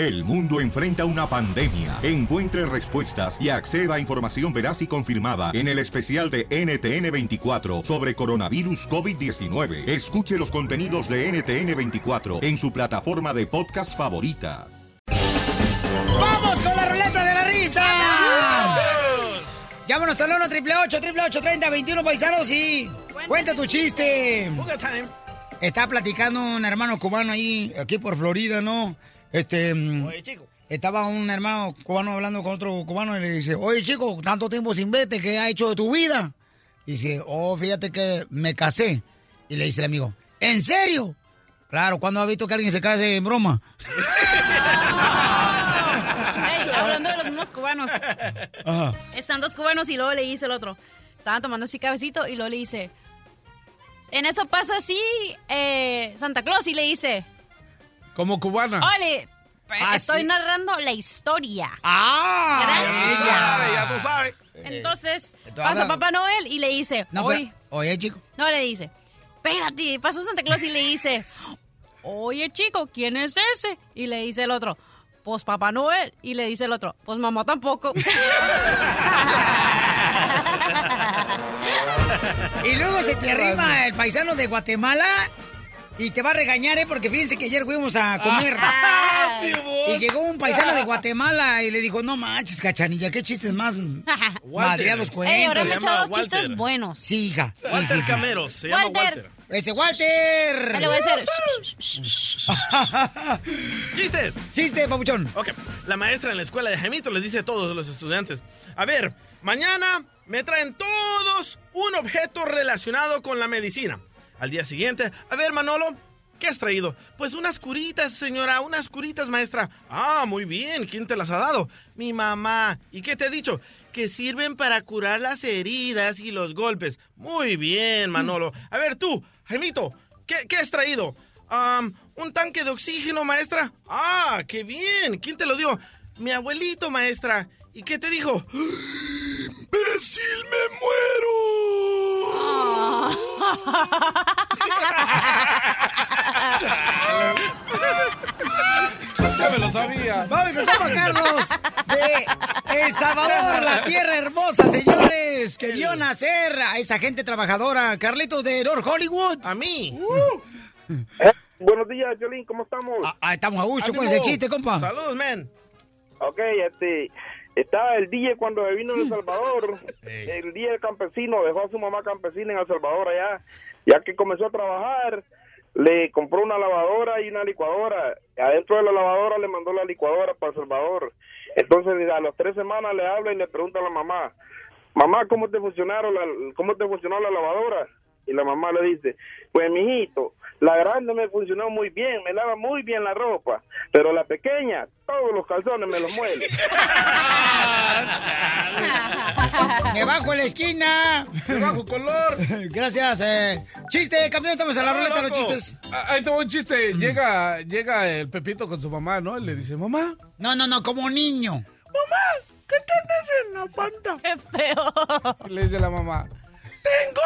El mundo enfrenta una pandemia. Encuentre respuestas y acceda a información veraz y confirmada en el especial de NTN24 sobre coronavirus COVID-19. Escuche los contenidos de NTN24 en su plataforma de podcast favorita. ¡Vamos con la ruleta de la risa! Llámanos al 1 888 30 21 paisanos y cuenta tu chiste. Está platicando un hermano cubano ahí, aquí por Florida, ¿no? Este. mm, Oye, chico. Estaba un hermano cubano hablando con otro cubano y le dice, oye chico, tanto tiempo sin vete, ¿qué ha hecho de tu vida? Y dice, oh, fíjate que me casé. Y le dice el amigo, ¿en serio? Claro, ¿cuándo ha visto que alguien se case en broma? Ey, hablando de los mismos cubanos. Ajá. Están dos cubanos y luego le dice el otro. Estaban tomando así cabecito y luego le dice. En eso pasa así eh, Santa Claus y le dice. Como cubana. Ole, Ah, estoy sí. narrando la historia. ¡Ah! Gracias. ella. Ya tú sabes. Entonces, Entonces, pasa habla- Papá Noel y le dice. No, oye, pero, oye, chico. no le dice. Espérate, pasó Santa Claus y le dice. Oye, chico, ¿quién es ese? Y le dice el otro. Pues Papá Noel. Y le dice el otro. Pues mamá tampoco. Y luego se te arrima el paisano de Guatemala y te va a regañar, ¿eh? Porque fíjense que ayer fuimos a comer. Ah, sí, Y llegó un paisano de Guatemala y le dijo, no manches, cachanilla, qué chistes más madreados Ey, ahora cuentos. me echó llama dos chistes Walter. buenos. Sí, hija. Sí, Walter sí, sí. Cameros. Se llama Walter. Walter. Ese Walter. Ahí le voy a hacer. ¡Chistes! Chiste, papuchón. Ok, la maestra en la escuela de Jaimito les dice a todos los estudiantes, a ver, mañana me traen todos un objeto relacionado con la medicina. Al día siguiente, a ver, Manolo, ¿qué has traído? Pues unas curitas, señora, unas curitas, maestra. Ah, muy bien, ¿quién te las ha dado? Mi mamá. ¿Y qué te he dicho? Que sirven para curar las heridas y los golpes. Muy bien, Manolo. A ver, tú, Jaimito, ¿qué, qué has traído? Un tanque de oxígeno, maestra. Ah, qué bien. ¿Quién te lo dio? Mi abuelito, maestra. ¿Y qué te dijo? ¡Imbécil, me Ya me lo sabía. Vamos con Carlos de El Salvador, la tierra hermosa, señores, que vio nacer a esa gente trabajadora. Carlitos de North Hollywood. A mí. Buenos días, Jolín, ¿cómo estamos? Ah, ah, estamos a gusto con ese chiste, compa. Saludos, men. Ok, este, estaba el día cuando vino de El Salvador, el día del campesino, dejó a su mamá campesina en El Salvador allá, ya que comenzó a trabajar, le compró una lavadora y una licuadora, adentro de la lavadora le mandó la licuadora para El Salvador, entonces a las tres semanas le habla y le pregunta a la mamá, mamá, ¿cómo te funcionaron la, cómo te funcionó la lavadora? Y la mamá le dice, pues mijito, la grande me funcionó muy bien, me lava muy bien la ropa, pero la pequeña, todos los calzones me los muele. Me bajo en la esquina. Me bajo color. Gracias. Eh. Chiste, campeón, estamos en la ruleta de los chistes. Ah, Ahí tengo un chiste. Llega, llega el Pepito con su mamá, ¿no? Y le dice, mamá, No, no, no, como niño. mamá, ¿qué tienes en la panta? Qué feo. Y le dice la mamá, tengo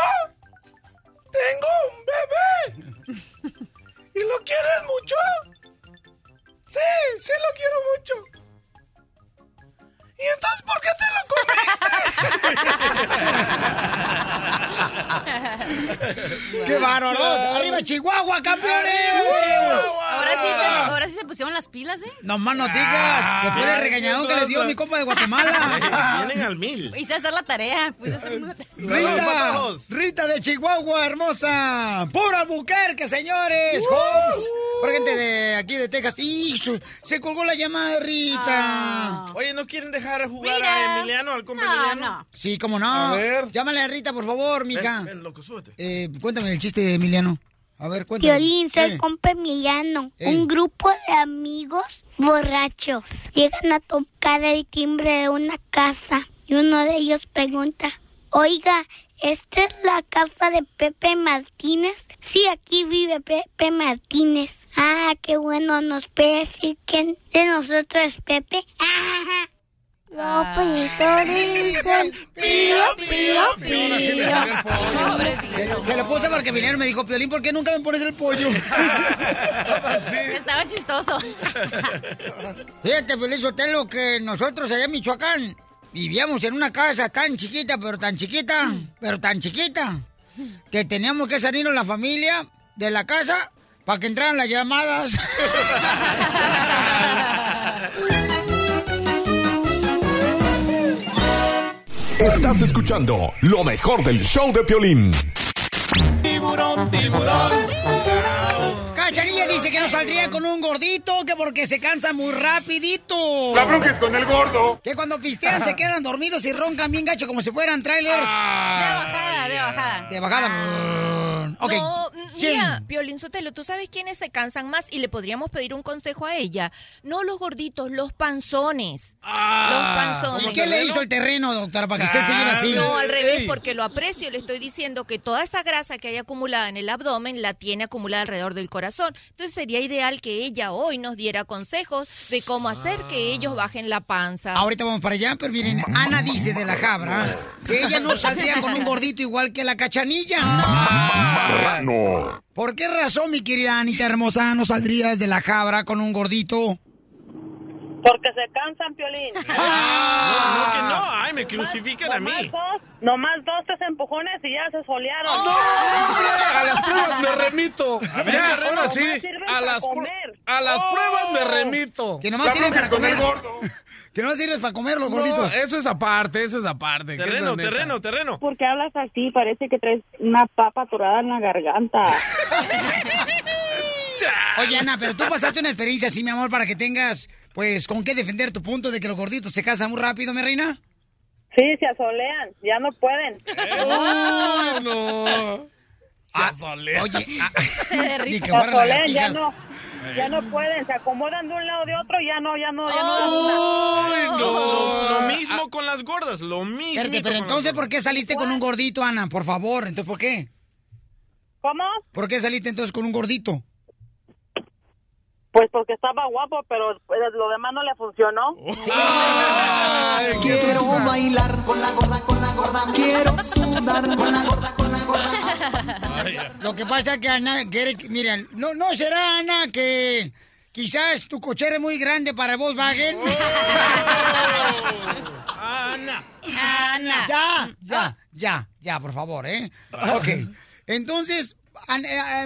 Chihuahua, campeones! Ahora sí, te- ahora sí se pusieron las pilas, ¿eh? No más no digas. Después del regañadón que le dio mi compa de Guatemala. Vienen al mil. Hice hacer la tarea. Puse a hacer una. Rita, Rita de Chihuahua, hermosa. Pura Albuquerque, señores. Homes. Por gente de aquí de Texas. ¡Y se colgó la llamada de Rita! Ah. Oye, ¿no quieren dejar jugar Mira. a Emiliano, al compa No, Emiliano? no. Sí, cómo no. A ver. Llámale a Rita, por favor, mija. Ven, ven, loco, súbete. Eh, cuéntame el chiste, Emiliano. A ver, cuéntame. Violín, soy Eh. compa Emiliano. Ey. Un grupo de amigos borrachos llegan a tocar el timbre de una casa y uno de ellos pregunta, oiga, ¿esta es la casa de Pepe Martínez? Sí, aquí vive Pepe Martínez. Ah, qué bueno, ¿nos puede decir quién de nosotros es Pepe? Los dicen pío, pío, pío. Se, se lo puse porque Emiliano me dijo, Piolín, ¿por qué nunca me pones el pollo? Estaba chistoso. Fíjate, Piolín Sotelo, que nosotros allá en Michoacán vivíamos en una casa tan chiquita, pero tan chiquita, pero tan chiquita, que teníamos que salirnos la familia de la casa para que entraran las llamadas. Estás escuchando lo mejor del show de Piolín. Tiburón, tiburón. Cachanilla dice que no saldría con un gordito, que porque se cansa muy rapidito. La bronca es con el gordo. Que cuando pistean se quedan dormidos y roncan bien gacho como si fueran trailers. De bajada, de bajada. De bajada. Ok. No, ¿Quién? mira, Piolín Sotelo, ¿tú sabes quiénes se cansan más? Y le podríamos pedir un consejo a ella. No los gorditos, los panzones. los panzones. ¿Y qué le hizo el terreno, doctora, para que usted se lleve así? No, al revés, porque lo aprecio. Le estoy diciendo que toda esa grasa que hay acumulada en el abdomen la tiene acumulada alrededor del corazón. Entonces sería ideal que ella hoy nos diera consejos de cómo hacer que ellos bajen la panza. Ahorita vamos para allá, pero miren, Ana dice de la Jabra que ella no saldría con un gordito igual que la cachanilla. Marrano. ¿Por qué razón, mi querida Anita hermosa, no saldrías de la Jabra con un gordito? Porque se cansan, Piolín. No, no, que no. Ay, me crucifican a Nomás mí. dos, nomás dos, tres empujones y ya se solearon. A las pruebas me remito. ver, Ya, Terreno, ahora sí. nomás A las, comer. a las Oh. pruebas me remito. Que nomás sirven para comer. gordo. Que no sirves para comer los No, gorditos. eso es aparte, eso es aparte. que es Terreno, terreno, terreno. ¿Por qué hablas así? Parece que traes una papa atorada en la garganta. Oye, Ana, pero tú pasaste una experiencia así, mi amor, para que tengas, pues, con qué defender tu punto de que los gorditos se casan muy rápido, mi reina. Sí, se asolean, ya no pueden. Uy, no. Ah, Se asolea. Oye, ah, ni que Se asolean, ya no. Ya no pueden, se acomodan de un lado de otro, ya no, ya no, ya no. Lo, no. lo mismo con las gordas, lo mismo. Espérate, pero entonces, ¿por qué saliste con un gordito, Ana? Por favor, entonces, ¿por qué? ¿Cómo? ¿Por qué saliste entonces con un gordito? Pues porque estaba guapo, pero lo demás no le funcionó. Ay, Quiero bailar con la gorda, con la gorda. Quiero sudar con la gorda, con la gorda. Lo que pasa es que Ana quiere, que- miren, no, no será Ana que quizás tu cochera es muy grande para Volkswagen. Ana. Ana. ya, ya, ya, ya, por favor, ¿eh? Ok, entonces,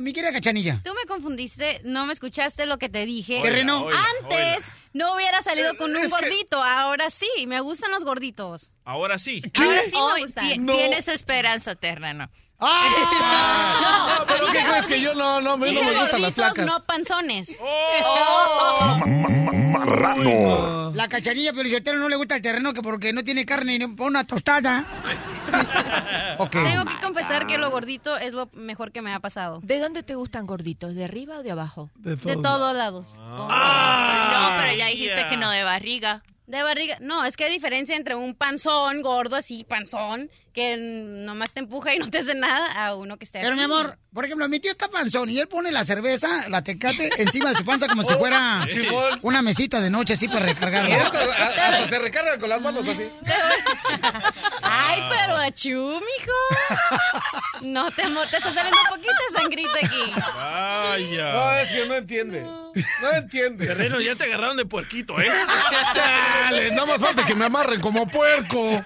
mi querida Cachanilla. Tú me confundiste, no me escuchaste lo que te dije. Terreno. Antes no hubiera salido con un Es que- gordito, ahora sí, me gustan los gorditos. Ahora sí. Ahora sí me gustan. No. Tienes esperanza, terreno. ¡Ah! No, pero ¿qué crees que yo no, no, me- no me gustan las placas? no panzones. Oh. Marrano. La Cachanilla Pelizotero no le gusta el terreno que porque no tiene carne ni una tostada. Tengo que confesar que lo gordito es lo mejor que me ha pasado. ¿De dónde te gustan gorditos? ¿De arriba o de abajo? De todos lados. no, pero ya dijiste que no de barriga. De barriga. No, es que hay diferencia entre un panzón gordo así, panzón, que nomás te empuja y no te hace nada, a uno que esté Pero así. mi amor, por ejemplo, mi tío está panzón y él pone la cerveza, la tecate, encima de su panza como si fuera una mesita de noche así para Y recargarla. hasta se recarga con las manos así. Ay, pero achú, mijo. No, te, amor, te está saliendo un poquito de sangrita aquí. No, Vaya. es que no entiende. No entiende. Terreno, ya te agarraron de puerquito, ¿eh? Chale, no me falta que me amarren como puerco.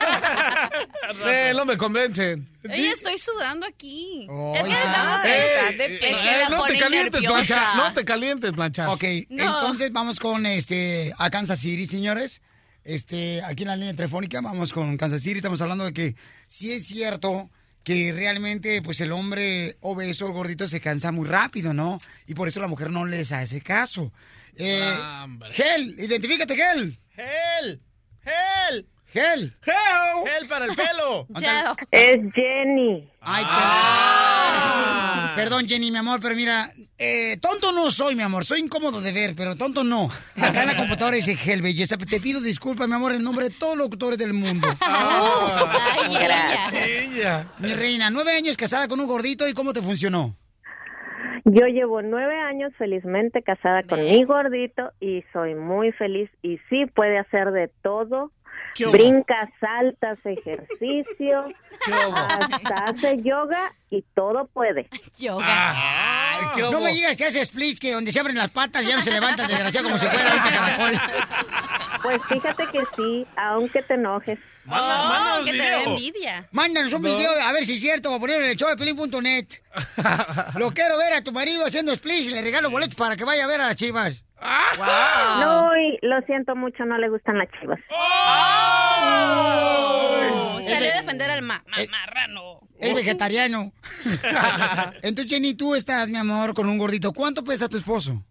Eh, no me convencen. Oye, estoy sudando aquí. Oh, es que ya. estamos Eh, en- eh, Es que eh, la no te calientes, nerviosa. plancha. No te calientes, plancha. Ok, No. entonces vamos con este a Kansas City, señores. Este, aquí en la línea telefónica vamos con Kansas City. Estamos hablando de que sí es cierto que realmente pues el hombre obeso, el gordito, se cansa muy rápido, ¿no? Y por eso la mujer no les hace caso. Eh, Hombre. Gel, identifícate, Gel. ¡Gel! ¡Gel! Gel. ¡Gel para el pelo! Es Jenny. Ay, Ah. Perdón, Jenny, mi amor, pero mira, eh, tonto no soy, mi amor. Soy incómodo de ver, pero tonto no. Acá en la computadora dice Gel, belleza. Te pido disculpas, mi amor, en nombre de todos los locutores del mundo. Ay, ella. Ella. Mi reina, nueve años casada con un gordito, ¿y cómo te funcionó? Yo llevo nueve años felizmente casada con mi gordito y soy muy feliz y sí puede hacer de todo. Brincas, saltas, ejercicio, hasta hace yoga y todo puede. Ah, no me digas que hace splits, que donde se abren las patas ya no se levanta, desgraciado, como si fuera ahorita caracol. Pues fíjate que sí, aunque te enojes. Oh, que te dé envidia. Mándanos un No. video a ver si es cierto, para ponerlo en el show de pelín.net. Lo quiero ver a tu marido haciendo splits y le regalo boletos para que vaya a ver a las chivas. No, y lo siento mucho, no le gustan las chivas. Oh, sale a defender al ma ma- marrano. Es vegetariano. Entonces, Jenny, tú estás, mi amor, con un gordito. ¿Cuánto pesa tu esposo?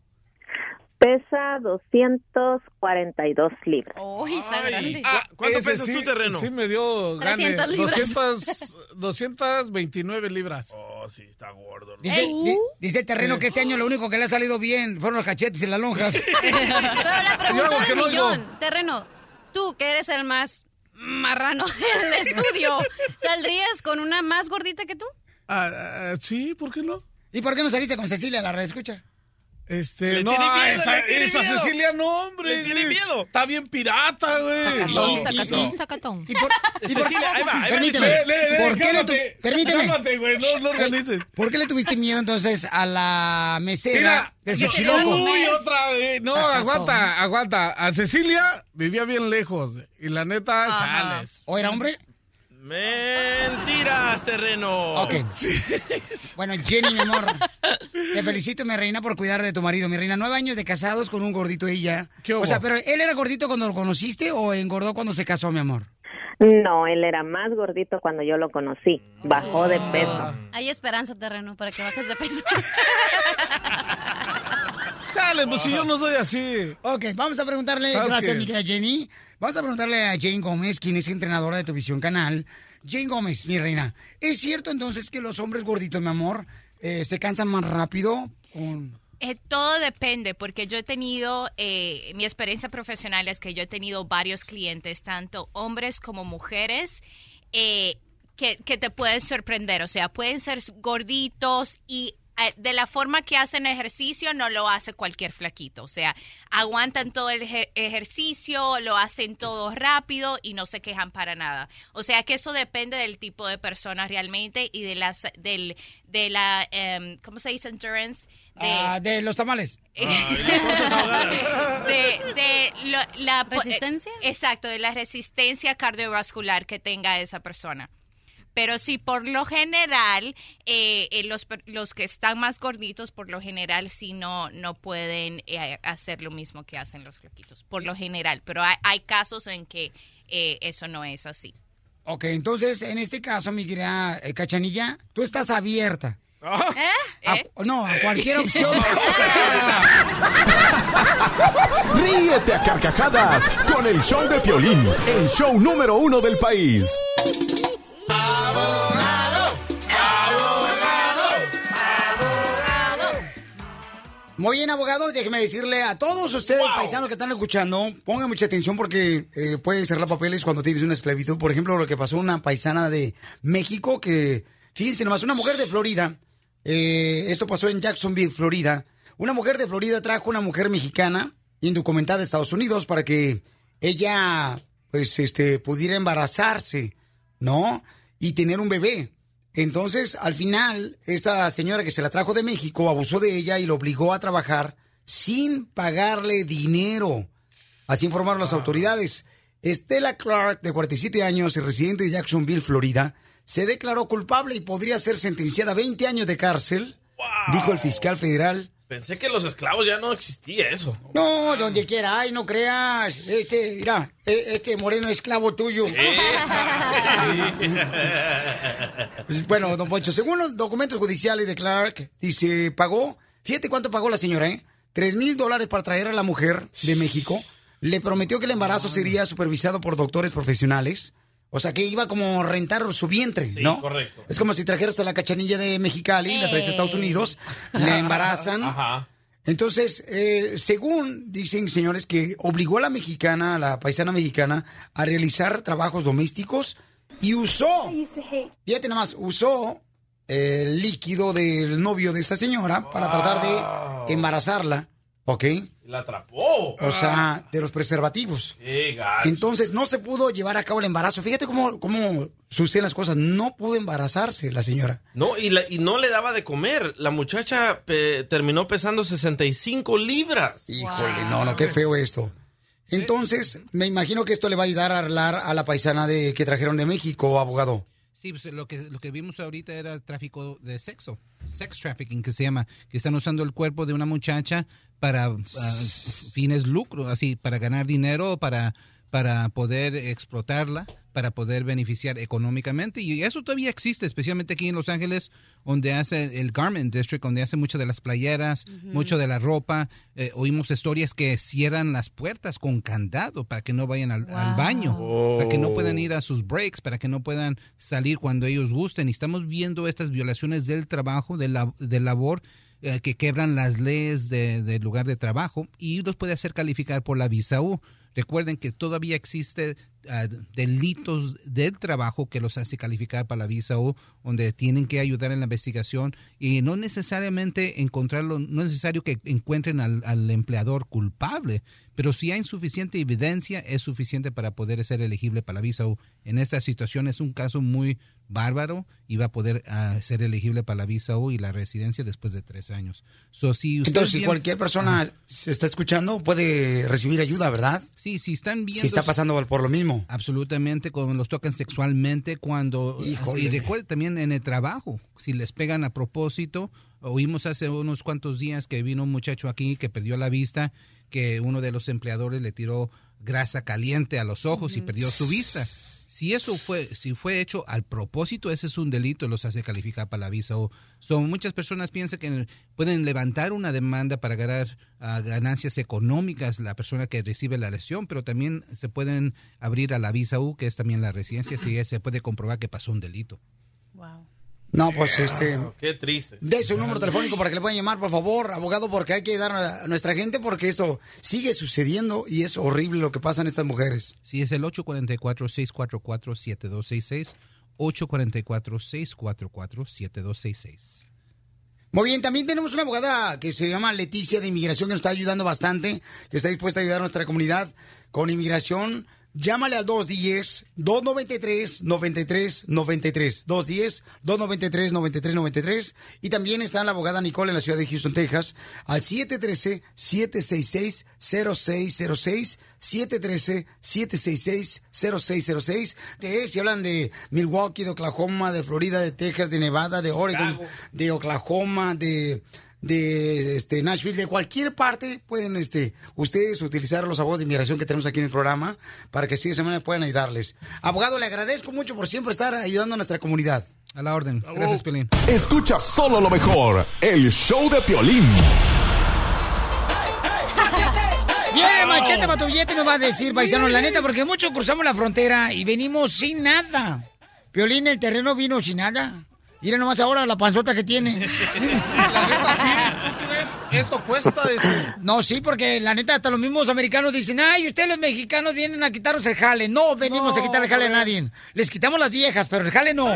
Pesa 242 libras. Uy, está grande. Ah, ¿Cuánto ese pesas sí- tú, terreno? Sí, me dio gane. 300 libras. 200, 229 libras. Oh, sí, está gordo. Dice, di- dice el terreno que este año lo único que le ha salido bien fueron los cachetes y las lonjas. Pero la pregunta del que no millón, terreno, tú que eres el más marrano del estudio, ¿saldrías con una más gordita que tú? Ah, ah, sí, ¿por qué no? ¿Y por qué no saliste con Cecilia, la red escucha? Este, Le no, tiene miedo, esa, le tiene esa miedo. Cecilia no, hombre. Le tiene miedo. Está bien pirata, güey. Sacatón, No. sacatón, sacatón. ¿Y por, y por- Cecilia, ahí va, ahí va, Permíteme. Cecilia. Le, le, ¿Por qué le tu- cálmate, Permíteme. cálmate, güey, no, no organices. ¿Por qué le tuviste miedo entonces a la mesera Mira, del yo- Xochiloco? Uy, otra vez. No, aguanta, aguanta. A Cecilia vivía bien lejos. Y la neta, chales. ¿O era hombre? Mentiras, terreno. Ok. Bueno, Jenny, mi amor, te felicito, mi reina, por cuidar de tu marido. Mi reina, nueve años de casados con un gordito ella. hubo? O sea, pero ¿él era gordito cuando lo conociste o engordó cuando se casó, mi amor? No, él era más gordito cuando yo lo conocí. Bajó de peso. Hay esperanza, terreno, para que bajes de peso. Chales, pues si yo no soy así. Ok, vamos a preguntarle, ¿Sabes gracias, mi querida Jenny. Vamos a preguntarle a Jane Gómez, quien es entrenadora de tu visión canal. Jane Gómez, mi reina, ¿es cierto entonces que los hombres gorditos, mi amor, eh, se cansan más rápido? Con... Eh, todo depende, porque yo he tenido, eh, mi experiencia profesional es que yo he tenido varios clientes, tanto hombres como mujeres, eh, que, que te pueden sorprender. O sea, pueden ser gorditos y de la forma que hacen ejercicio no lo hace cualquier flaquito. O sea, aguantan todo el ejer- ejercicio, lo hacen todo rápido y no se quejan para nada. O sea, que eso depende del tipo de persona realmente y de las, del, de la, em, ¿cómo se dice? Endurance. De, Ah, de los tamales. de, de lo- la ¿Resistencia? eh, exacto, de la resistencia cardiovascular que tenga esa persona. Pero sí, por lo general, eh, eh, los, los que están más gorditos, por lo general, sí no, no pueden eh, hacer lo mismo que hacen los flaquitos, por lo general. Pero hay, hay casos en que eh, eso no es así. Ok, entonces, en este caso, mi querida eh, Cachanilla, tú estás abierta. ¿Eh? A- no, a cualquier opción. Ríete a carcajadas con el show de Piolín, el show número uno del país. Muy bien, abogado, déjeme decirle a todos ustedes, paisanos que están escuchando, pongan mucha atención porque eh, puede cerrar papeles cuando tienes una esclavitud. Por ejemplo, lo que pasó una paisana de México que, fíjense nomás, una mujer de Florida, eh, esto pasó en Jacksonville, Florida. Una mujer de Florida trajo una mujer mexicana indocumentada de Estados Unidos para que ella, pues, este, pudiera embarazarse, ¿no? Y tener un bebé. Entonces, al final, esta señora que se la trajo de México abusó de ella y lo obligó a trabajar sin pagarle dinero. Así informaron las autoridades. Estela Clark, de 47 años y residente de Jacksonville, Florida, se declaró culpable y podría ser sentenciada a 20 años de cárcel, dijo el fiscal federal. Pensé que los esclavos ya no existía eso. No, donde quiera, ay, no creas. Este, mira, e- este moreno esclavo tuyo. Pues, Bueno, don Poncho, según los documentos judiciales de Clark, dice, pagó, fíjate cuánto pagó la señora, ¿eh? Tres mil dólares para traer a la mujer de México. Le prometió que el embarazo sería supervisado por doctores profesionales. O sea, que iba como a rentar su vientre, ¿no? correcto. Es como si trajeras a la cachanilla de Mexicali, la traes a Estados Unidos, le embarazan. Ajá. Entonces, eh, según dicen señores que obligó a la mexicana, a la paisana mexicana, a realizar trabajos domésticos y usó, fíjate nada más, usó el líquido del novio de esta señora para tratar de embarazarla. ¿Ok? La atrapó. O sea, de los preservativos. Qué gacho. Entonces no se pudo llevar a cabo el embarazo. Fíjate cómo, cómo suceden las cosas. No pudo embarazarse la señora. No, y, la- y no le daba de comer. La muchacha pe- terminó pesando 65 libras. Híjole, no, no, qué feo esto. Entonces, me imagino que esto le va a ayudar a hablar a la paisana de que trajeron de México, abogado. Sí, pues lo que, lo que vimos ahorita era tráfico de sexo, sex trafficking que se llama, que están usando el cuerpo de una muchacha para ah, fines lucro, así, para ganar dinero, para, para poder explotarla, para poder beneficiar económicamente. Y eso todavía existe, especialmente aquí en Los Ángeles, donde hace el Garment District, donde hace mucho de las playeras, mucho de la ropa. Eh, oímos historias que cierran las puertas con candado para que no vayan al, al baño, para que no puedan ir a sus breaks, para que no puedan salir cuando ellos gusten. Y estamos viendo estas violaciones del trabajo, de la, del labor, eh, que quebran las leyes de- del lugar de trabajo y los puede hacer calificar por la visa U. Recuerden que todavía existe delitos del trabajo que los hace calificar para la visa U, donde tienen que ayudar en la investigación y no necesariamente encontrarlo, no es necesario que encuentren al, al empleador culpable, pero si hay suficiente evidencia es suficiente para poder ser elegible para la visa U. En esta situación es un caso muy bárbaro y va a poder ah, ser elegible para la visa U y la residencia después de tres años. So, si ustedes Entonces, si cualquier persona se está escuchando, puede recibir ayuda, ¿verdad? Sí, si están viendo... Si está pasando por lo mismo. Absolutamente, cuando los tocan sexualmente, cuando... Híjole. Y recuerden también en el trabajo, si les pegan a propósito. Oímos hace unos cuantos días que vino un muchacho aquí que perdió la vista, que uno de los empleadores le tiró grasa caliente a los ojos y perdió su vista. Si eso fue, si fue hecho al propósito, ese es un delito, los hace calificar para la visa. O son muchas personas piensan que pueden levantar una demanda para ganar ah, ganancias económicas la persona que recibe la lesión, pero también se pueden abrir a la visa U, que es también la residencia, si se puede comprobar que pasó un delito. No, pues este... Qué triste. De su número telefónico para que le puedan llamar, por favor, abogado, porque hay que ayudar a nuestra gente porque esto sigue sucediendo y es horrible lo que pasa en estas mujeres. Sí, es el 844-644-7266. 844-644-7266. Muy bien, también tenemos una abogada que se llama Leticia de Inmigración que nos está ayudando bastante, que está dispuesta a ayudar a nuestra comunidad con inmigración. Llámale al 210-293-9393. 210-293-9393. Y también está la abogada Nicole en la ciudad de Houston, Texas, al 713-766-0606. 713-766-0606. De- Si hablan de Milwaukee, de Oklahoma, de Florida, de Texas, de Nevada, de Oregon, de Oklahoma, de de este Nashville, de cualquier parte, pueden este ustedes utilizar los abogados de inmigración que tenemos aquí en el programa para que así de esa manera puedan ayudarles. Abogado, le agradezco mucho por siempre estar ayudando a nuestra comunidad. A la orden. Gracias, Pelín. Escucha solo lo mejor, el show de Piolín. Viene machete para tu billete nos va a decir, paisano, la neta, porque muchos cruzamos la frontera y venimos sin nada. Piolín, el terreno vino sin nada. Mira nomás ahora la panzota que tiene. La neta, sí, ¿tú crees? Esto cuesta ese. No, sí, porque la neta, hasta los mismos americanos dicen, ay, ustedes los mexicanos vienen a quitarnos el jale. No venimos a quitar el jale a nadie. Les quitamos las viejas, pero el jale no.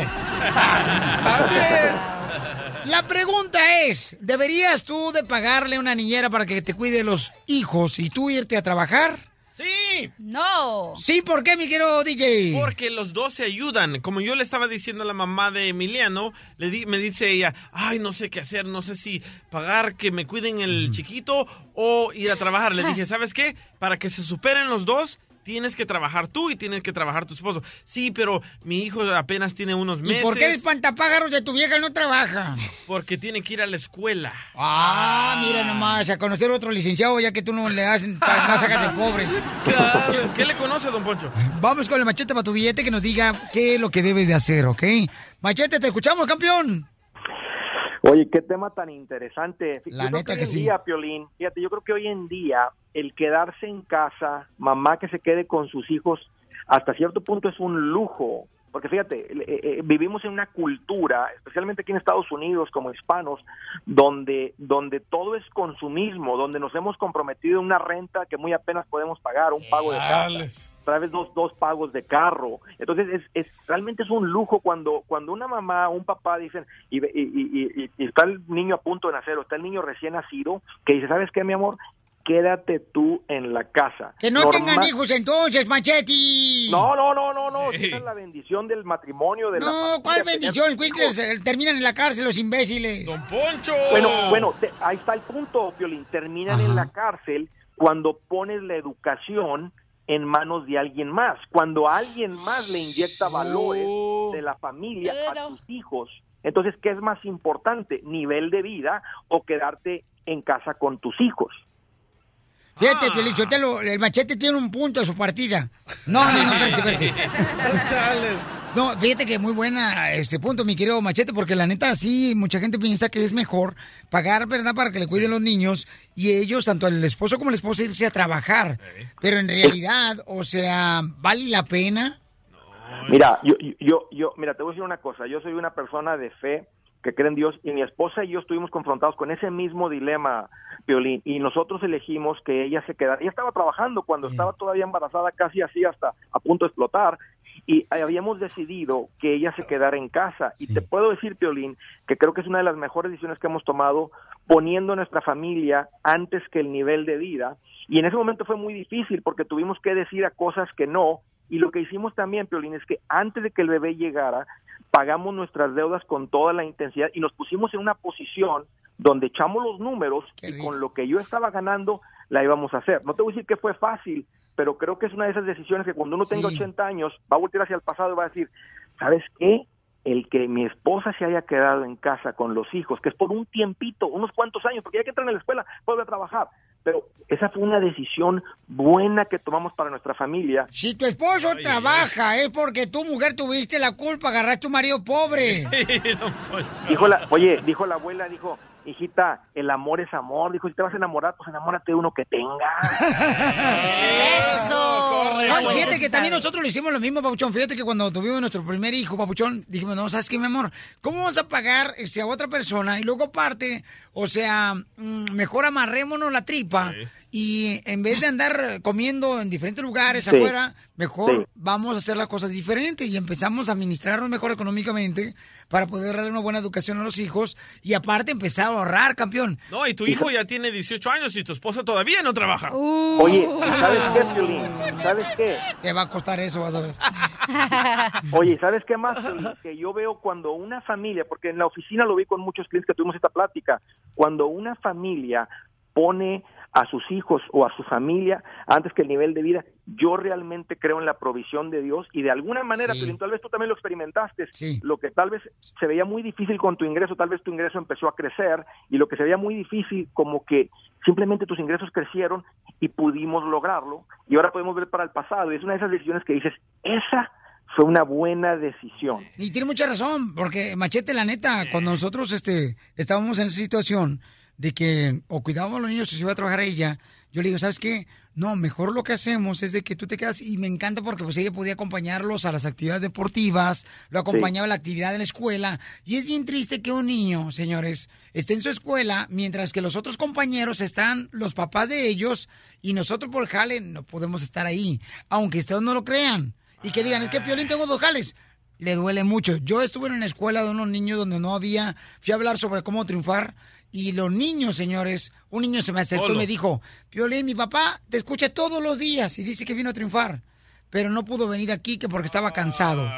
La pregunta es, ¿deberías tú de pagarle una niñera para que te cuide los hijos y tú irte a trabajar? Sí. No. Sí, ¿por qué, mi querido DJ? Porque los dos se ayudan. Como yo le estaba diciendo a la mamá de Emiliano, le di- me dice ella, ay, no sé qué hacer, no sé si pagar que me cuiden el chiquito o ir a trabajar. Le dije, ¿sabes qué? Para que se superen los dos, tienes que trabajar tú y tienes que trabajar tu esposo. Sí, pero mi hijo apenas tiene unos ¿Y meses. por qué el espantapájaros de tu vieja no trabaja? Porque tiene que ir a la escuela. Ah, mira nomás, a conocer otro licenciado ya que tú no le hacen, la sacas de pobre. Claro. ¿Qué le conoce, don Poncho? Vamos con el machete para tu billete que nos diga qué es lo que debe de hacer, ¿ok? Machete, te escuchamos, campeón. Oye, qué tema tan interesante. La yo creo neta hoy que sí. día, Piolín, fíjate, yo creo que hoy en día el quedarse en casa, mamá que se quede con sus hijos, hasta cierto punto es un lujo. Porque fíjate, eh, eh, vivimos en una cultura, especialmente aquí en Estados Unidos como hispanos, donde, donde todo es consumismo, donde nos hemos comprometido en una renta que muy apenas podemos pagar, un pago de casa otra vez dos, dos pagos de carro. Entonces, es, es realmente es un lujo cuando cuando una mamá o un papá dicen, y, y, y- y- y está el niño a punto de nacer, o está el niño recién nacido, que dice, ¿sabes qué, mi amor? Quédate tú en la casa. Que no Normal- tengan hijos entonces, Machetti. No, no, no, no, no. Esa es la bendición del matrimonio. De la No, familia, ¿cuál bendición? terminan en la cárcel los imbéciles. ¡Don Poncho! Bueno, bueno, te- ahí está el punto, Piolín. Terminan en la cárcel cuando pones la educación en manos de alguien más. Cuando alguien más le inyecta valores de la familia a tus hijos. Entonces, ¿qué es más importante? ¿Nivel de vida o quedarte en casa con tus hijos? Fíjate, Piolín, Sotelo, el machete tiene un punto a su partida. No, no, no, espérate, espérate. No, fíjate que muy buena ese punto, mi querido Machete, porque la neta sí, mucha gente piensa que es mejor pagar, ¿verdad?, para que le cuiden los niños y ellos, tanto el esposo como la esposa, irse a trabajar. Pero en realidad, o sea, ¿vale la pena? Mira, yo, yo, yo, mira, te voy a decir una cosa. Yo soy una persona de fe que cree en Dios y mi esposa y yo estuvimos confrontados con ese mismo dilema, Piolín, y nosotros elegimos que ella se quedara. Ella estaba trabajando cuando estaba todavía embarazada, casi así hasta a punto de explotar, y habíamos decidido que ella se quedara en casa. Y te puedo decir, Piolín, que creo que es una de las mejores decisiones que hemos tomado poniendo a nuestra familia antes que el nivel de vida. Y en ese momento fue muy difícil porque tuvimos que decir a cosas que no. Y lo que hicimos también, Piolín, es que antes de que el bebé llegara, pagamos nuestras deudas con toda la intensidad y nos pusimos en una posición donde echamos los números y con lo que yo estaba ganando la íbamos a hacer. No te voy a decir que fue fácil, pero creo que es una de esas decisiones que cuando uno tenga 80 años va a voltear hacia el pasado y va a decir, ¿sabes qué? El que mi esposa se haya quedado en casa con los hijos, que es por un tiempito, unos cuantos años, porque ya que entran a la escuela, puede a trabajar. Pero esa fue una decisión buena que tomamos para nuestra familia. Si tu esposo trabaja, es porque tu mujer tuviste la culpa, agarraste a un marido pobre. Dijo la, oye, dijo la abuela, dijo, hijita, el amor es amor. Dijo, si te vas a enamorar, pues enamórate de uno que tenga. ¡Eso! No, y fíjate que también nosotros lo hicimos lo mismo, Papuchón. Fíjate que cuando tuvimos nuestro primer hijo, Papuchón, dijimos, no, ¿sabes qué, mi amor? ¿Cómo vamos a pagar este, a otra persona? Y luego aparte, o sea, mm, mejor amarrémonos la tripa y en vez de andar comiendo en diferentes lugares Sí. afuera, mejor Sí. vamos a hacer las cosas diferentes y empezamos a administrarnos mejor económicamente para poder darle una buena educación a los hijos y aparte empezar a ahorrar, campeón. No, y tu hijo ya tiene 18 años y tu esposa todavía no trabaja. Oye, ¿sabes qué, Piolín? ¿Sabes qué? Te va a costar eso, vas a ver. Oye, ¿sabes qué más? Que yo veo cuando una familia, porque en la oficina lo vi con muchos clientes que tuvimos esta plática, cuando una familia pone a sus hijos o a su familia antes que el nivel de vida, yo realmente creo en la provisión de Dios y de alguna manera, Sí. Tal vez tú también lo experimentaste, lo que tal vez se veía muy difícil con tu ingreso, tal vez tu ingreso empezó a crecer y lo que se veía muy difícil como que simplemente tus ingresos crecieron y pudimos lograrlo y ahora podemos ver para el pasado y es una de esas decisiones que dices, esa fue una buena decisión. Y tiene mucha razón, porque Machete, la neta, cuando nosotros este, estábamos en esa situación de que o cuidábamos a los niños o se iba a trabajar ella, yo le digo, ¿sabes qué? No, mejor lo que hacemos es de que tú te quedas, y me encanta porque pues ella podía acompañarlos a las actividades deportivas, lo acompañaba a la actividad de la escuela, y es bien triste que un niño, señores, esté en su escuela, mientras que los otros compañeros están, los papás de ellos, y nosotros por jale no podemos estar ahí, aunque ustedes no lo crean, y que digan, es que Piolín tengo dos jales, le duele mucho. Yo estuve en una escuela de unos niños donde no había, fui a hablar sobre cómo triunfar y los niños, señores, un niño se me acercó y me dijo, Piolín, mi papá te escucha todos los días y dice que vino a triunfar, pero no pudo venir aquí que porque estaba cansado.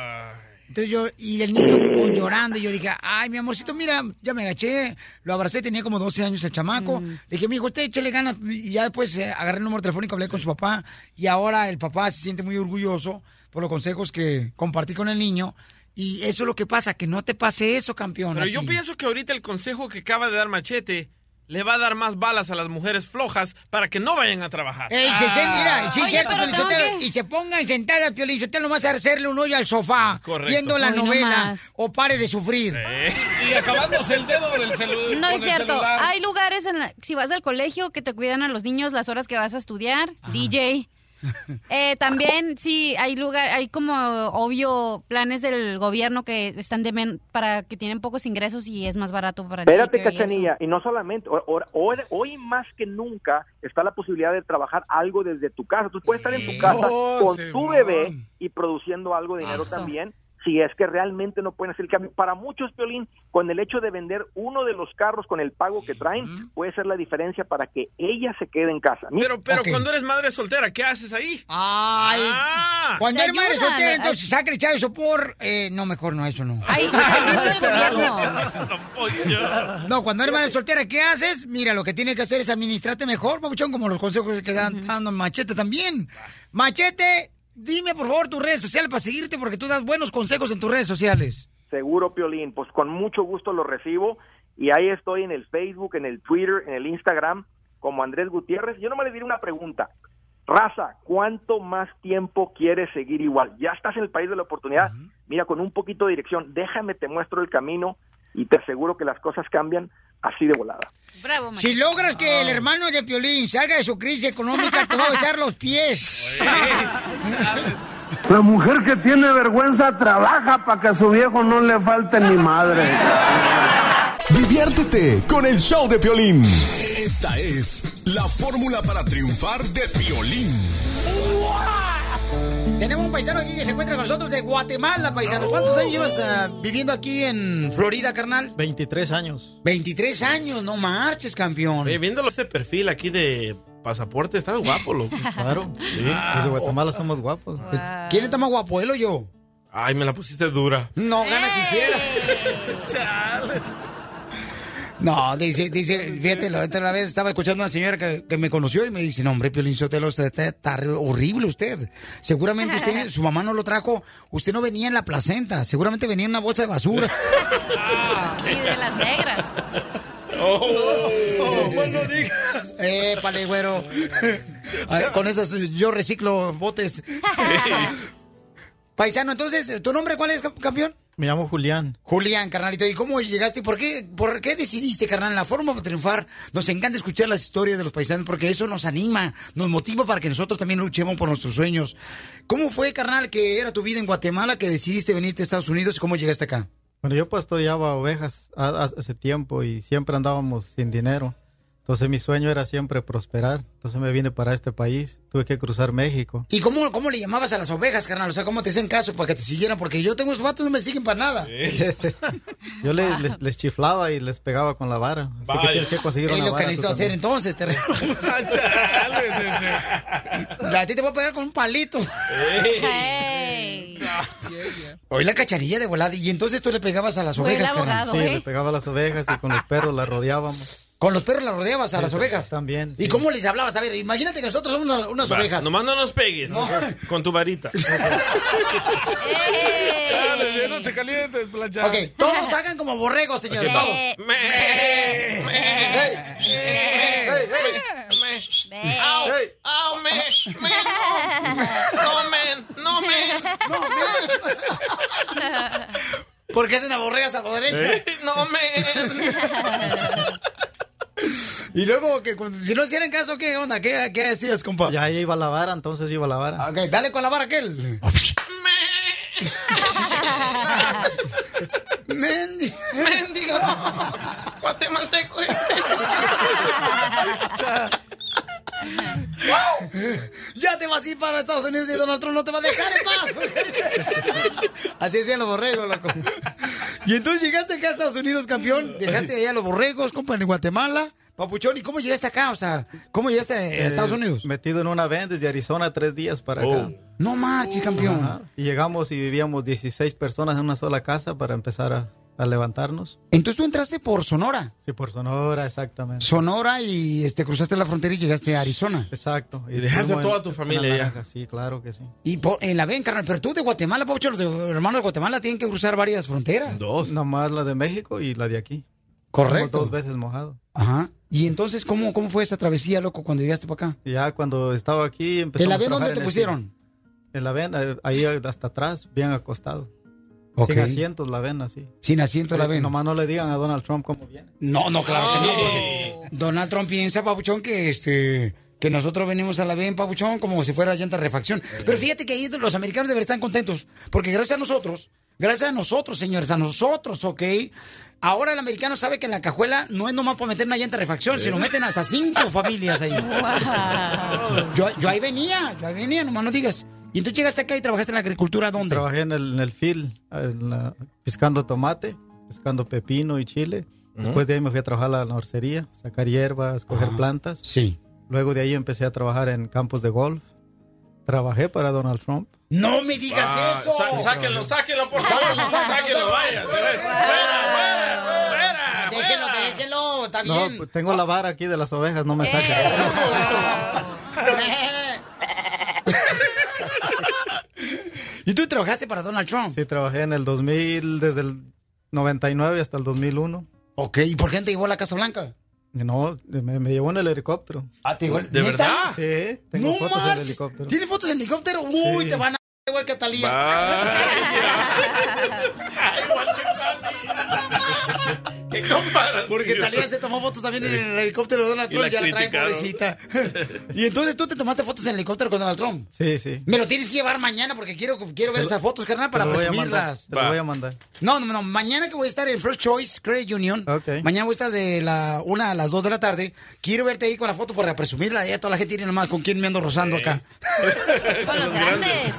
Entonces yo, y el niño con llorando, y yo dije, ay, mi amorcito, mira, ya me agaché, lo abracé, tenía como 12 años el chamaco. Le dije, mi hijo, usted échale ganas. Y ya después eh, agarré el número telefónico, hablé con su papá, y ahora el papá se siente muy orgulloso por los consejos que compartí con el niño. Y eso es lo que pasa, que no te pase eso, campeón. Pero yo pienso que ahorita el consejo que acaba de dar Machete le va a dar más balas a las mujeres flojas para que no vayan a trabajar. Ey, se- se- mira, sí, Oye, cierto, pero Piolín tengo Sotelo, que- y se pongan sentadas, Piolín Sotelo, nomás a hacerle un hoyo al sofá, Correcto. viendo la novela, o pare de sufrir. Y acabándose el dedo del celular. No es cierto. Hay lugares, en la- si vas al colegio, que te cuidan a los niños las horas que vas a estudiar. DJ. Eh, también, sí, hay lugar, hay como obvio planes del gobierno que están de men- para que tienen pocos ingresos y es más barato para el Espérate, daycare y. Cachanilla, y no solamente, hoy, hoy más que nunca está la posibilidad de trabajar algo desde tu casa. Tú puedes estar en tu casa Oh, con tu bebé y produciendo algo de dinero Eso. también, si es que realmente no pueden hacer el cambio. Para muchos, Piolín, con el hecho de vender uno de los carros con el pago que traen, puede ser la diferencia para que ella se quede en casa. Mira, Pero, pero cuando eres madre soltera, ¿qué haces ahí? Ay, Ah. cuando eres madre soltera, entonces saca el chavo por... Eh, no, mejor no, eso no. Ay, No, cuando eres madre soltera, ¿qué haces? Mira, lo que tienes que hacer es administrarte mejor, papuchón, como los consejos que dan dando Machete también. Machete, dime por favor tus redes sociales para seguirte porque tú das buenos consejos en tus redes sociales. Seguro, Piolín, pues con mucho gusto lo recibo y ahí estoy en el Facebook, en el Twitter, en el Instagram como Andrés Gutiérrez. Yo no me le diré una pregunta. Raza, ¿cuánto más tiempo quieres seguir igual? Ya estás en el país de la oportunidad. Mira, con un poquito de dirección, déjame, te muestro el camino y te aseguro que las cosas cambian así de volada. Bravo, Si logras que el hermano de Piolín salga de su crisis económica, te va a besar los pies. La mujer que tiene vergüenza trabaja para que a su viejo no le falte ni madre. Diviértete con el show de Piolín. Esta es la fórmula para triunfar de Piolín. Tenemos un paisano aquí que se encuentra con nosotros de Guatemala, paisanos. ¿Cuántos años llevas ah, viviendo aquí en Florida, carnal? 23 años. 23 años, no marches, campeón. Oye, viéndolo este perfil aquí de pasaporte, está guapo, loco. Claro. Sí. Los de Guatemala somos guapos. ¿Quién está más guapo, él o yo? Ay, me la pusiste dura. No, gana quisieras. No, dice, dice, fíjate, la otra vez estaba escuchando a una señora que, que me conoció y me dice, no, hombre, Piolín Sotelo, usted está, está horrible usted. Seguramente usted, su mamá no lo trajo, usted no venía en la placenta, seguramente venía en una bolsa de basura. Y de las negras. Oh, bueno, digas. Eh, pale, güero. Ay, Con esas yo reciclo botes. Paisano, entonces, ¿tu nombre cuál es, cam- campeón? Me llamo Julián. Julián, carnalito, ¿y cómo llegaste? ¿Por qué, ¿Por qué decidiste, carnal, la forma para triunfar? Nos encanta escuchar las historias de los paisanos porque eso nos anima, nos motiva para que nosotros también luchemos por nuestros sueños. ¿Cómo fue, carnal, que era tu vida en Guatemala, que decidiste venirte a Estados Unidos y cómo llegaste acá? Bueno, yo pastoreaba ovejas hace tiempo y siempre andábamos sin dinero. Entonces mi sueño era siempre prosperar. Entonces me vine para este país. Tuve que cruzar México. ¿Y cómo, cómo le llamabas a las ovejas, carnal? O sea, ¿cómo te hacen caso para que te siguieran? Porque yo tengo esos vatos no me siguen para nada. Yo le- les, les chiflaba y les pegaba con la vara. Así que Vaya. tienes que conseguir una lo que vara. tú necesito hacer entonces, terreno. A ti te voy a pegar con un palito. Hoy la cacharilla de volada. Y entonces tú le pegabas a las Fue ovejas, abogado, carnal. Sí, le pegaba a las ovejas y con los perros las rodeábamos. Con los perros las rodeabas a Sí, las ovejas. También. ¿Y cómo les hablabas? A ver, imagínate que nosotros somos unas, unas Va, ovejas. Nomás no nos pegues. Con tu varita. Dale, no se calientes, plancha. Ok, todos hagan como borregos, señores. Ok. Todos. ¡Au! ¡Au, me! ¡Me! ¡No, men! ¡No, men! ¡No, Porque es una borrega salvadoreña. ¿Eh? ¡No, men! Y luego, que si no hicieran caso, ¿qué onda? ¿Qué, qué hacías, compa? Ya iba la vara, entonces iba la vara. Ok, dale con la vara aquel. Mendigo. ¡Mendigo! ¡Guatemalteco este! Ya te vas a ir para Estados Unidos y Donald Trump no te va a dejar en paz. Así decían los borregos, loco. Y entonces llegaste acá a Estados Unidos, campeón. Dejaste allá a los borregos, compa, en Guatemala. Papuchón, ¿y cómo llegaste acá? O sea, ¿cómo llegaste a Estados Eh, Unidos? Metido en una van desde Arizona tres días para acá. No manches, campeón. Ajá. Y llegamos y vivíamos 16 personas en una sola casa para empezar a, a levantarnos. Entonces tú entraste por Sonora. Sí, por Sonora, exactamente. Sonora y este cruzaste la frontera y llegaste a Arizona. Exacto. Y dejaste a toda en- tu en familia ya. Sí, claro que sí. Y por, en la ven, carnal, pero tú de Guatemala, Papuchón, los hermanos de Guatemala tienen que cruzar varias fronteras. Dos. Nomás la de México y la de aquí. Correcto. Somos dos veces mojado. Ajá. Y entonces, ¿cómo, cómo fue esa travesía, loco, cuando llegaste para acá? Ya cuando estaba aquí empezamos ¿En la ven dónde te en el pusieron? En la ven, eh, ahí hasta atrás, bien acostado. Sin asientos la ven así. Sin asiento la ven. Nomás no le digan a Donald Trump cómo viene. No, no, claro que no, porque Donald Trump piensa, Papuchón, que este que nosotros venimos a la ven, Papuchón, como si fuera llanta refacción. Pero fíjate que ahí los americanos deberían estar contentos, porque gracias a nosotros, gracias a nosotros, señores, a nosotros, ¿ok? Ahora el americano sabe que en la cajuela no es nomás para meter una llanta de refacción, sino meten hasta cinco familias ahí. Yo, yo ahí venía, yo ahí venía, nomás no digas. ¿Y entonces llegaste acá y trabajaste en la agricultura dónde? Trabajé en el, en el field, en la- piscando tomate, piscando pepino y chile. Después de ahí me fui a trabajar a la nursería, sacar hierbas, coger plantas. Sí. Luego de ahí empecé a trabajar en campos de golf. Trabajé para Donald Trump. No me digas Ah, eso. sa- sáquenlo, sáquenlo, por favor. Sáquenlo, sáquenlo, Sáquenlo, vaya. Fuera, fuera, fuera. Déjenlo, déjenlo, está No, bien. pues tengo la vara aquí de las ovejas, no me saquen. ¿Y tú trabajaste para Donald Trump? Sí, trabajé en el 2000, desde el 99 hasta el 2001. Ok, ¿y por qué te llevó a la Casa Blanca? No, me, me llevó en el helicóptero. Ah, ¿te llevó- ¿De verdad? Sí, tengo No fotos en el helicóptero. ¿Tienes fotos en helicóptero? Uy, Sí. te van a igual que a Talía. ¿Qué comparación? Porque Talía se tomó fotos también en el helicóptero de Donald Y Trump, la ya la trae pobrecita. y entonces tú te tomaste fotos en el helicóptero con Donald Trump. Sí, sí. Me lo tienes que llevar mañana porque quiero, quiero ver esas fotos, carnal, para presumirlas. Te lo voy a mandar. No, no, no. Mañana que voy a estar en First Choice Credit Union. Mañana voy a estar de la una a las 2 de la tarde. Quiero verte ahí con la foto para presumirla. Ya toda la gente tiene nomás con quién me ando rozando acá. Con los grandes.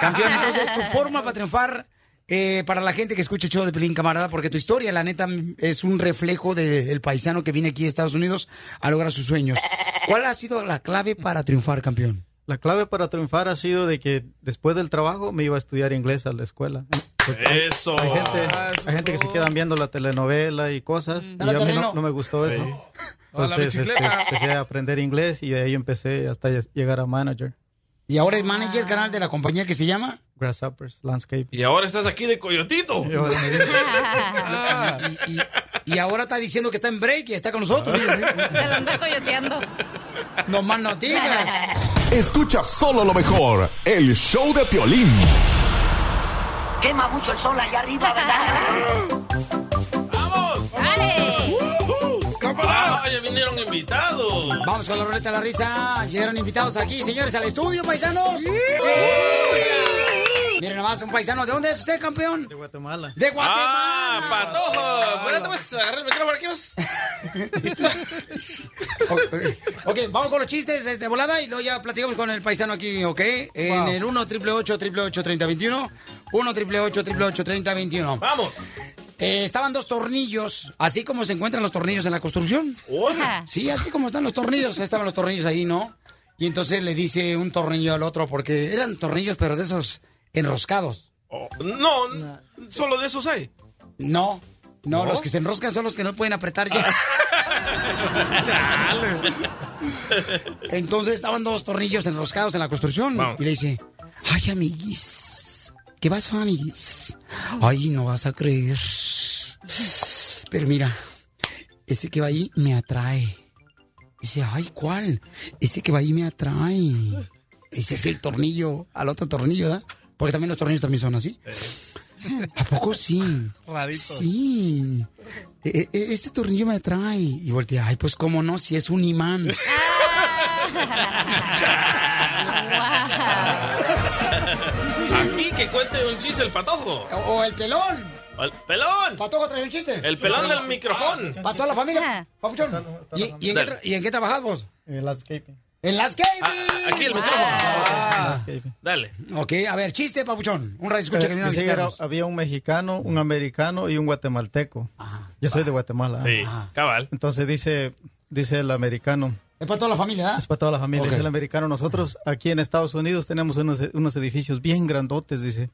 Campeón, entonces tu forma para triunfar eh, para la gente que escucha el show de Pelín Camarada, porque tu historia, la neta, es un reflejo del paisano que viene aquí a Estados Unidos a lograr sus sueños. ¿Cuál ha sido la clave para triunfar, campeón? La clave para triunfar ha sido de que después del trabajo me iba a estudiar inglés a la escuela. Porque Eso. Hay gente, hay gente que se quedan viendo la telenovela y cosas. Y Dale, a mí no, no me gustó eso. Entonces este, empecé a aprender inglés y de ahí empecé hasta llegar a manager. Y ahora es manager canal de la compañía que se llama Grasshoppers, Landscape. Y ahora estás aquí de coyotito. y, y- y ahora está diciendo que está en break y está con nosotros. Se lo anda coyoteando. No más no digas. Escucha solo lo mejor, el show de Piolín. Quema mucho el sol allá arriba, ¿verdad? Vinieron invitados! Vamos con la ruleta de la risa. Llegaron invitados aquí, señores, al estudio, paisanos. Miren nomás, un paisano. ¿De dónde es usted, campeón? De Guatemala. De Guatemala. ¡Ah, patojo! Espérate, pues, agarra el micrófono aquí, pues. Ok, vamos con los chistes de volada y luego ya platicamos con el paisano aquí, ¿ok? En Wow. el 1 888 888 3021 1 888 888 3021 ¡Vamos! Eh, estaban dos tornillos, así como se encuentran los tornillos en la construcción. Sí, así como están los tornillos, estaban los tornillos ahí, ¿no? Y entonces le dice un tornillo al otro, porque eran tornillos, pero de esos enroscados. Oh, no, solo de esos hay. No, no, ¿No? los que se enroscan son los que no pueden apretar ya. Entonces estaban dos tornillos enroscados en la construcción. Vamos. Y le dice, ay, amiguis, ¿qué pasó, amiguis? Ay, no vas a creer. Pero mira, ese que va ahí me atrae. Dice, ay, ¿cuál? Ese que va ahí me atrae. Ese es el tornillo, al otro tornillo, ¿verdad? Porque también los tornillos también son así. ¿A poco sí? Rarito. Sí. E- e- este tornillo me atrae. Y voltea, ay, pues cómo no, si es un imán. Aquí que cuente un chiste el patojo. O, o el pelón. ¡El pelón! Patojo trae un chiste. El pelón del micrófono. Para toda la familia. Papuchón. ¿Y, y en, qué y en qué trabajas vos? En landscaping. En landscaping. Aquí el micrófono. Dale. Ok, a ver, chiste, Papuchón. Un radio escucha que vino a Eh, visitarnos. había un mexicano, un americano y un guatemalteco. Yo soy de Guatemala. Sí, cabal. Entonces dice, dice el americano. Es para toda la familia, ¿ah? Es para toda la familia. Ok. Dice el americano. Nosotros aquí en Estados Unidos tenemos unos, unos edificios bien grandotes, dice.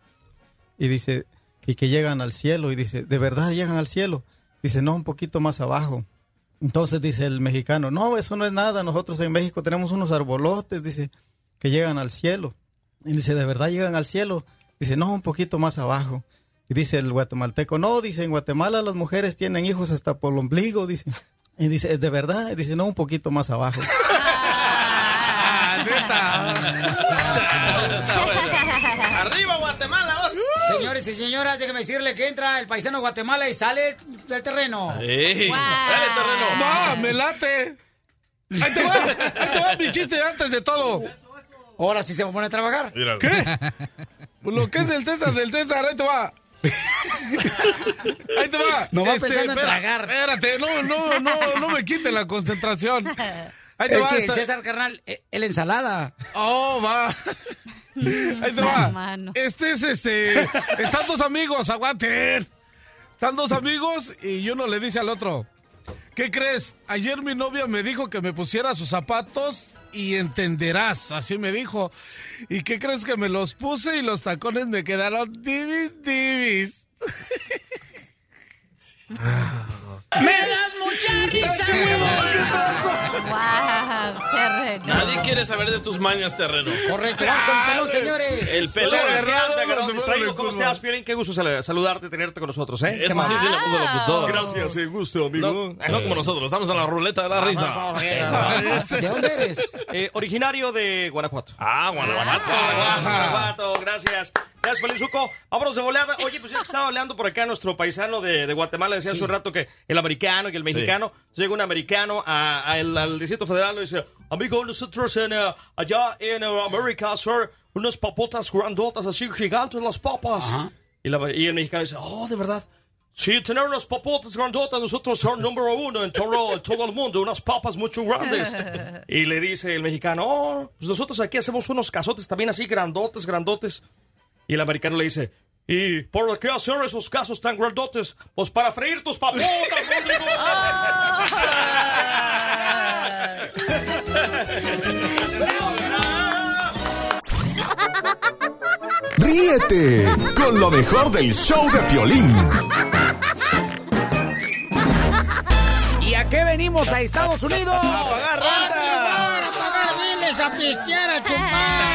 Y dice, y que llegan al cielo. Y dice, ¿de verdad llegan al cielo? Dice, no, un poquito más abajo. Entonces dice el mexicano, no, eso no es nada. Nosotros en México tenemos unos arbolotes, dice, que llegan al cielo. Y dice, ¿de verdad llegan al cielo? Dice, no, un poquito más abajo. Y dice el guatemalteco, no, dice, en Guatemala las mujeres tienen hijos hasta por el ombligo, dice. Y dice, ¿es de verdad? Y dice, no, un poquito más abajo. ¡Arriba, Guatemala! Señores y señoras, déjenme decirle que entra el paisano Guatemala y sale del terreno. ¡Va, me late! ¡Ahí te va! ¡Ahí te va mi chiste antes de todo! Ahora sí se va a poner a trabajar. ¿Qué? Pues lo que es el César del César, ahí te va. Ahí te va. Este, No va pensando en espera, tragar. Espérate, no, no, no, no me quiten la concentración. Ahí te Es va, que César, carnal, eh, el ensalada. Oh, va. Ahí te va. Este es este. Están dos amigos, aguanten. Están dos amigos y uno le dice al otro: ¿Qué crees? Ayer mi novia me dijo que me pusiera sus zapatos y entenderás. Así me dijo. ¿Y qué crees que me los puse y los tacones me quedaron divis, divis? ¡Me das mucha risa! ¡Wow! ¡Qué Nadie quiere saber de tus mañas, terreno. Correcto, vamos con el pelón, señores. El pelón. Pone ¿Cómo estás, Piolín? Qué gusto sal- saludarte, tenerte con nosotros, ¿eh? Eso ¿Qué sí tiene voz de locutor. Gracias, el gusto, amigo. No, no como nosotros, estamos en la ruleta de la risa. ¿De dónde eres? Eh, originario de Guanajuato. Ah, Guanajuato. Guanajuato, Guanajuato, gracias. Gracias, Pelinzuco. Vámonos de volada. Oye, pues ya que estaba hablando por acá nuestro paisano de, de Guatemala, decía hace un rato que el americano y el mexicano. Llega un americano a- a el- al Distrito Federal y dice, amigo, nosotros en, eh, allá en eh, América, sir, unas papotas grandotas así, gigantes las papas. Y, la- y el mexicano dice, oh, de verdad. Sí, tener unas papotas grandotas, nosotros son número uno en todo, en todo el mundo, unas papas mucho grandes. Y le dice el mexicano, oh, pues nosotros aquí hacemos unos cazotes también así grandotes, grandotes. Y el americano le dice, ¿y por qué hacer esos casos tan grandotes? Pues para freír tus papotas, Rodrigo. Ríete con lo mejor del show de Piolín. ¿Y a qué venimos a Estados Unidos? A pagar renta. A pagar biles, a pistear, a chupar.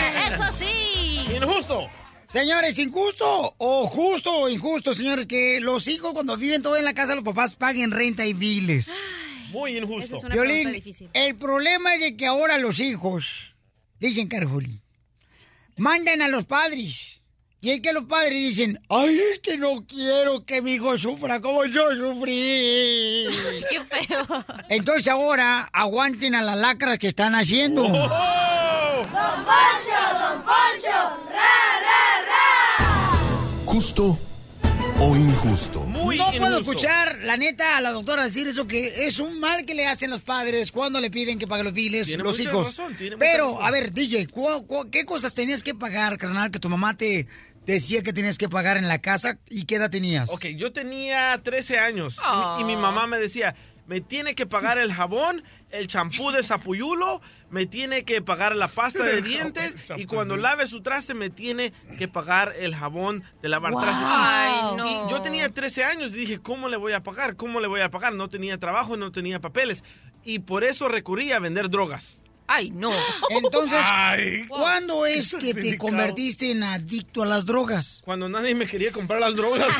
Señores, injusto o justo o injusto, señores, que los hijos cuando viven todo en la casa, los papás paguen renta y biles. Muy injusto. es una Violín, difícil. el problema es de que ahora los hijos, dicen Carjuli, mandan a los padres. Y es que los padres dicen, ay, es que no quiero que mi hijo sufra como yo sufrí. ¡Qué feo! Entonces ahora aguanten a las lacras que están haciendo. ¡Don Poncho, Don Poncho! ¡Ra, ra, ra! Justo o injusto. no puedo escuchar, la neta, a la doctora decir eso que es un mal que le hacen los padres cuando le piden que pague los biles, Tiene los mucha hijos. razón, tiene mucha Pero, razón. a ver, DJ, ¿cu- cu- qué cosas tenías que pagar, carnal, que tu mamá te decía que tenías que pagar en la casa y qué edad tenías? Ok, yo tenía 13 años y, y mi mamá me decía, me tiene que pagar el jabón, el champú de sapuyulo, me tiene que pagar la pasta de dientes y cuando lave su traste me tiene que pagar el jabón de lavar Wow. traste. Ay, no. Y yo tenía 13 años y dije, ¿cómo le voy a pagar? ¿Cómo le voy a pagar? No tenía trabajo, no tenía papeles y por eso recurrí a vender drogas. Ay, no. Entonces, Ay. ¿cuándo es que te Delicado. convertiste en adicto a las drogas? Cuando nadie me quería comprar las drogas.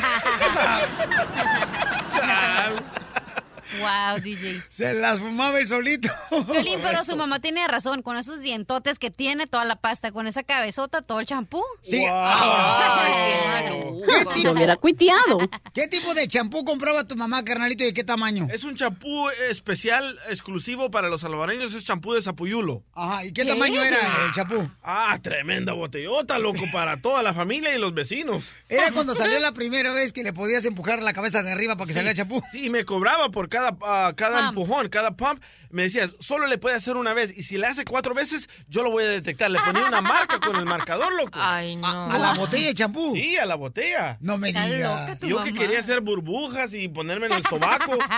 Wow, DJ. Se las fumaba el solito. Violín, pero su mamá tiene razón. Con esos dientotes que tiene, toda la pasta, con esa cabezota, todo el champú. Sí, Ay, qué ¿Qué tipo, hubiera cuiteado. ¿Qué tipo de champú compraba tu mamá, carnalito, y de qué tamaño? Es un champú especial, exclusivo para los salvadoreños, es champú de sapuyulo. Ajá, ¿y qué, tamaño era el champú? Ah, tremenda botellota, loco, para toda la familia y los vecinos. Era cuando salió la primera vez que le podías empujar la cabeza de arriba para que Sí. saliera el champú. Sí, me cobraba por cada, ah, cada Pump. empujón, cada pump. Me decías, solo le puede hacer una vez. Y si le hace cuatro veces, yo lo voy a detectar. Le ponía una marca con el marcador, loco. Ay, no. ¿A la botella de champú? Sí, a la botella. No me digas. Yo que mamá. quería hacer burbujas y ponerme en el sobaco.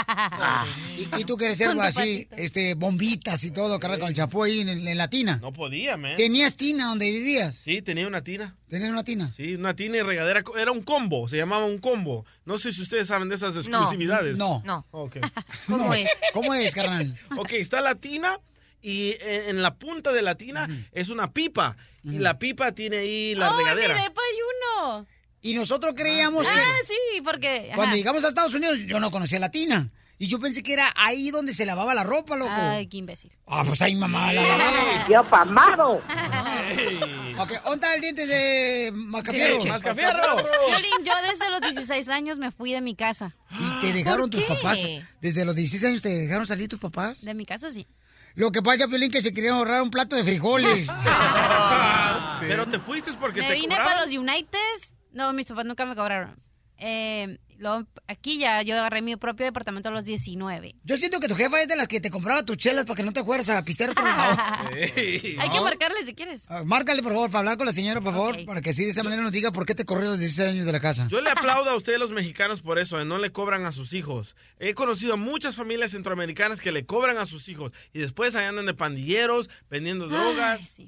Y, y tú quieres algo así, este, bombitas y todo, cargar con el champú ahí en, en la tina. No podía, man. ¿Tenías tina donde vivías? Sí, tenía una tina. ¿Tenías una tina? Sí, una tina y regadera. Era un combo, se llamaba un combo. No sé si ustedes saben de esas exclusividades. no. No. ¿Cómo es? ¿Cómo es, carnal? Ok, está la tina y en, en la punta de la tina es una pipa. Y la pipa tiene ahí la ¡Oh, regadera. mire, pues hay uno! Y nosotros creíamos Ah, que sí, porque... ajá. cuando llegamos a Estados Unidos yo no conocía la tina. Y yo pensé que era ahí donde se lavaba la ropa, loco. Ay, qué imbécil. Ah, pues ahí mamá la lavaba. ¡Yo pamado! Ok, ¿dónde está el diente de Mascafierro? Violín, yo desde los 16 años me fui de mi casa. ¿Y te dejaron ¿Por tus qué? papás? ¿Desde los 16 años te dejaron salir tus papás? De mi casa sí. Lo que pasa, Piolín, que se querían ahorrar un plato de frijoles. Pero te fuiste porque Me te vine para los United. No, mis papás nunca me cobraron. eh, luego aquí ya yo agarré mi propio departamento a los 19. Yo siento que tu jefa es de las que te compraba tus chelas para que no te fueras a pistear otro lado. Hay que marcarle si quieres. Ah, Márcale, por favor, para hablar con la señora, por favor, para que así de esa manera nos diga por qué te corrió los 16 años de la casa. Yo le aplaudo a ustedes los mexicanos por eso, de no le cobran a sus hijos. He conocido muchas familias centroamericanas que le cobran a sus hijos y después ahí andan de pandilleros, vendiendo drogas.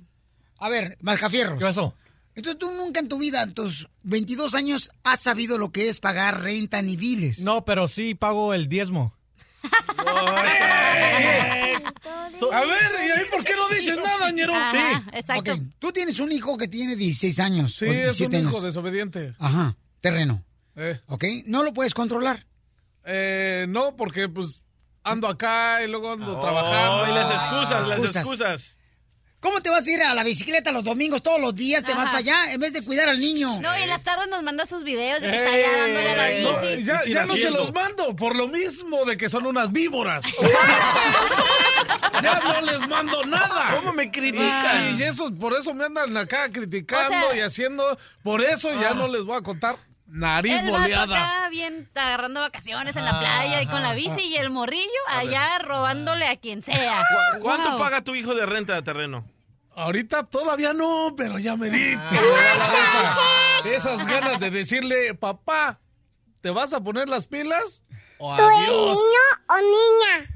A ver, Mascafierros. ¿Qué pasó? Entonces tú nunca en tu vida, en tus 22 años, has sabido lo que es pagar renta ni biles. No, pero sí pago el diezmo. A ver, ¿y ahí por qué no dices nada, ñero? Ajá, exacto. Ok, Tú tienes un hijo que tiene 16 años. Sí, es un 17 hijo años. desobediente. Ajá, terreno. Eh. ¿Ok? No lo puedes controlar. Eh, no, porque pues ando acá y luego ando trabajando. y las excusas, las excusas. ¿Cómo te vas a ir a la bicicleta los domingos todos los días? Te vas Ajá. para allá en vez de cuidar al niño. No, y en las tardes nos manda sus videos de que está allá dándole a la Eh, no, bici. ya no se los mando, por lo mismo de que son unas víboras. ya no les mando nada. ¿Cómo me critican? Y, y eso, por eso me andan acá criticando O sea- y haciendo. Por eso ya no les voy a contar nariz El boleada. acá bien agarrando vacaciones en la playa y con la bici y el morrillo allá robándole a quien sea. ¿Cu- ¿Cuánto paga tu hijo de renta de terreno? Ahorita todavía no, pero ya me di. Esa- esas ganas de decirle, papá, ¿te vas a poner las pilas? O ¿Tú eres adiós. niño o niña?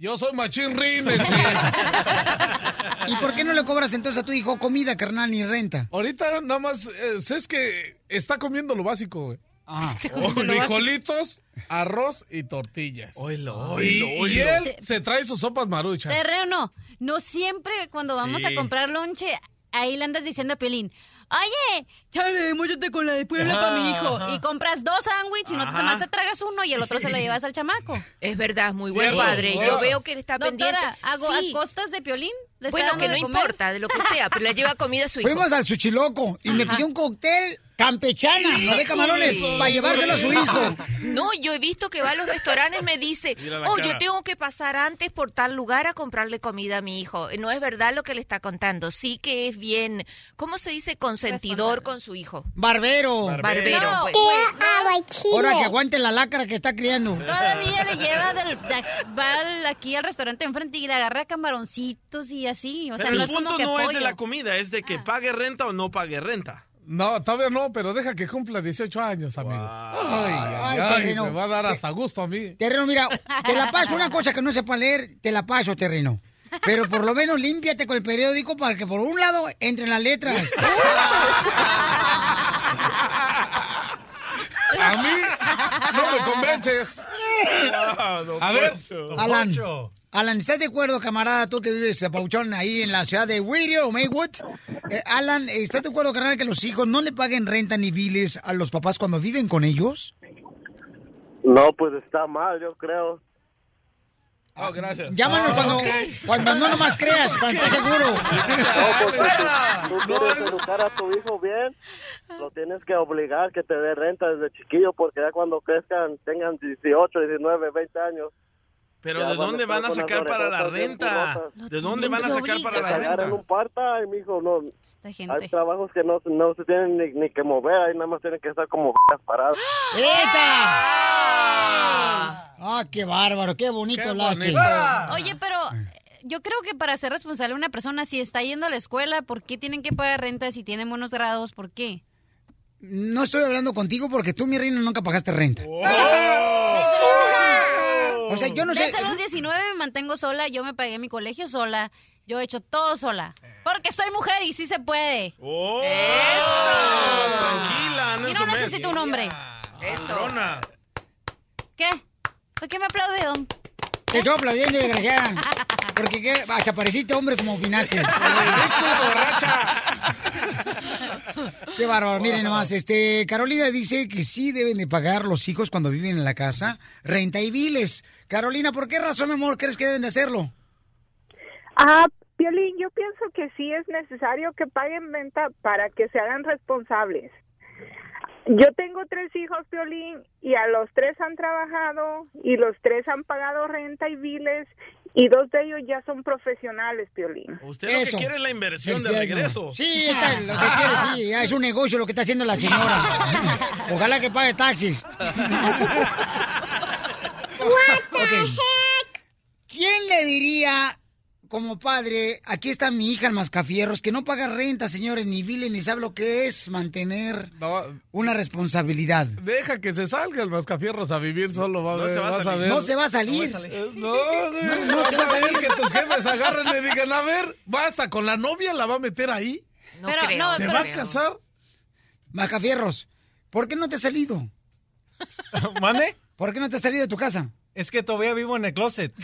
Yo soy machín rines. ¿Y por qué no le cobras entonces a tu hijo comida, carnal, ni renta? Ahorita nada más, eh, es que está comiendo lo básico, güey. Ah. Frijolitos, arroz y tortillas. Oilo, Y, oilo, y él se trae sus sopas maruchas. Terreno, no siempre cuando vamos Sí. a comprar lonche, ahí le andas diciendo a Pelín, oye, chale, móllate con la de Puebla para mi hijo. ajá. Y compras dos sándwiches y no te Ajá. más te tragas uno y el otro se lo llevas al chamaco. Es verdad, muy buen padre. Yo veo que él está Doctora, pendiente. ¿hago Sí. a costas de Piolín? ¿Le está Bueno, que no de importa, de lo que sea, pero le lleva comida a su hijo. Fuimos al Suchiloco y me Ajá. pidió un cóctel campechana, no de camarones, Sí. para llevárselo a su hijo. No, yo he visto que va a los restaurantes me dice, oh, cara. yo tengo que pasar antes por tal lugar a comprarle comida a mi hijo. No es verdad lo que le está contando. Sí que es bien, ¿cómo se dice? Consentidor con su hijo. Barbero. Barbero, pues. Ahora que aguante la lacra que está criando. Todavía le lleva del, de- va aquí al restaurante enfrente y le agarra camaroncitos y así. O sea, Pero no el es como punto que no es de la comida, es de que pague renta o no pague renta. No, todavía no, pero deja que cumpla 18 años, amigo. Ay, ay, Ay, ay, terreno. me va a dar hasta gusto a mí. Terreno, mira, te la paso, una cosa que no sepa leer, te la paso, terreno. Pero por lo menos límpiate con el periódico para que por un lado entren las letras. A mí no me convences. A ver, Alan, Alan, ¿estás de acuerdo, camarada, tú que vives, Pauchón, ahí en la ciudad de Whittier o Maywood? Eh, Alan, ¿estás de acuerdo, carnal, que los hijos no le paguen renta ni biles a los papás cuando viven con ellos? No, pues está mal, yo creo. Oh, gracias. Llámanos cuando, cuando no nomás creas, cuando estés seguro. No, porque tú, tú quieres educar a tu hijo bien, lo tienes que obligar que te dé renta desde chiquillo, porque ya cuando crezcan, tengan 18, 19, 20 años. Pero ya ¿de dónde van a sacar para la renta? ¿De dónde van a sacar para la renta? un part-time, hijo, no. gente. Hay trabajos que no, no se tienen ni, ni que mover, ahí nada más tienen que estar como parados. Ah, qué bárbaro, qué bonito hablaste. Oye, pero eh, yo creo que para ser responsable una persona, si está yendo a la escuela, ¿por qué tienen que pagar renta si tienen buenos grados? ¿Por qué? No estoy hablando contigo porque tú, mi reina, nunca pagaste renta. O sea, yo no sé. Desde los 19 me mantengo sola, yo me pagué mi colegio sola, yo he hecho todo sola. Porque soy mujer y sí se puede. ¡Oh! Tranquila, no Y no necesito un hombre. Patrona. ¿Qué? ¿Por qué me aplaude, don? Te estoy aplaudiendo, desgraciada. Porque ¿qué? hasta pareciste hombre como opinaste. Qué bárbaro. Miren nomás, este, Carolina dice que sí deben de pagar los hijos cuando viven en la casa renta y biles. Carolina, ¿por qué razón, mi amor, crees que deben de hacerlo? Ah, Piolín, yo pienso que sí es necesario que paguen renta para que se hagan responsables. Yo tengo tres hijos, Piolín, y a los tres han trabajado y los tres han pagado renta y biles y dos de ellos ya son profesionales, Piolín. Usted lo que quiere es la inversión de regreso. Sí, está, lo que quiere, sí, ya es un negocio lo que está haciendo la señora. Ojalá que pague taxis. Ok. ¿Quién le diría como padre, aquí está mi hija el mascafierros, que no paga renta, señores, ni biles, ni sabe lo que es mantener una responsabilidad? Deja que se salga el mascafierros a vivir solo, va a No ver, se va a vas a salir. ver. No se va a salir. Eh, No, se va a salir. que tus jefes agarren y digan, a ver, basta, con la novia la va a meter ahí. No Pero, creo. no, ¿Se pero- va a casar? Mascafierros, ¿por qué no te has salido? ¿Mande? ¿Por qué no te has salido de tu casa? Es que todavía vivo en el closet.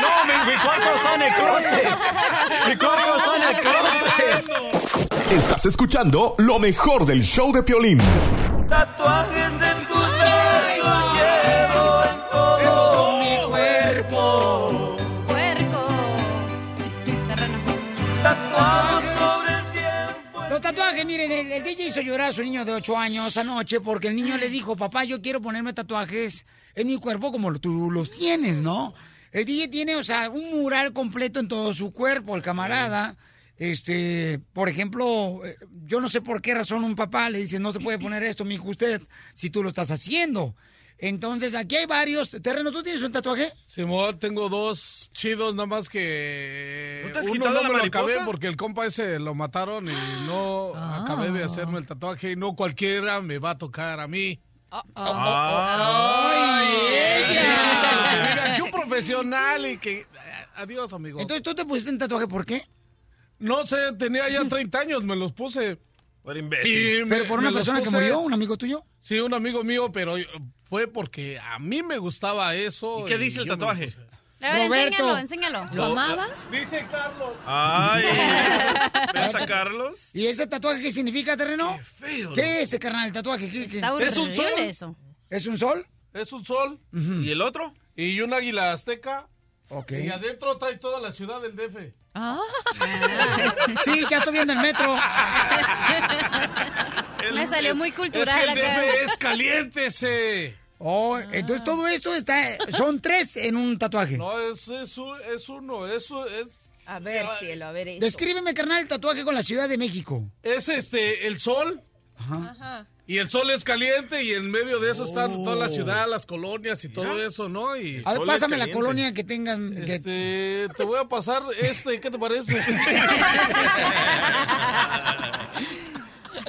No, mi, mi cuarto está en el closet. Mi cuarto está en el closet. Estás escuchando lo mejor del show de Piolín. Tatuajes de tus besos llevo en todo mi cuerpo. Puerco. Tatuados sobre el tiempo. Los tatuajes, miren, el, el DJ hizo llorar a su niño de 8 años anoche porque el niño le dijo, papá, yo quiero ponerme tatuajes en mi cuerpo como tú los tienes, ¿no? El DJ tiene, o sea, un mural completo en todo su cuerpo, el camarada. Este, por ejemplo, eh, yo no sé por qué razón un papá le dice, no se puede poner esto, mi hijo, usted, si tú lo estás haciendo. Entonces, aquí hay varios. Terreno, ¿tú tienes un tatuaje? Simón, tengo dos chidos, nada más que. ¿No te has uno quitado no la me lo mariposa? acabé porque el compa ese lo mataron y no acabé de hacerme el tatuaje y no cualquiera me va a tocar a mí. ¡Ay, Que digan que un profesional y que. Adiós, amigo. Entonces, ¿tú te pusiste un tatuaje por qué? No sé, tenía ya 30 años, me los puse. Por imbécil. me- ¿Pero por una persona que murió, un amigo tuyo? Sí, un amigo mío, pero fue porque a mí me gustaba eso. ¿Y qué dice el tatuaje? A ver, Roberto. enséñalo, enséñalo. ¿Lo amabas? Dice Carlos. Ay, ¿ves a Carlos? ¿Y ese tatuaje qué significa, terreno? Qué feo. ¿Qué es ese carnal, el tatuaje? ¿Qué, qué? Está ¿Es un sol? eso. ¿Es un sol? Es un sol ¿Y el otro? y un águila azteca. Ok. Y adentro trae toda la ciudad del DF. Ah. Sí, ya estoy viendo el metro. Me salió muy Es cultural que el acá. DF es caliente ese. Oh, entonces todo esto está, son tres en un tatuaje. No, es, es, es uno, eso es, A ver, cielo, a ver eso. Descríbeme, carnal, el tatuaje con la Ciudad de México. es este, el sol. Ajá. Y el sol es caliente y en medio de eso están toda la Oh. ciudad, las colonias y todo eso, ¿no? Y A ver, pásame la colonia que tengan. que- este, te voy a pasar este, ¿qué te parece?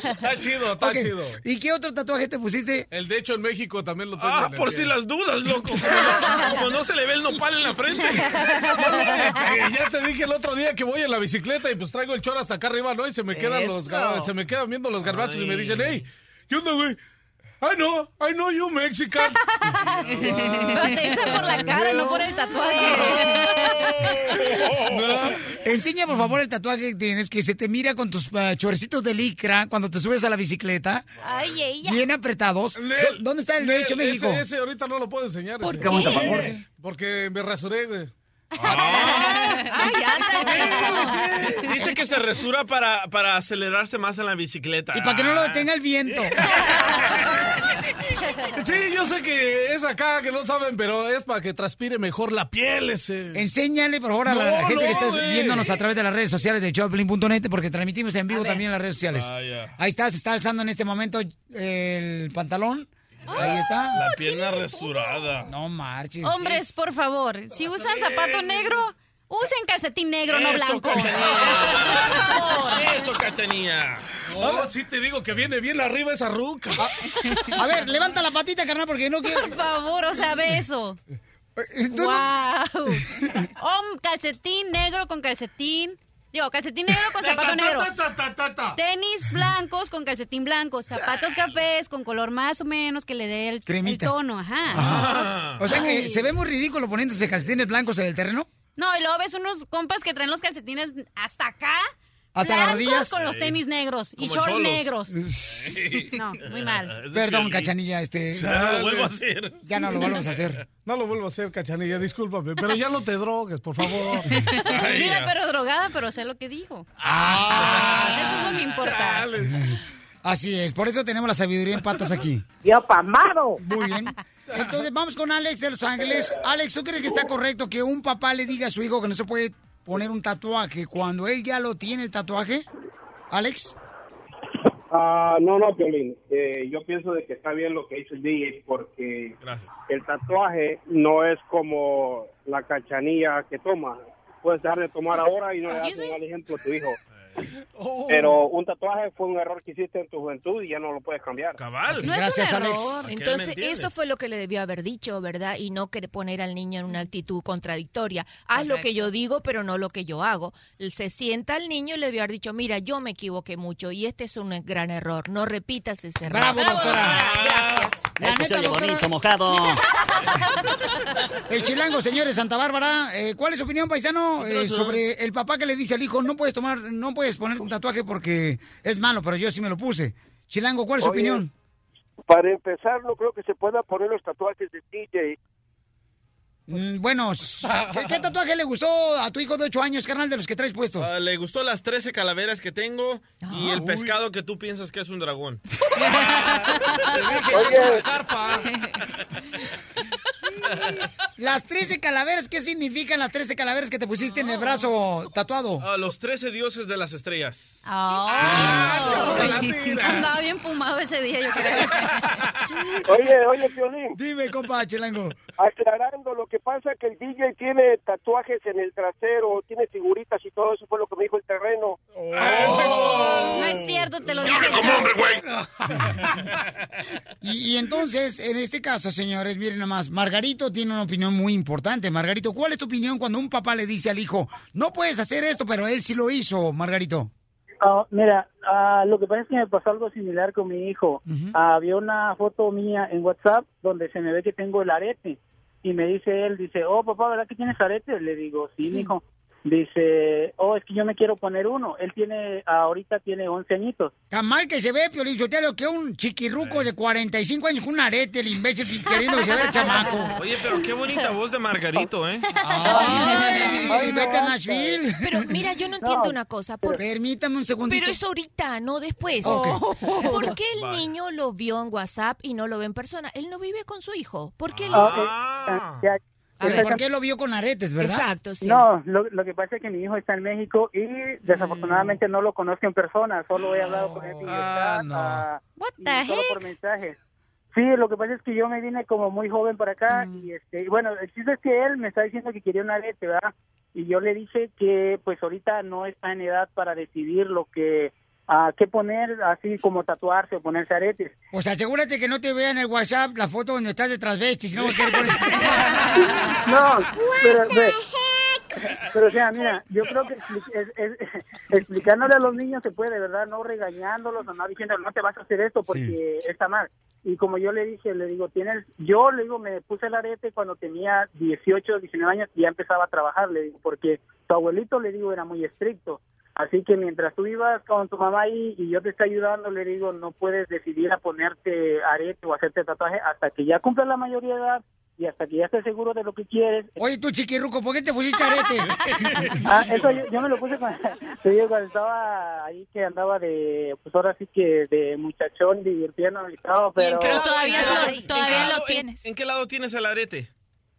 está chido, está chido. ¿Y qué otro tatuaje te pusiste? El de hecho en México también lo tengo. Ah, por si las dudas, loco. Como no, se le ve el nopal en la frente. Eh, ya te dije el otro día que voy en la bicicleta y pues traigo el chor hasta acá arriba, ¿no? Y se me quedan los Eso. gar- se me quedan viendo los garbachos y me Ay. dicen, hey, ¿qué onda, güey? I know, I know you Mexican. Pero te dicen por la cara, no por el tatuaje. Enseña, por favor, el tatuaje que tienes, que se te mira con tus ah, chorecitos de licra cuando te subes a la bicicleta, Ay, ella. bien apretados. ¿Dónde está el Nel, hecho México? Ese, ese ahorita no lo puedo enseñar. ¿Por ese. qué? ¿Por qué? Porque me rasuré, güey. Ay, anda. Dice que se resura para, para acelerarse más en la bicicleta. Y para que no lo detenga el viento. Sí, yo sé que es acá que no saben, pero es para que transpire mejor la piel ese. Enséñale, por favor, a la, No, gente que está güey. viéndonos a través de las redes sociales de Choplin.net, porque transmitimos en vivo también en las redes sociales. Ah, ya. Ahí está, se está alzando en este momento el pantalón. Ahí está. La pierna resurada. No marches. Hombres, por favor, si usan zapato negro, usen calcetín negro, no Eso, blanco. Cachanilla. Eso, cachanilla. Oh, sí te digo que viene bien arriba esa ruca. A ver, levanta la patita, carnal, porque no quiero. Por favor, o sea, beso. Tú no- Wow. Hom- calcetín negro con calcetín. Digo, calcetín negro con zapato negro. Tenis blancos con calcetín blanco. Zapatos cafés con color más o menos que le dé el, el tono. Ajá. Ah. O sea que Ay. se ve muy ridículo poniéndose calcetines blancos en el terreno. No, y luego ves unos compas que traen los calcetines hasta acá. ¿Hasta las rodillas? con los tenis negros y Como shorts cholos. negros. No, muy mal. Perdón, cachanilla, este. Ya no lo vuelvo a hacer. Ya no lo vamos a hacer. No lo vuelvo a hacer, cachanilla, discúlpame, pero ya no te drogues, por favor. Mira, pero drogada, pero sé lo que dijo. Ah. Eso es lo que importa. Chale. Así es, por eso tenemos la sabiduría en patas aquí. Yo pamado. Muy bien. Entonces vamos con Alex de Los Ángeles. Alex, ¿tú crees que está correcto que un papá le diga a su hijo que no se puede poner un tatuaje cuando él ya lo tiene el tatuaje? Alex. Ah, no, no, Piolín. Eh, yo pienso de que está bien lo que hizo el DJ porque el tatuaje no es como la cachanilla que toma. Puedes dejar de tomar ahora y no le das un mal ejemplo a tu hijo. Pero un tatuaje fue un error que hiciste en tu juventud y ya no lo puedes cambiar. Cabal. No Gracias, es un Alex. error. ¿A qué me Entonces, eso fue lo que le debió haber dicho, ¿verdad? Y no que poner al niño en una actitud contradictoria. Haz lo que yo digo, pero no lo que yo hago. Se sienta al niño y le debió haber dicho, mira, yo me equivoqué mucho y este es un gran error. No repitas ese error. Bravo, doctora. Gracias. La Este neta, oye doctora. bonito, mojado. El chilango, señores, Santa Bárbara, eh, ¿cuál es su opinión, paisano, eh, sobre el papá que le dice al hijo, no puedes tomar, no puedes poner un tatuaje porque es malo, pero yo sí me lo puse? Chilango, ¿cuál es su Oye, opinión? Para empezar, no creo que se pueda poner los tatuajes de DJ. Mm, bueno, ¿qué, qué tatuaje le gustó a tu hijo de 8 años, carnal, de los que traes puestos? Ah, le gustó las 13 calaveras que tengo y el pescado que tú piensas que es un dragón. Oye, Las 13 calaveras, ¿qué significan las 13 calaveras que te pusiste en el brazo tatuado? Ah, los 13 dioses de las estrellas. Ay, Andaba bien fumado ese día, yo creo. oye, oye, Piolín. Dime, compa, chilango. Aclarando, lo que pasa es que el DJ tiene tatuajes en el trasero, tiene figuritas y todo eso fue lo que me dijo el terreno. No es cierto, te lo dije yo. Y, y entonces, en este caso, señores, miren nomás, Margarito tiene una opinión muy importante. Margarito, ¿cuál es tu opinión cuando un papá le dice al hijo, no puedes hacer esto, pero él sí lo hizo, Margarito? Ah, mira, ah, lo que pasa es que me pasó algo similar con mi hijo. Ah, había una foto mía en WhatsApp donde se me ve que tengo el arete y me dice él, dice, oh papá, ¿verdad que tienes arete? Le digo, sí, mijo. Dice, oh, es que yo me quiero poner uno. Él tiene, ahorita tiene 11 añitos. Tan mal que se ve, Piolín Sotelo, que un chiquirruco de 45 años con un arete, el imbécil, queriendo se ver chamaco. Oye, pero qué bonita voz de Margarito, ¿eh? Ay, vete a Nashville. Pero mira, yo no entiendo una cosa. ¿por- Permítame un segundito. Pero es ahorita, no después. Ok. ¿Por qué el Vale. niño lo vio en WhatsApp y no lo ve en persona? Él no vive con su hijo. ¿Por qué? Ah, ok. Ya- A ver, esa- ¿Por qué lo vio con aretes, verdad? Exacto, sí. No, lo, lo que pasa es que mi hijo está en México y desafortunadamente no lo conozco en persona, solo he hablado con él y, está, ah, y solo por mensajes. Sí, lo que pasa es que yo me vine como muy joven para acá y este, y bueno, el chiste es que él me está diciendo que quería una arete, ¿verdad? Y yo le dije que pues ahorita no está en edad para decidir lo que a qué poner, así como tatuarse o ponerse aretes. Pues asegúrate que no te vea en el WhatsApp la foto donde estás de transvesti, si no. No, pero, pero, pero, o sea, mira, yo creo que expli- es- es- explicándole a los niños se puede, ¿verdad? No regañándolos no diciendo, no te vas a hacer esto porque está mal. Y como yo le dije, le digo, tienes, yo le digo, me puse el arete cuando tenía 18, 19 años y ya empezaba a trabajar, le digo, porque tu abuelito, le digo, era muy estricto. Así que mientras tú ibas con tu mamá ahí y yo te estoy ayudando, le digo, no puedes decidir a ponerte arete o hacerte tatuaje hasta que ya cumplas la mayoría de edad y hasta que ya estés seguro de lo que quieres. Oye, tú chiquirruco, ¿por qué te pusiste arete? Ah, eso yo, yo me lo puse cuando, cuando estaba ahí que andaba de, pues ahora sí que de muchachón divirtiendo y todo, pero... Pero todavía ¿En qué lo- lado- todavía en qué lo en- tienes. ¿En qué lado tienes el arete?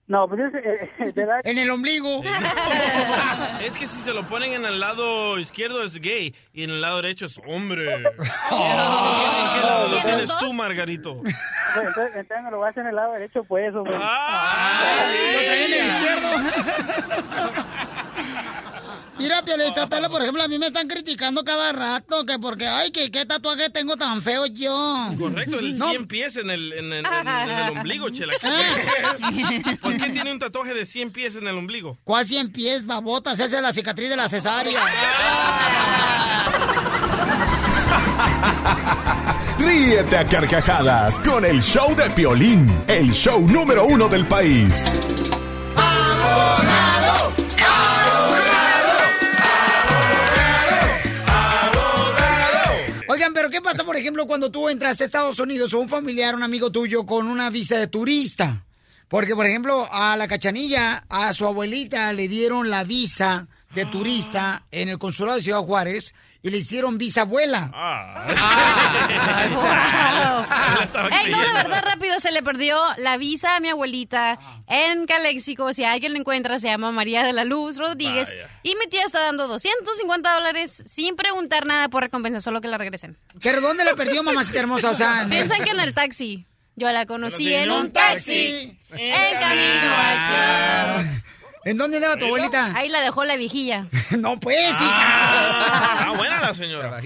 No, pues es, eh, de edad- En el ombligo. Es que si se lo ponen en el lado izquierdo es gay y en el lado derecho es hombre. ¿En qué lado lo ¿Y en tienes tú? Margarito? Pues, entonces, entonces me lo hacer en el lado derecho, pues, hombre. Lo traía en el izquierdo. Mira, Piolizotelo, por ejemplo, a mí me están criticando cada rato que porque, ay, que qué tatuaje tengo tan feo yo. Correcto, el No, 100 pies en el, en, el- en- en el ombligo, chela. ¿Por qué tiene un tatuaje de 100 pies en el ombligo? ¿Cuál 100 pies, babotas? Esa es la cicatriz de la cesárea. Ríete a carcajadas con el show de Piolín, el show número uno del país. ¿Qué pasa, por ejemplo, cuando tú entras a Estados Unidos o un familiar, un amigo tuyo con una visa de turista? Porque, por ejemplo, a la cachanilla, a su abuelita le dieron la visa de turista en el consulado de Ciudad Juárez y le hicieron bisabuela. Ey, no, de verdad, rápido, se le perdió la visa a mi abuelita en Caléxico. Si alguien la encuentra, se llama María de la Luz Rodríguez. Vaya. Y mi tía está dando 250 dólares sin preguntar nada por recompensa, solo que la regresen. ¿Pero dónde la perdió, mamacita hermosa? O sea, en- Piensan que en el taxi. Yo la conocí en un un taxi. En camino aquí. ¿En dónde andaba tu abuelita? Ahí la dejó la viejilla. no, pues, hija. Ah, buena la señora.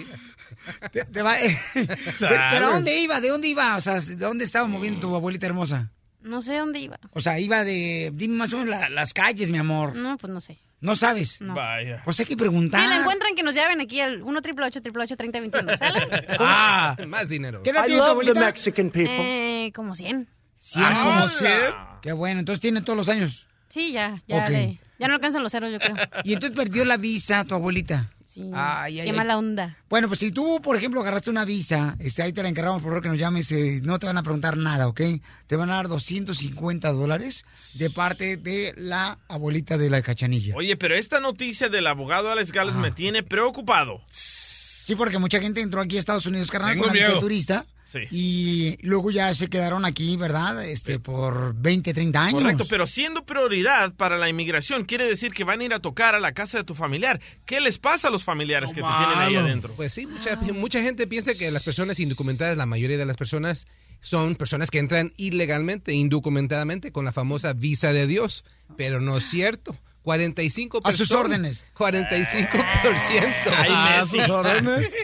Te- te va- pero, pero ¿a dónde iba? ¿De dónde iba? O sea, ¿de dónde estaba moviendo tu abuelita hermosa? No sé dónde iba. O sea, iba de... Dime más o menos la- las calles, mi amor. No, pues no sé. ¿No sabes? No. Vaya. Pues hay que preguntar. Si la encuentran, que nos llamen aquí al 1 888 3021 ¿Sale? Ah, más dinero. ¿Qué edad tiene tu abuelita? Eh, como 100. ¿Cien? Ah, ¿Como cien? Qué bueno, entonces tiene todos los años. Sí, ya, ya, Ok. le- ya no alcanzan los ceros, yo creo. Y entonces perdió la visa tu abuelita. Sí. Ay, ay, Qué ay. mala onda. Bueno, pues si tú, por ejemplo, agarraste una visa, este, ahí te la encargamos, por favor, que nos llames, eh, no te van a preguntar nada, ¿ok? Te van a dar 250 dólares de parte de la abuelita de la cachanilla. Oye, pero esta noticia del abogado Alex Gales me tiene preocupado. Sí, porque mucha gente entró aquí a Estados Unidos, carnal, Tengo con la visa de turista. Sí. Y luego ya se quedaron aquí, ¿verdad? Este, por 20, 30 años. Correcto, pero siendo prioridad para la inmigración, quiere decir que van a ir a tocar a la casa de tu familiar. ¿Qué les pasa a los familiares que te tienen ahí adentro? Pues sí, mucha, mucha gente piensa que las personas indocumentadas, la mayoría de las personas, son personas que entran ilegalmente, indocumentadamente, con la famosa visa de Dios. Pero no es cierto. 45 A sus personas- órdenes. 45%. Ay, A sus órdenes.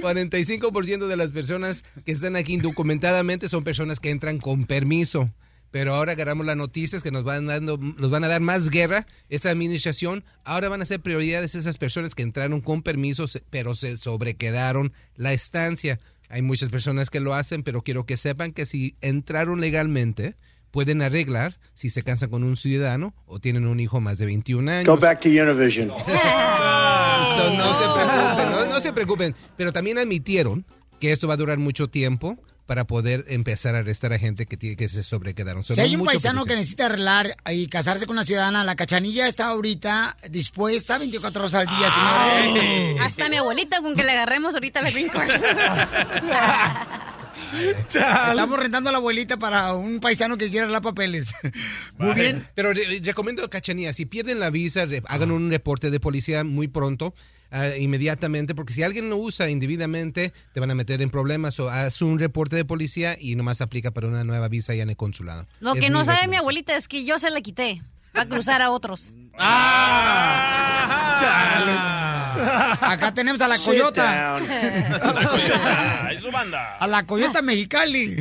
45% de las personas que están aquí indocumentadamente son personas que entran con permiso. Pero ahora agarramos las noticias que nos van dando, nos van a dar más guerra esta administración. Ahora van a ser prioridades esas personas que entraron con permiso, se- pero se sobrequedaron la estancia. Hay muchas personas que lo hacen, pero quiero que sepan que si entraron legalmente, pueden arreglar si se casan con un ciudadano o tienen un hijo más de 21 años. Go back to Univision. So, no se preocupen, no, no se preocupen. Pero también admitieron que esto va a durar mucho tiempo para poder empezar a arrestar a gente que, tiene, que se sobrequedaron. So, Si no hay un paisano que necesita arreglar y casarse con una ciudadana, la cachanilla está ahorita dispuesta 24 horas al día, señores. Hasta mi abuelita con que le agarremos ahorita la green card. Estamos rentando a la abuelita para un paisano que quiera arreglar papeles. Muy bien. Pero re- recomiendo, Cachanía, si pierden la visa, re- hagan un reporte de policía muy pronto, ah, inmediatamente, porque si alguien lo usa indebidamente, te van a meter en problemas. O haz un reporte de policía y nomás aplica para una nueva visa ya en el consulado. Lo Es que no sabe mi abuelita es que yo se la quité para cruzar a otros. Acá tenemos a la coyota. Ay, su banda. A la coyota mexicali.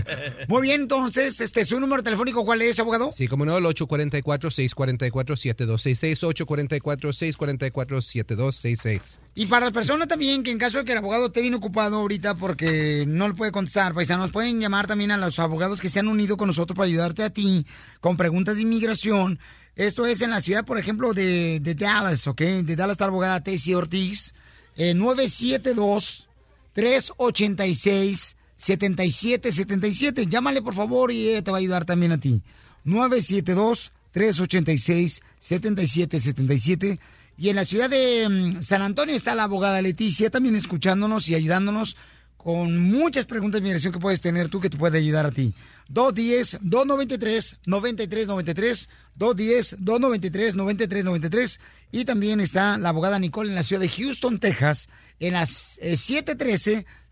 Muy bien, entonces, este, su número telefónico, ¿cuál es, abogado? Sí, como no, el 844-644-7266, 844-644-7266. Y para las personas también que en caso de que el abogado esté bien ocupado ahorita porque no le puede contestar, paisanos, pueden llamar también a los abogados que se han unido con nosotros para ayudarte a ti con preguntas de inmigración. Esto es en la ciudad, por ejemplo, de, Dallas, ¿ok? De Dallas está la abogada Tessie Ortiz, eh, 972-386-7777. Llámale, por favor, y ella te va a ayudar también a ti. 972-386-7777. Y en la ciudad de mm, San Antonio está la abogada Leticia también escuchándonos y ayudándonos con muchas preguntas de migración que puedes tener tú que te puede ayudar a ti. 210-293-9393, 210-293-9393. Y también está la abogada Nicole en la ciudad de Houston, Texas, en las eh,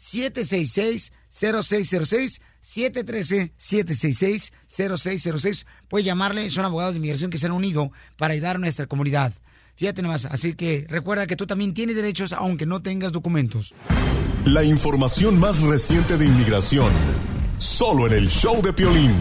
713-766-0606. 713-766-0606. Puedes llamarle, son abogados de inmigración que se han unido para ayudar a nuestra comunidad. Fíjate nomás, así que recuerda que tú también tienes derechos aunque no tengas documentos. La información más reciente de inmigración. Solo en el show de Piolín.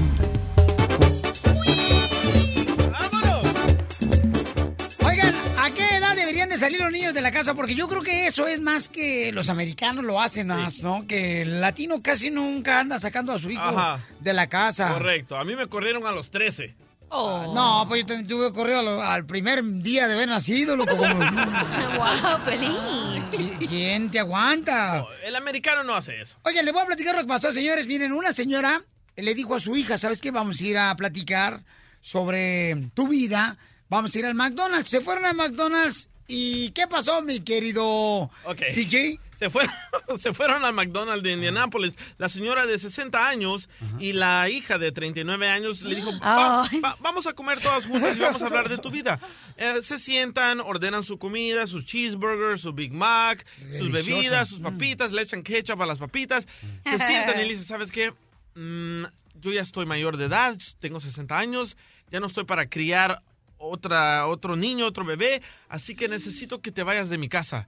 Oigan, ¿a qué edad deberían de salir los niños de la casa? Porque yo creo que eso es más que los americanos lo hacen más, ¿no? Que el latino casi nunca anda sacando a su hijo Ajá. de la casa. Correcto. A mí me corrieron a los 13. Ah, No, pues yo también tuve corrido al, al primer día de haber nacido, loco. Como... ¡Wow, Pelín! ¿Quién te aguanta? El americano no hace eso. Oigan, les voy a platicar lo que pasó, señores. Miren, una señora le dijo a su hija, ¿sabes qué? Vamos a ir a platicar sobre tu vida. Vamos a ir al McDonald's. Se fueron al McDonald's ¿Y qué pasó, mi querido Ok. DJ? Se fueron, se fueron al McDonald's de Indianápolis. La señora de 60 años y la hija de 39 años le dijo, "Va- Ay. va- vamos a comer todas juntas y vamos a hablar de tu vida. Eh, se sientan, ordenan su comida, sus cheeseburgers, su Big Mac, sus bebidas, sus papitas, le echan ketchup a las papitas. Se sientan y le dicen, ¿sabes qué? Mm, yo ya estoy mayor de edad, tengo 60 años, ya no estoy para criar otra, otro niño, otro bebé, así que necesito que te vayas de mi casa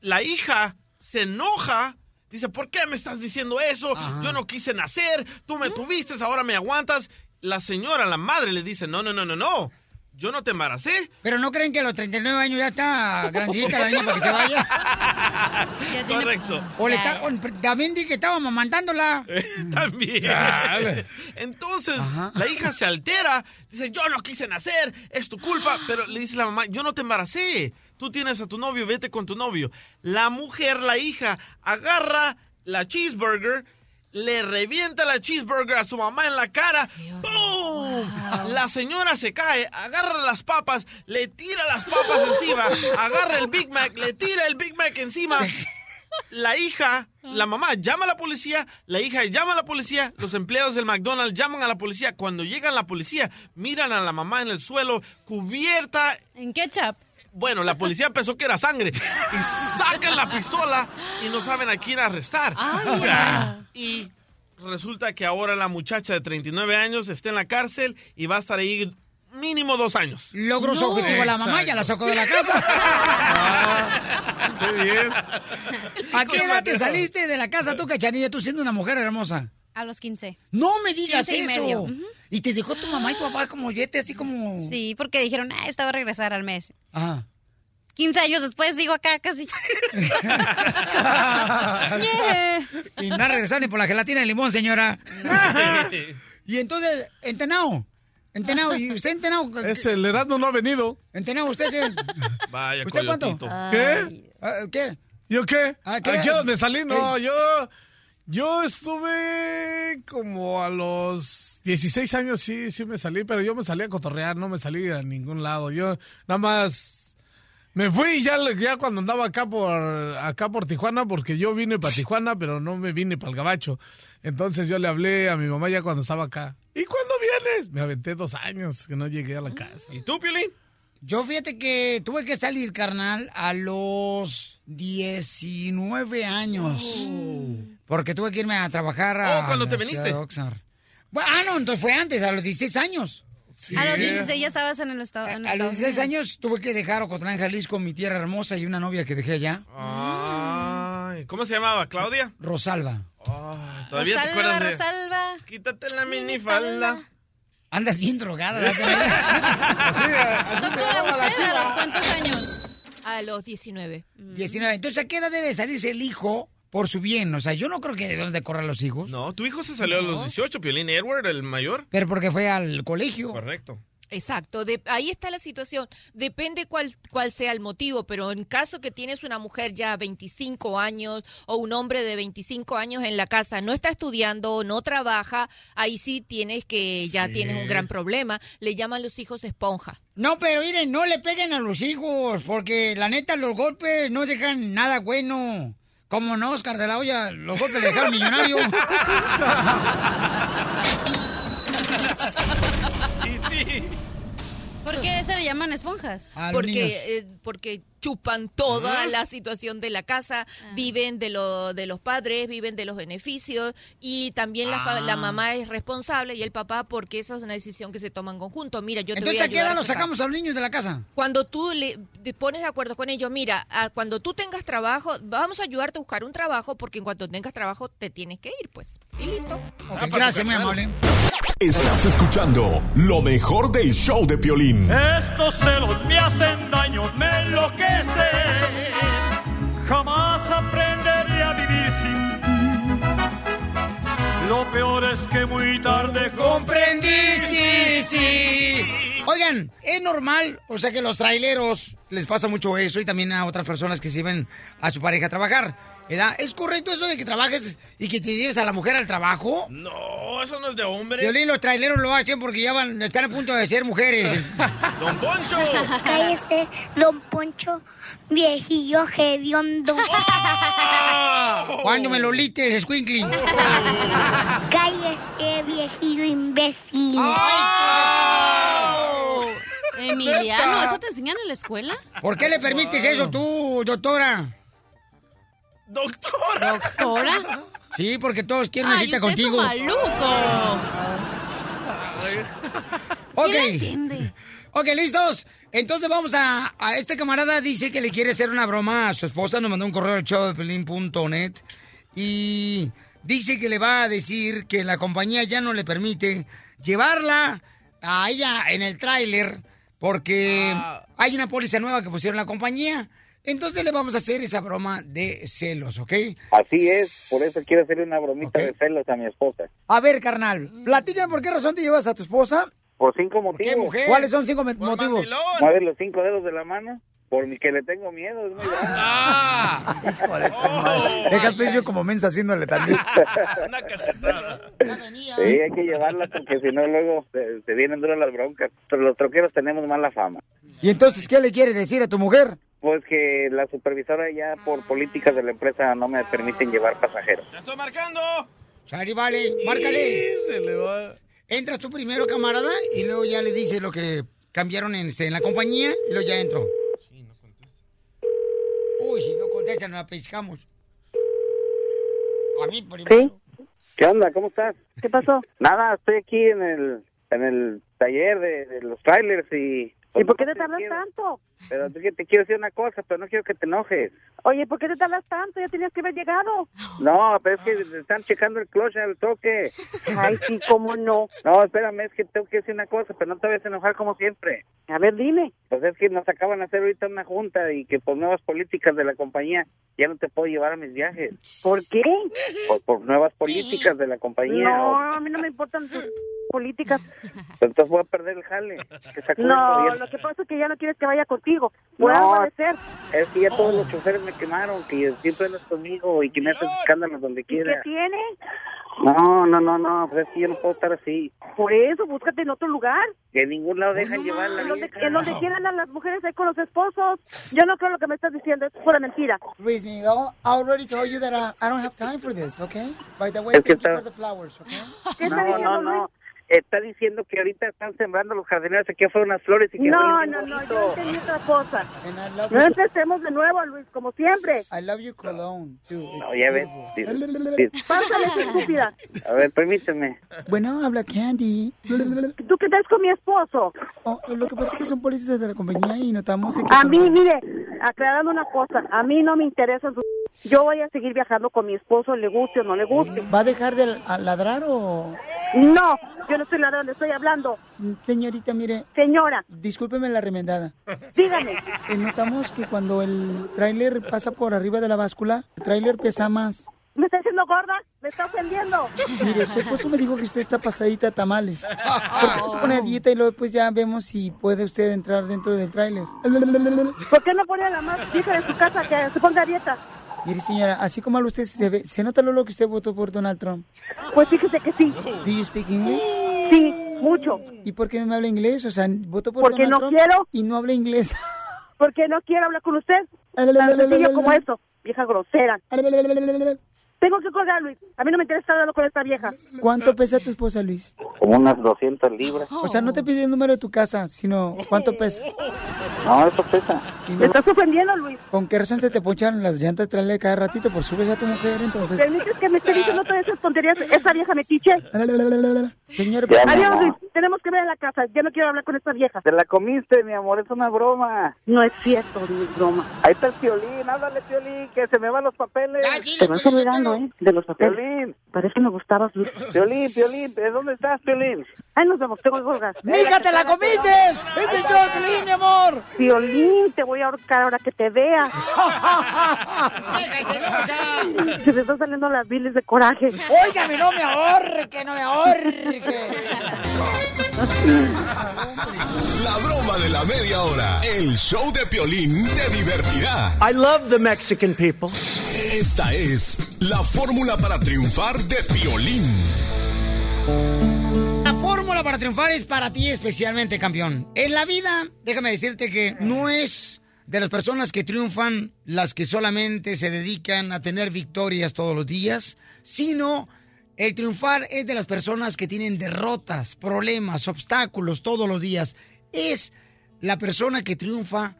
la hija se enoja. Dice, ¿por qué me estás diciendo eso? Yo no quise nacer, tú me tuviste, ahora me aguantas. La señora, la madre, le dice, no, no, no, no, no. Yo no te embaracé. Pero no creen que a los 39 años ya está grandecita la niña para que se vaya. Correcto. O le está, o también di que estaba mamantándola. También. Entonces, la hija se altera, dice, yo no quise nacer, es tu culpa, pero le dice la mamá, yo no te embaracé, tú tienes a tu novio, vete con tu novio. La mujer, la hija, agarra la cheeseburger, le revienta la cheeseburger a su mamá en la cara, ¡pum! La señora se cae, agarra las papas, le tira las papas encima, agarra el Big Mac, le tira el Big Mac encima. La hija, la mamá llama a la policía, la hija llama a la policía, los empleados del McDonald's llaman a la policía. Cuando llegan la policía, miran a la mamá en el suelo, cubierta. ¿En ketchup? Bueno, la policía pensó que era sangre y sacan la pistola y no saben a quién arrestar. Ya. Y resulta que ahora la muchacha de 39 años está en la cárcel y va a estar ahí mínimo dos años. Logró su objetivo la mamá, ya la sacó de la casa. Qué bien. ¿A qué edad te saliste de la casa tú, cachanilla, tú siendo una mujer hermosa? A los 15. No me digas 15 y eso. medio. Y te dejó tu mamá y tu papá como yete, así como... Sí, porque dijeron, ah, esta va a regresar al mes. Ajá. 15 años después sigo acá casi. Yeah. Y no ha regresado ni por la gelatina de limón, señora. y entonces, entenao. Entenao, ¿y usted entenao? Ese, el Erasmo no ha venido. ¿Entenao usted qué? Vaya, ¿Usted cuánto? ¿Qué? Ah, ¿Qué? ¿Yo qué? Ah, ¿qué? ¿Aquí a donde salí? No, yo... Yo estuve como a los 16 años, sí, sí me salí, pero yo me salí a cotorrear, no me salí a ningún lado. Yo nada más me fui ya, ya cuando andaba acá por, acá por Tijuana, porque yo vine para Tijuana, pero no me vine para el Gabacho. Entonces yo le hablé a mi mamá ya cuando estaba acá. ¿Y cuándo vienes? Me aventé dos años que no llegué a la casa. ¿Y tú, Piolín? Yo fíjate que tuve que salir, carnal, a los 19 años. Porque tuve que irme a trabajar a Oh, ¿cuándo la te viniste? Bueno, ah, no, entonces fue antes, a los 16 años. A los 16 ya estabas en el estado. en A los Estados 16 Unidos. años tuve que dejar Ocotlán, Jalisco, mi tierra hermosa y una novia que dejé allá. Ay, ¿Cómo se llamaba? ¿Claudia? Rosalba. Ay, ¿Todavía te Rosalba, acuerdas de...? Rosalba. Quítate la minifalda. Andas bien drogada, ¿verdad? ¿Tú la usé a los cuántos años? A los 19. 19. Entonces, ¿a qué edad debe salirse el hijo por su bien? O sea, yo no creo que debemos de correr a los hijos. No, tu hijo se salió a los 18, Piolín Edward, el mayor. Pero porque fue al colegio. Correcto. Exacto, de- ahí está la situación. Depende cuál, cuál sea el motivo, pero en caso que tienes una mujer ya 25 años o un hombre de 25 años en la casa, no está estudiando, no trabaja, ahí sí tienes que, ya Sí. tienes un gran problema. Le llaman los hijos esponja. No, pero miren, no le peguen a los hijos, porque la neta los golpes no dejan nada bueno. Como no, Oscar de la Hoya, los golpes le dejaron millonario. Y sí. ¿Por qué se le llaman esponjas? A los niños. porque eh, porque chupan toda la situación de la casa, viven de lo de los padres, viven de los beneficios y también la, fa- Ah. la mamá es responsable y el papá porque esa es una decisión que se toma en conjunto. Mira, yo te Entonces, voy a ¿a qué edad a los sacar. sacamos a los niños de la casa? Cuando tú le te pones de acuerdo con ellos, mira, ah, cuando tú tengas trabajo, vamos a ayudarte a buscar un trabajo porque en cuanto tengas trabajo te tienes que ir, pues. Y listo. Ok, gracias, muy amable. Estás escuchando lo mejor del show de Piolín. Estos celos me hacen daño, me enloquecen. Jamás aprenderé a vivir sin ti. Lo peor es que muy tarde Comprendí, sí, sí. Oigan, es normal, o sea que los traileros les pasa mucho eso y también a otras personas que sirven a su pareja a trabajar. ¿Verdad? ¿Es correcto eso de que trabajes y que te lleves a la mujer al trabajo? No, eso no es de hombre. Violín, los traileros lo hacen porque ya van, están a punto de ser mujeres. ¡Don Poncho! Cállese, don Poncho, viejillo hediondo. Cuando me lo lites, Squinkly. Cállese, viejillo imbécil. Emiliano, ¿eso te enseñan en la escuela? ¿Por qué le permites eso tú, doctora? ¿Doctora? ¿Doctora? Sí, porque todos quieren una cita usted es contigo. maluco. Ok. Ok, listos. Entonces vamos a, a este camarada dice que le quiere hacer una broma a su esposa. Nos mandó un correo al show de Pelín.net y dice que le va a decir que la compañía ya no le permite llevarla a ella en el tráiler porque hay una póliza nueva que pusieron la compañía. Entonces le vamos a hacer esa broma de celos, ¿ok? Así es, por eso quiero hacerle una bromita de celos a mi esposa. A ver, carnal, platícame por qué razón te llevas a tu esposa. Por cinco motivos. ¿Cuáles son cinco motivos? Mueve los cinco dedos de la mano, por mi que le tengo miedo. Es muy grande. Deja estoy yo como mensa haciéndole también. Sí, hay que llevarla porque si no luego se, se vienen duras las broncas. Pero los troqueros tenemos mala fama. ¿Y entonces qué le quieres decir a tu mujer? Pues que la supervisora ya por políticas de la empresa no me permiten llevar pasajeros. ¡Ya estoy marcando! Sari, vale, márcale. Se le va. Entras tú primero, camarada, y luego ya le dices lo que cambiaron en, este, en la compañía, y luego ya entro. Uy, si no contestan, la pescamos. A mí primero. ¿Qué onda? ¿Cómo estás? ¿Qué pasó? Nada, estoy aquí en el en el taller de, de los trailers y... ¿Y por qué te tardas quiero- tanto? Pero es que te quiero decir una cosa, pero no quiero que te enojes. Oye, ¿por qué te tardas tanto? Ya tenías que haber llegado. No, pero es que están checando el clutch al toque. Ay, sí, cómo no. No, espérame, es que tengo que decir una cosa, pero no te vayas a enojar como siempre. A ver, dime. Pues es que nos acaban de hacer ahorita una junta y que por nuevas políticas de la compañía ya no te puedo llevar a mis viajes. ¿Por qué? Por, por nuevas políticas de la compañía. No, o- a mí no me importan tus políticas. entonces voy a perder el jale. Que No, lo que pasa es que ya no quieres que vaya contigo. Por No. ser. Es que ya todos los choferes me quemaron, que siempre andas conmigo y que me haces escándalos donde ¿Y qué quiera. tiene? No, no, no, no, pues es que yo no puedo estar así. Por eso, búscate en otro lugar. Que en ningún lado dejan llevar la En donde, en donde quieran a las mujeres ahí con los esposos. Yo no creo lo que me estás diciendo, es pura mentira. Luis Miguel, I already told you that I, I don't have time for this, okay? By the way, Es que thank you está- for the flowers, okay? No, no, no. Está diciendo que ahorita están sembrando los jardineros aquí afuera unas flores y que No, no, no, yo entendí otra cosa. No empecemos de nuevo, Luis, como siempre. I love you cologne, too. No, ya ves. Pásale, estúpida. A ver, permíteme. Bueno, habla Candy. ¿Tú qué tal con mi esposo? Oh, lo que pasa es que son policías de la compañía y notamos que... A mí, mire, aclarando una cosa, a mí no me interesa su... Yo voy a seguir viajando con mi esposo, le guste o no le guste. ¿Va a dejar de ladrar o...? No, yo no estoy hablando. Señorita, mire... Señora. Discúlpeme la remendada. Dígame. Eh, notamos que cuando el tráiler pasa por arriba de la báscula, el tráiler pesa más. ¿Me está diciendo gorda? ¿Me está ofendiendo? Mire, su esposo me dijo que usted está pasadita a tamales. ¿Por qué no se pone a dieta y luego pues ya vemos si puede usted entrar dentro del tráiler? ¿Por qué no pone a la más hija de su casa que se ponga a dieta? Mire, señora, así como habla usted, se, ve- se nota lo que usted votó por Donald Trump. Pues fíjese que sí. ¿Do you speak English? Sí, mucho. ¿Y por qué no me habla inglés? O sea, votó por Porque Donald no Trump quiero. y no habla inglés. Porque no quiero hablar con usted. Tan sencillo como eso, vieja grosera. Tengo que colgar, Luis. A mí no me interesa hablando con esta vieja. ¿Cuánto pesa tu esposa, Luis? Como unas 200 libras. O sea, no te pide el número de tu casa, sino cuánto pesa. No, eso pesa. ¿Me estás ofendiendo, Luis? ¿Con qué razón se te ponchan las llantas de trailer cada ratito por subes a tu mujer, entonces? ¿Permites que me esté diciendo todas esas tonterías esa vieja metiche? Señor, Adiós, Luis. Tenemos que ver en la casa. Ya no quiero hablar con esta vieja. Te la comiste, mi amor, es una broma. No es cierto, es broma. Ahí está el violín, háblale, violín, que se me van los papeles. Te vas olvidando, ¿eh? De los papeles. Violín, Parece que me gustabas, Luis. violín, violín, ¿de dónde estás, violín? Ahí nos vemos. Tengo colgar. ¡Mija, te la comiste! ¡Es el show de Piolín, mi amor! Violín, te voy a ahorcar ahora que te vea. Se me están saliendo las biles de coraje. Óigame, no me ahorque, no me ahorque. La broma de la media hora. El show de Piolín te divertirá. I love the Mexican people. Esta es la fórmula para triunfar de Piolín. La fórmula para triunfar es para ti especialmente, campeón. En la vida, déjame decirte que no es de las personas que triunfan las que solamente se dedican a tener victorias todos los días, sino el triunfar es de las personas que tienen derrotas, problemas, obstáculos todos los días. Es la persona que triunfa,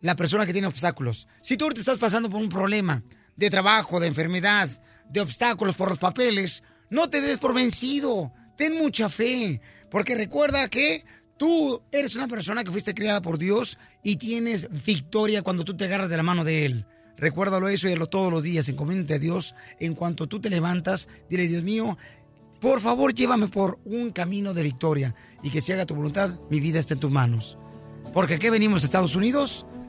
la persona que tiene obstáculos. Si tú te estás pasando por un problema de trabajo, de enfermedad, de obstáculos por los papeles, no te des por vencido. Ten mucha fe, porque recuerda que tú eres una persona que fuiste criada por Dios y tienes victoria cuando tú te agarras de la mano de Él. Recuérdalo eso y hazlo todos los días. Encomiéndate a Dios. En cuanto tú te levantas, dile, Dios mío, por favor llévame por un camino de victoria y que se haga tu voluntad, mi vida está en tus manos. Porque aquí venimos a Estados Unidos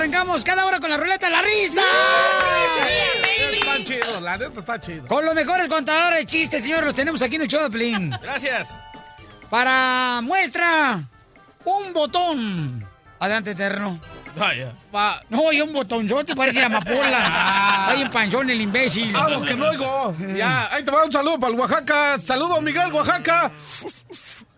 Arrancamos cada hora con la ruleta de la risa. Están chidos, la neta está chido. Con los mejores contadores de chistes, señores, los tenemos aquí en el show de Pelín. Gracias. Para muestra, un botón. Adelante, Eterno. Vaya. No, y un botón, yo te parece amapola. Hay en panzón el imbécil. Algo que no oigo. Ya, ahí te va un saludo para el Oaxaca. Saludos, Miguel, Oaxaca.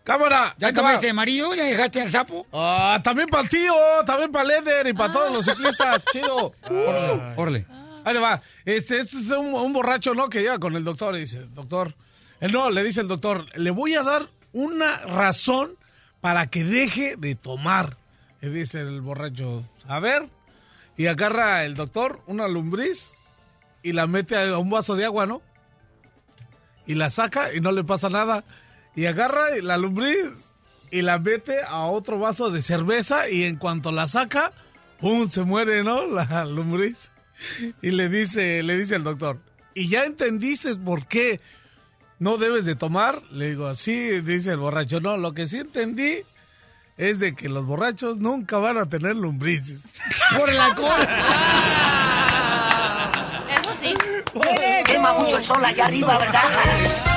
Cámara. ¿Ya ahí te va. comiste de marido? ¿Ya dejaste al sapo? Ah, también para el tío, también para Leder y para todos los ciclistas. Chido. Órale, órale. Ahí te va. Este, este es un, un borracho, ¿no? Que llega con el doctor y dice, doctor. Él no, le dice el doctor, le voy a dar una razón para que deje de tomar. Y dice el borracho, a ver. Y agarra el doctor una lombriz y la mete a un vaso de agua, ¿no? Y la saca y no le pasa nada. Y agarra la lombriz y la mete a otro vaso de cerveza y en cuanto la saca, ¡pum! se muere, ¿no? La lombriz. Y le dice, le dice el doctor, ¿y ya entendiste por qué no debes de tomar? Le digo, así dice el borracho, no, lo que sí entendí es de que los borrachos nunca van a tener lombrices. Por el alcohol. Eso sí. Quema mucho el sol allá arriba, ¿verdad?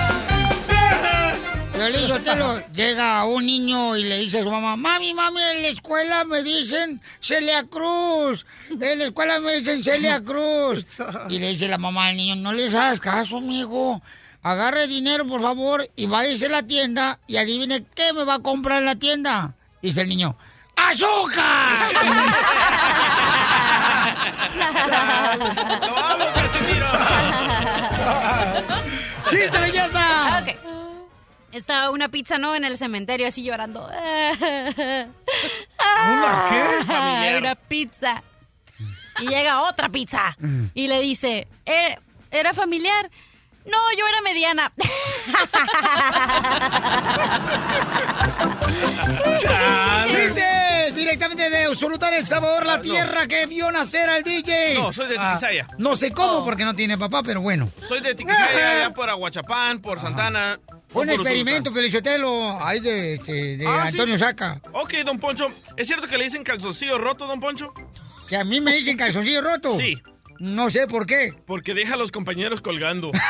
Piolín Sotelo, llega un niño y le dice a su mamá, mami, mami, en la escuela me dicen Celia Cruz, en la escuela me dicen Celia Cruz. Y le dice la mamá al niño, no les hagas caso, amigo, agarre dinero, por favor, y váyase a la tienda y adivine qué me va a comprar en la tienda. Dice el niño, ¡azúcar! ¡Lo amo! ¡Chiste, belleza! Ok. Estaba una pizza, ¿no? En el cementerio, así llorando. ¿Una qué? Familiar. Una pizza. Y llega otra pizza. Y le dice, "¿Eh, ¿era familiar? No, yo era mediana. ¡Chistes! Directamente de Usulutar, El Salvador, la tierra que vio nacer al DJ. No, soy de Tiquisaya. No sé cómo porque no tiene papá, pero bueno. Soy de Tiquisaya, allá por Aguachapán, por Santana. Un experimento. Pelichotelo, ahí de, de- de Ah, sí. Antonio Saca. Ok, don Poncho. ¿Es cierto que le dicen calzoncillo roto, don Poncho? Que a mí me dicen calzoncillo roto. Sí. No sé por qué. Porque deja a los compañeros colgando.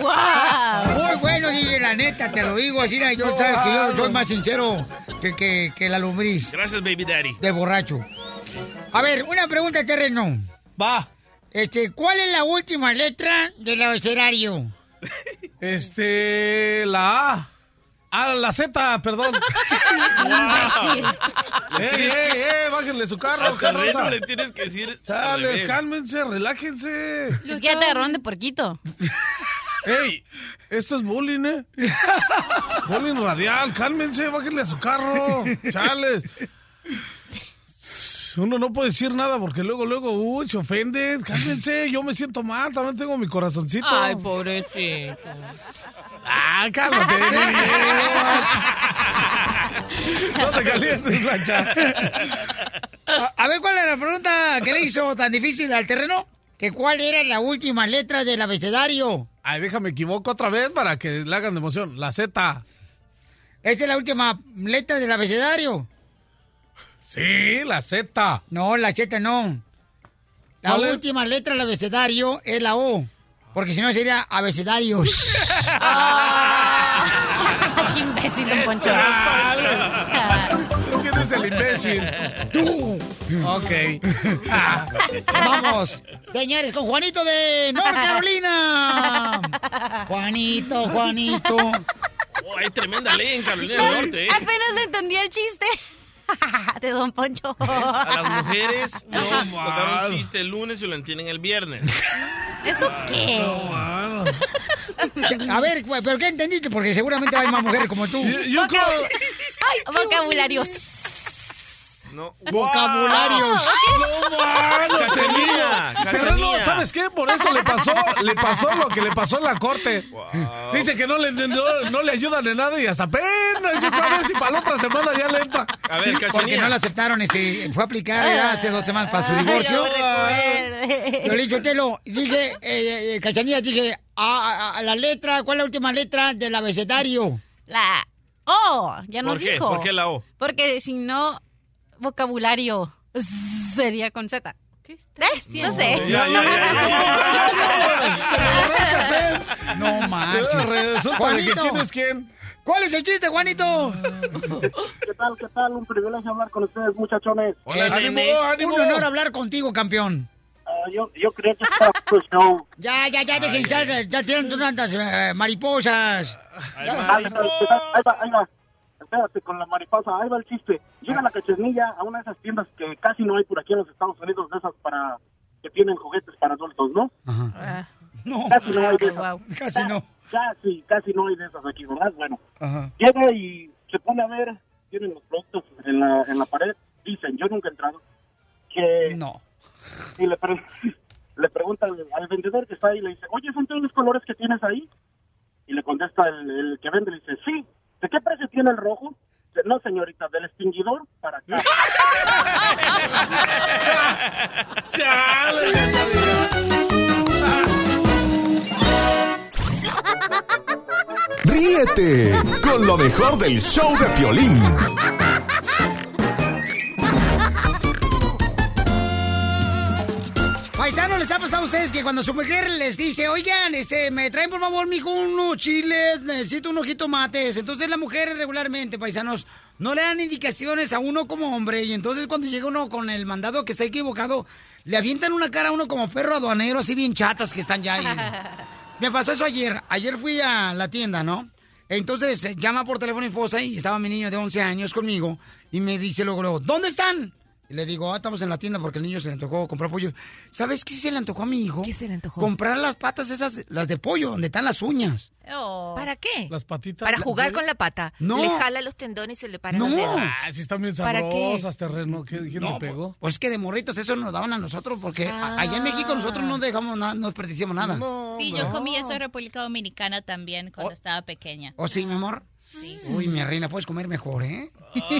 Muy bueno, DJ, la neta, te lo digo así, yo sabes que yo soy más sincero que, que, que la lombriz Gracias, baby daddy. del borracho. A ver, una pregunta de terreno. Va. Este, ¿cuál es la última letra del abecedario? Este, la A. Ah, la Z, perdón. ¡Ey, ey, ey! Bájenle su carro, carroza. le tienes que decir. al Chales, cálmense, relájense. Es que ya te agarraron de porquito. ¡Ey! Esto es bullying, ¿eh? bullying radial, cálmense, bájenle a su carro. Chales. Uno no puede decir nada porque luego, luego, uy, se ofenden. Cálmense, yo me siento mal, también tengo mi corazoncito. Ay, pobrecito. Ah, cálmate. no te calientes, plancha. A, a ver, ¿cuál era la pregunta que le hizo tan difícil al terreno? ¿Que cuál era la última letra del abecedario? Ay, déjame equivoco otra vez para que le hagan de emoción. La Z. Esta es la última letra del abecedario. Sí, la Z. No, la Z no. La última letra del abecedario es la O. Porque si no sería abecedarios. ¡Qué imbécil, don Poncho! ¿Quién es el imbécil? ¡Tú! Ok. Vamos, señores, con Juanito de North Carolina. Juanito, Juanito. Oh, hay tremenda ley en Carolina del Norte, ¿eh? Apenas le entendí el chiste de don Poncho. A las mujeres no contar mano. un chiste el lunes y lo entienden el viernes. ¿Eso qué? A ver, ¿pero qué entendiste? Porque seguramente hay más mujeres como tú. Vocabularios. No. Vocabularios. No, Cachanilla. Pero no. ¿sabes qué? Por eso le pasó, le pasó lo que le pasó en la corte. Dice que no le, no, no le ayudan en nada y hasta apenas yo creo a ver si para la otra semana ya le entra. A ver, Sí, porque no la aceptaron, este, fue a aplicar ya hace dos semanas para su divorcio. Yo le dije, dije, eh, eh, Cachanilla, dije, a, a- a la letra, ¿cuál es la última letra del abecedario? La O, ya nos ¿Por qué? dijo. ¿Por qué la O? Porque si no, vocabulario sería con Z. ¿Eh? No sé. Ya, ya, No manches. Quién es quién. ¿Cuál es el chiste, Juanito? ¿Qué tal, qué tal? Un privilegio hablar con ustedes, muchachones. Es un honor hablar contigo, campeón. Ah, yo, yo creía que estaba tu show. Ya, ya, ya, dejen, ya, ya tienen tantas eh, mariposas. Ahí va, ahí va, ahí va. Espérate, con la mariposa, ahí va el chiste. Llega la cachanilla a una de esas tiendas que casi no hay por aquí en los Estados Unidos, de esas para que tienen juguetes para adultos, ¿no? No. Casi no hay de esas. Casi no. Casi, casi no hay de esas aquí, ¿verdad? Bueno, Ajá. llega y se pone a ver, tienen los productos en la, en la pared, dicen, yo nunca he entrado, que... No. Y le, pre- le pregunta al, al vendedor que está ahí, le dice, oye, ¿son todos los colores que tienes ahí? Y le contesta el, el que vende, le dice, sí. ¿De qué precio tiene el rojo? No, señorita, del extinguidor para acá. Ríete con lo mejor del show de Piolín. Ustedes que cuando su mujer les dice, oigan, este, me traen por favor, mijo, unos chiles, necesito unos jitomates? Entonces la mujer regularmente, paisanos, no le dan indicaciones a uno como hombre y entonces cuando llega uno con el mandado que está equivocado, le avientan una cara a uno como perro aduanero, así bien chatas que están ya ahí. Me pasó eso ayer. Ayer fui a la tienda, ¿no? Entonces llama por teléfono mi esposa y estaba mi niño de 11 años conmigo y me dice luego, luego, ¿dónde están? Y le digo, ah, estamos en la tienda porque el niño se le antojó comprar pollo. ¿Sabes qué se le antojó a mi hijo? ¿Qué se le antojó? Comprar las patas esas, las de pollo, donde están las uñas. ¿Para qué? Las patitas. Para ¿de jugar con la pata. No. Le jala los tendones y se le para No. los dedos. Ah, sí están bien sabrosas, terreno. ¿Qué- ¿Quién le pegó? Pues es que de morritos eso nos daban a nosotros porque allá en México nosotros no dejamos nada, no desperdiciamos nada. Sí, yo comí eso en República Dominicana también cuando estaba pequeña. ¿O sí, mi amor? Sí. Uy, mi reina, puedes comer mejor, ¿eh?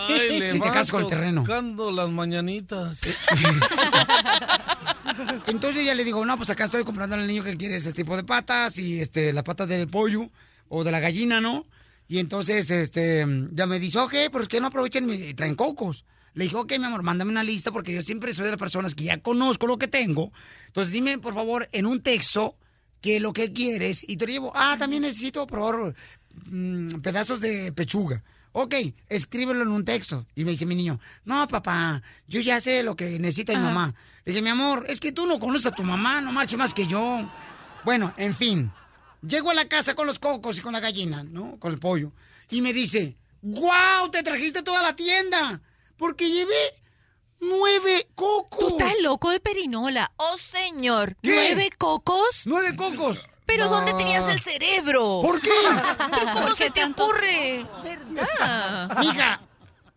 Ay, le si te casas con el terreno. las mañanitas. Entonces ya le digo, no, pues acá estoy comprando al niño que quiere ese tipo de patas y este, las patas del pollo o de la gallina, ¿no? Y entonces, este, ya me dice, ok, ¿por qué no aprovechan y traen cocos? Le dije, ok, mi amor, mándame una lista porque yo siempre soy de las personas que ya conozco lo que tengo. Entonces dime, por favor, en un texto, qué lo que quieres y te lo llevo. Ah, también necesito, favor, mm, pedazos de pechuga. Ok, escríbelo en un texto. Y me dice mi niño, no, papá, yo ya sé lo que necesita mi mamá. Le dije, mi amor, es que tú no conoces a tu mamá, no marches más que yo. Bueno, en fin. Llego a la casa con los cocos y con la gallina, ¿no? Con el pollo. Y me dice, ¡guau! Te trajiste toda la tienda. Porque llevé nueve cocos. Tú estás loco de perinola. Oh, señor. ¿Qué? ¿Nueve cocos? ¡Nueve cocos! ¿Pero No. dónde tenías el cerebro? ¿Por qué? ¿Pero cómo ¿Por se te tanto? ocurre? ¿Verdad? Mija,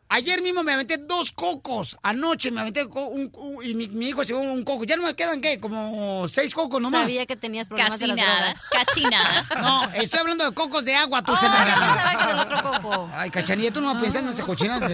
Ayer mismo me aventé dos cocos. Anoche me aventé un, un- y mi, mi hijo se llevó un coco. Ya no me quedan, ¿qué? Como seis cocos nomás. Sabía que tenías problemas de las Casi nada, drogas. casi nada. No, estoy hablando de cocos de agua, tú se Oh, que era el otro coco. Ay, cachanilla, tú no vas a pensar en este cochinadas.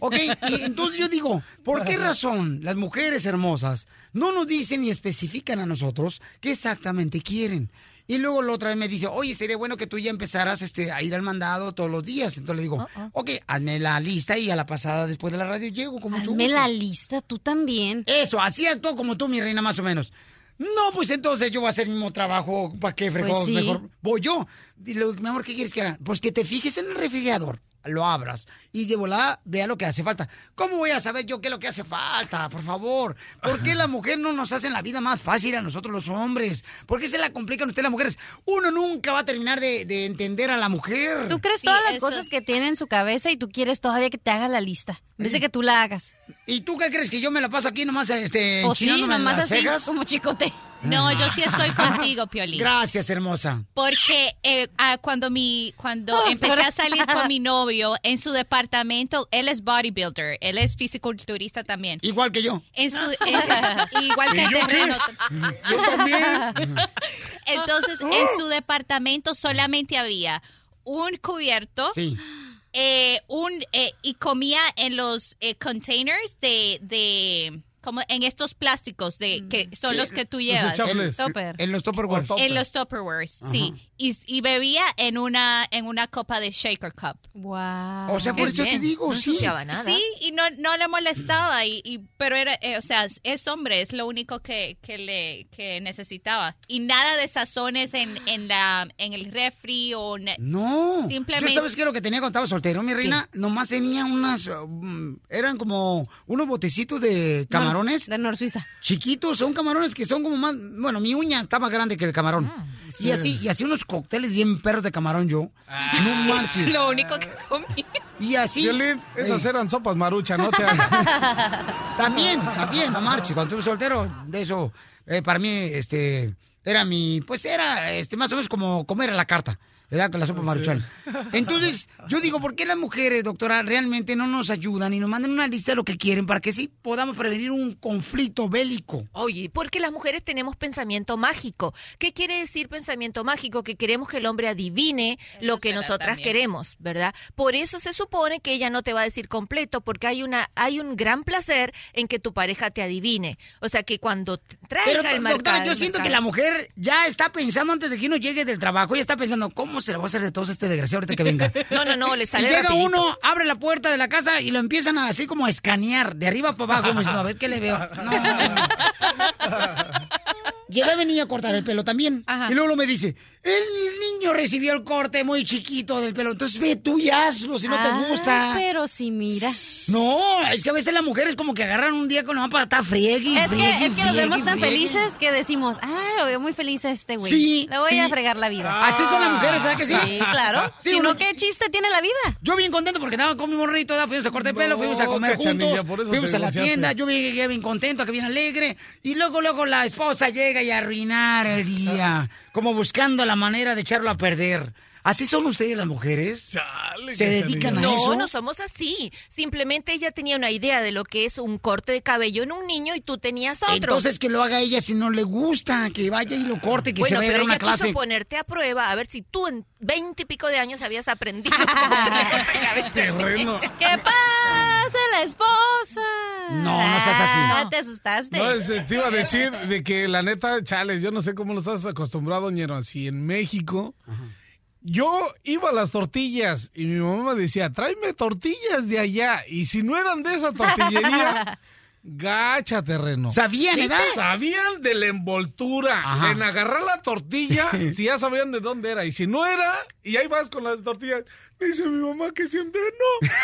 Ok, y entonces yo digo, ¿por qué razón las mujeres hermosas no nos dicen y especifican a nosotros qué exactamente quieren? Y luego la otra vez me dice, oye, sería bueno que tú ya empezaras este, a ir al mandado todos los días. Entonces le digo, ok, hazme la lista y a la pasada después de la radio llego como Hazme la lista, tú también. Eso, así actúo como tú, mi reina, más o menos. No, pues entonces yo voy a hacer el mismo trabajo. ¿Para qué, fregón? Pues sí. Mejor voy yo. Y le digo, mi amor, ¿qué quieres que haga? Pues que te fijes en el refrigerador, lo abras y de volada vea lo que hace falta. ¿Cómo voy a saber yo qué es lo que hace falta? Por favor. ¿Por qué la mujer no nos hace la vida más fácil a nosotros los hombres? ¿Por qué se la complican ustedes las mujeres? Uno nunca va a terminar de, de entender a la mujer. Tú crees todas las cosas que tiene en su cabeza y tú quieres todavía que te haga la lista. Vez de que tú la hagas. ¿Y tú qué crees que yo me la paso aquí nomás este, O sí, nomás las así, cejas? como chicote. No, yo sí estoy contigo, Piolín. Gracias, hermosa. Porque eh, ah, cuando mi cuando empecé a salir con mi novio en su departamento, él es bodybuilder, él es fisiculturista también. Igual que yo. En su en- igual que ¿Y el terreno. Yo también. Entonces, en su departamento solamente había un cubierto. Sí. eh, un eh, y comía en los eh, containers de de como en estos plásticos de que son Sí, los que tú los llevas. desechables. En los Tupperware. en los Tupperwares sí. Y, y bebía en una en una copa de shaker cup. Wow O sea, por eso te digo, sí. sí y no no le molestaba y, y- pero era eh, o sea es hombre es lo único que, que le que necesitaba. Y nada de sazones en, en la en el refri o No. Simplemente- ¿Yo sabes qué lo que tenía cuando estaba soltero, mi reina? Nomás tenía unas... um, eran como unos botecitos de camarones. De Nor Suiza. Chiquitos, son camarones que son como más... Bueno, mi uña está más grande que el camarón. sí. Y así, y así unos cócteles bien perros de camarón yo. No marches. lo único que comí Y así... Violín, esas eran sopas marucha, no te. También, también, no marches. Cuando estuve soltero, de eso, eh, para mí, este, era mi, pues era, este, más o menos como comer a la carta, ¿verdad? Con la sopa maruchan. Entonces, yo digo, ¿por qué las mujeres, doctora, realmente no nos ayudan y nos mandan una lista de lo que quieren para que sí podamos prevenir un conflicto bélico? Oye, porque las mujeres tenemos pensamiento mágico. ¿Qué quiere decir pensamiento mágico? Que queremos que el hombre adivine lo que nosotras también. queremos, ¿verdad? Por eso se supone que ella no te va a decir completo, porque hay una hay un gran placer en que tu pareja te adivine. O sea, que cuando traiga Pero, el doctora, mercado- yo siento que la mujer ya está pensando antes de que uno llegue del trabajo, ya está pensando, ¿cómo se lo va a hacer de todos este desgraciado ahorita que venga? No, no, no, le Y sale llega rapidito. uno, abre la puerta de la casa y lo empiezan a, así como a escanear, de arriba para abajo, como diciendo, a ver qué le veo. No. Llevé a venir a cortar el pelo también. Y luego me dice, el niño recibió el corte muy chiquito del pelo, entonces ve tú y hazlo si no Ah, te gusta. Pero sí, mira. No, es que a veces las mujeres como que agarran un día con la para estar friegue y Es friegue que, es que nos friegue vemos tan friegue. felices que decimos, ah, lo veo muy feliz a este güey. Sí, Le voy sí. a fregar la vida. Así son las mujeres, ¿verdad que sí? Sí, claro. Sí, si uno- no, ¿qué chiste tiene la vida? Yo bien contento porque andaba con mi morrito, fuimos a cortar pelo, No, fuimos a comer juntos, por eso fuimos a la tienda, yo llegué bien contento, que bien alegre, y luego, luego la esposa llega y arruinar el día, como buscando la manera de echarlo a perder. ¿Así son ustedes las mujeres? ¿Se dedican a no, eso? No, somos así. Simplemente ella tenía una idea de lo que es un corte de cabello en un niño y tú tenías otro. Entonces que lo haga ella si no le gusta, que vaya y lo corte, que bueno, se vaya a dar pero una ella quiso clase. ponerte a prueba a ver si tú en veinte y pico de años habías aprendido cómo. Terreno. ¿Qué pasa, la esposa? No, no seas así. Ah, te asustaste. No, es, te iba a decir de que la neta, chales, yo no sé cómo lo estás acostumbrado, ñero, así en México. Yo iba a las tortillas y mi mamá me decía, tráeme tortillas de allá. Y si no eran de esa tortillería, gacha terreno. ¿Sabían, edad? Sabían de la envoltura, Ajá. en agarrar la tortilla, si ya sabían de dónde era. Y si no era, y ahí vas con las tortillas, dice mi mamá que siempre no.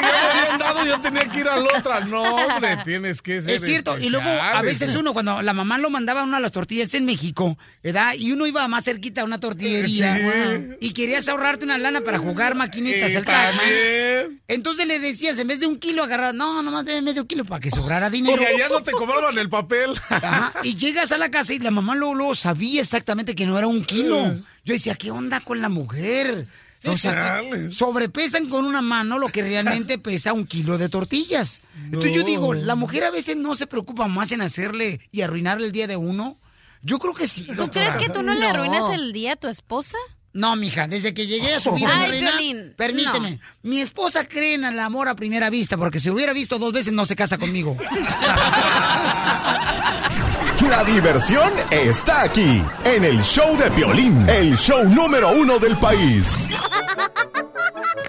Ya me habían dado, yo tenía que ir a la otra. No, hombre, tienes que ser Es cierto, y luego a veces uno, cuando la mamá lo mandaba a una de las tortillas en México, ¿verdad? Y uno iba más cerquita a una tortillería Sí. y querías ahorrarte una lana para jugar maquinitas, Pac-Man. también. Entonces le decías, en vez de un kilo, agarrar, no, nomás de medio kilo para que sobrara dinero. Y allá no te cobraban el papel. Ajá, Y llegas a la casa y la mamá luego, luego sabía exactamente que no era un kilo. Yo decía, ¿qué onda con la mujer? O sea, sobrepesan con una mano lo que realmente pesa un kilo de tortillas. Entonces yo digo, la mujer a veces no se preocupa más en hacerle y arruinarle el día de uno. Yo creo que sí. ¿Tú crees que tú no, le arruinas el día a tu esposa? No, mija, desde que llegué a su vida, Ay, reina, Piolín, permíteme. no. Mi esposa cree en el amor a primera vista, porque si hubiera visto dos veces no se casa conmigo. La diversión está aquí, en el show de Piolín, el show número uno del país.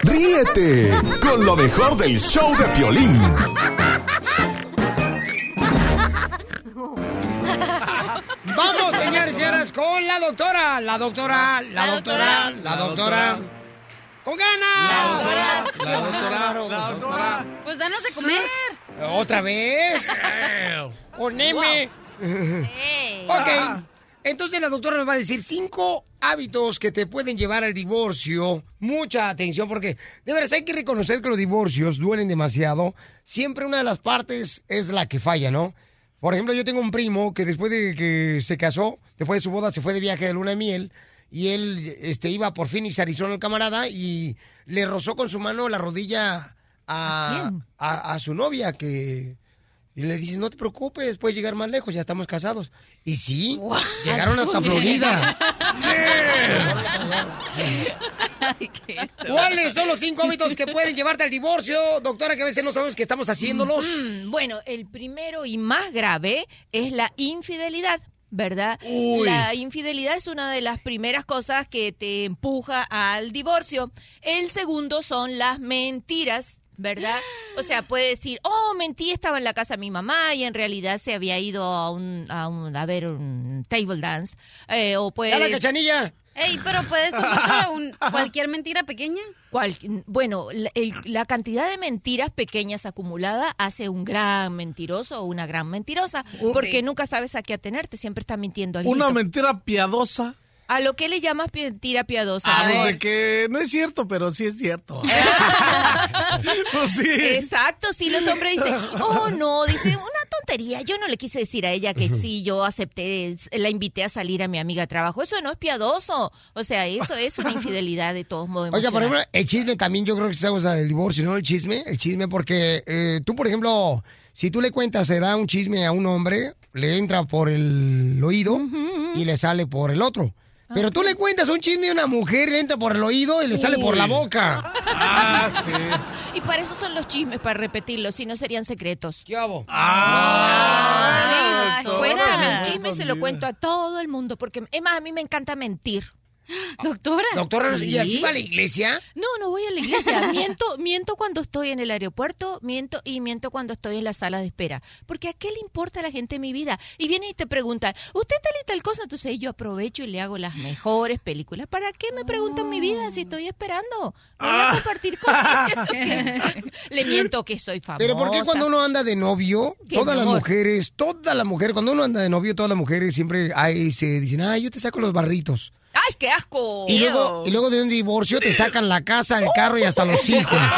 Ríete con lo mejor del show de Piolín. Vamos, señores y señoras, con la doctora. La doctora, la doctora, la doctora. ¡Con ganas! La doctora, la doctora, la doctora. Pues danos de comer. ¿Otra vez? Con M. Ok. Entonces la doctora nos va a decir cinco hábitos que te pueden llevar al divorcio. Mucha atención porque de veras hay que reconocer que los divorcios duelen demasiado. Siempre una de las partes es la que falla, ¿no? Por ejemplo, yo tengo un primo que después de que se casó, después de su boda, se fue de viaje de luna de miel y él este, iba por fin y se Arizona el camarada y le rozó con su mano la rodilla a, a, a su novia que... Y le dice, no te preocupes, puedes llegar más lejos, ya estamos casados. Y sí, llegaron hasta Florida. ¿Cuáles son los cinco hábitos que pueden llevarte al divorcio, doctora, que a veces no sabemos que estamos haciéndolos? Mm, Bueno, el primero y más grave es la infidelidad. ¿Verdad? Uy. La infidelidad es una de las primeras cosas que te empuja al divorcio. El segundo son las mentiras. ¿Verdad? O sea, puede decir, oh, mentí, estaba en la casa de mi mamá y en realidad se había ido a un, a, un- a ver un table dance. Eh, o puede... ¡Dale, cachanilla! Ey, pero puede ser doctora, un- cualquier mentira pequeña. Cual- bueno, la, el- la cantidad de mentiras pequeñas acumuladas hace un gran mentiroso o una gran mentirosa, Uh, porque sí. nunca sabes a qué atenerte, siempre está mintiendo. Una alguito. mentira piadosa. A lo que le llamas mentira piadosa. Ah, pues de que no es cierto, pero sí es cierto. Pues sí. Exacto, si los hombres dicen, oh no, dice una tontería, yo no le quise decir a ella que sí, yo acepté, la invité a salir a mi amiga a trabajo, eso no es piadoso, o sea, eso es una infidelidad de todos modos. Oiga, por ejemplo, el chisme también yo creo que es cosa del divorcio, ¿no? El chisme, el chisme, porque eh, tú, por ejemplo, si tú le cuentas, se da un chisme a un hombre, le entra por el oído y le sale por el otro. Pero tú le cuentas un chisme a una mujer, le entra por el oído y le sale por la boca. Ah, sí. Y para eso son los chismes, para repetirlos, si no serían secretos. ¿Qué hago? Ah, cuéntame un chisme y se lo cuento a todo el mundo, porque es más, a mí me encanta mentir. Doctora. Doctora, ¿y así ¿Sí? va a la iglesia? No, no voy a la iglesia. Miento, miento cuando estoy en el aeropuerto, miento y miento cuando estoy en la sala de espera. Porque a qué le importa a la gente mi vida. Y viene y te preguntan, ¿usted tal y tal cosa? Entonces yo aprovecho y le hago las mejores películas. ¿Para qué me preguntan mi vida si estoy esperando? Voy a compartir con. Le miento que soy famosa. Pero ¿por qué cuando uno anda de novio, ¿Qué, todas las mujeres, todas las mujeres, cuando uno anda de novio, todas las mujeres siempre ahí se dicen, ay, yo te saco los barritos. ¡Ay, qué asco! Y luego, y luego de un divorcio te sacan la casa, el carro y hasta los hijos.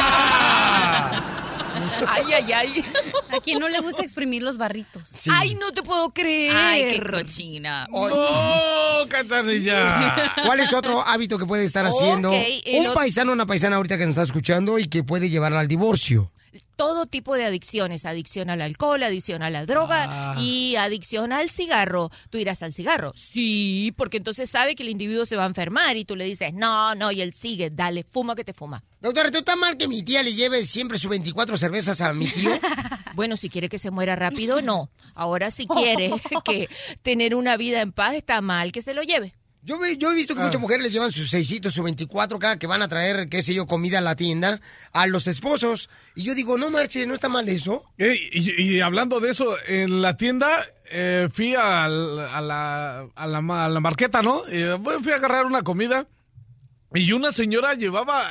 Ay, ay, ay. A quien no le gusta exprimir los barritos. Ay, no te puedo creer. Ay, qué cochina. ¡No, cachanilla! ¿Cuál es otro hábito que puede estar haciendo un otro- paisano o una paisana ahorita que nos está escuchando y que puede llevarla al divorcio? Todo tipo de adicciones, adicción al alcohol, adicción a la droga Ah. y adicción al cigarro. ¿Tú irás al cigarro? Sí, porque entonces sabe que el individuo se va a enfermar y tú le dices, no, no, y él sigue, dale, fuma que te fuma. Doctora, ¿tú está mal que mi tía le lleve siempre sus 24 cervezas a mi tío? Bueno, si quiere que se muera rápido, no. Ahora si quiere que tener una vida en paz, está mal que se lo lleve. Yo, yo he visto que muchas mujeres les llevan sus seisitos, sus 24 cada que van a traer, qué sé yo, comida a la tienda, a los esposos. Y yo digo, no marche, no está mal eso. Eh, y, y hablando de eso, en la tienda eh, fui al- a, la, a, la, a la marqueta, ¿no? Eh, fui a agarrar una comida y una señora llevaba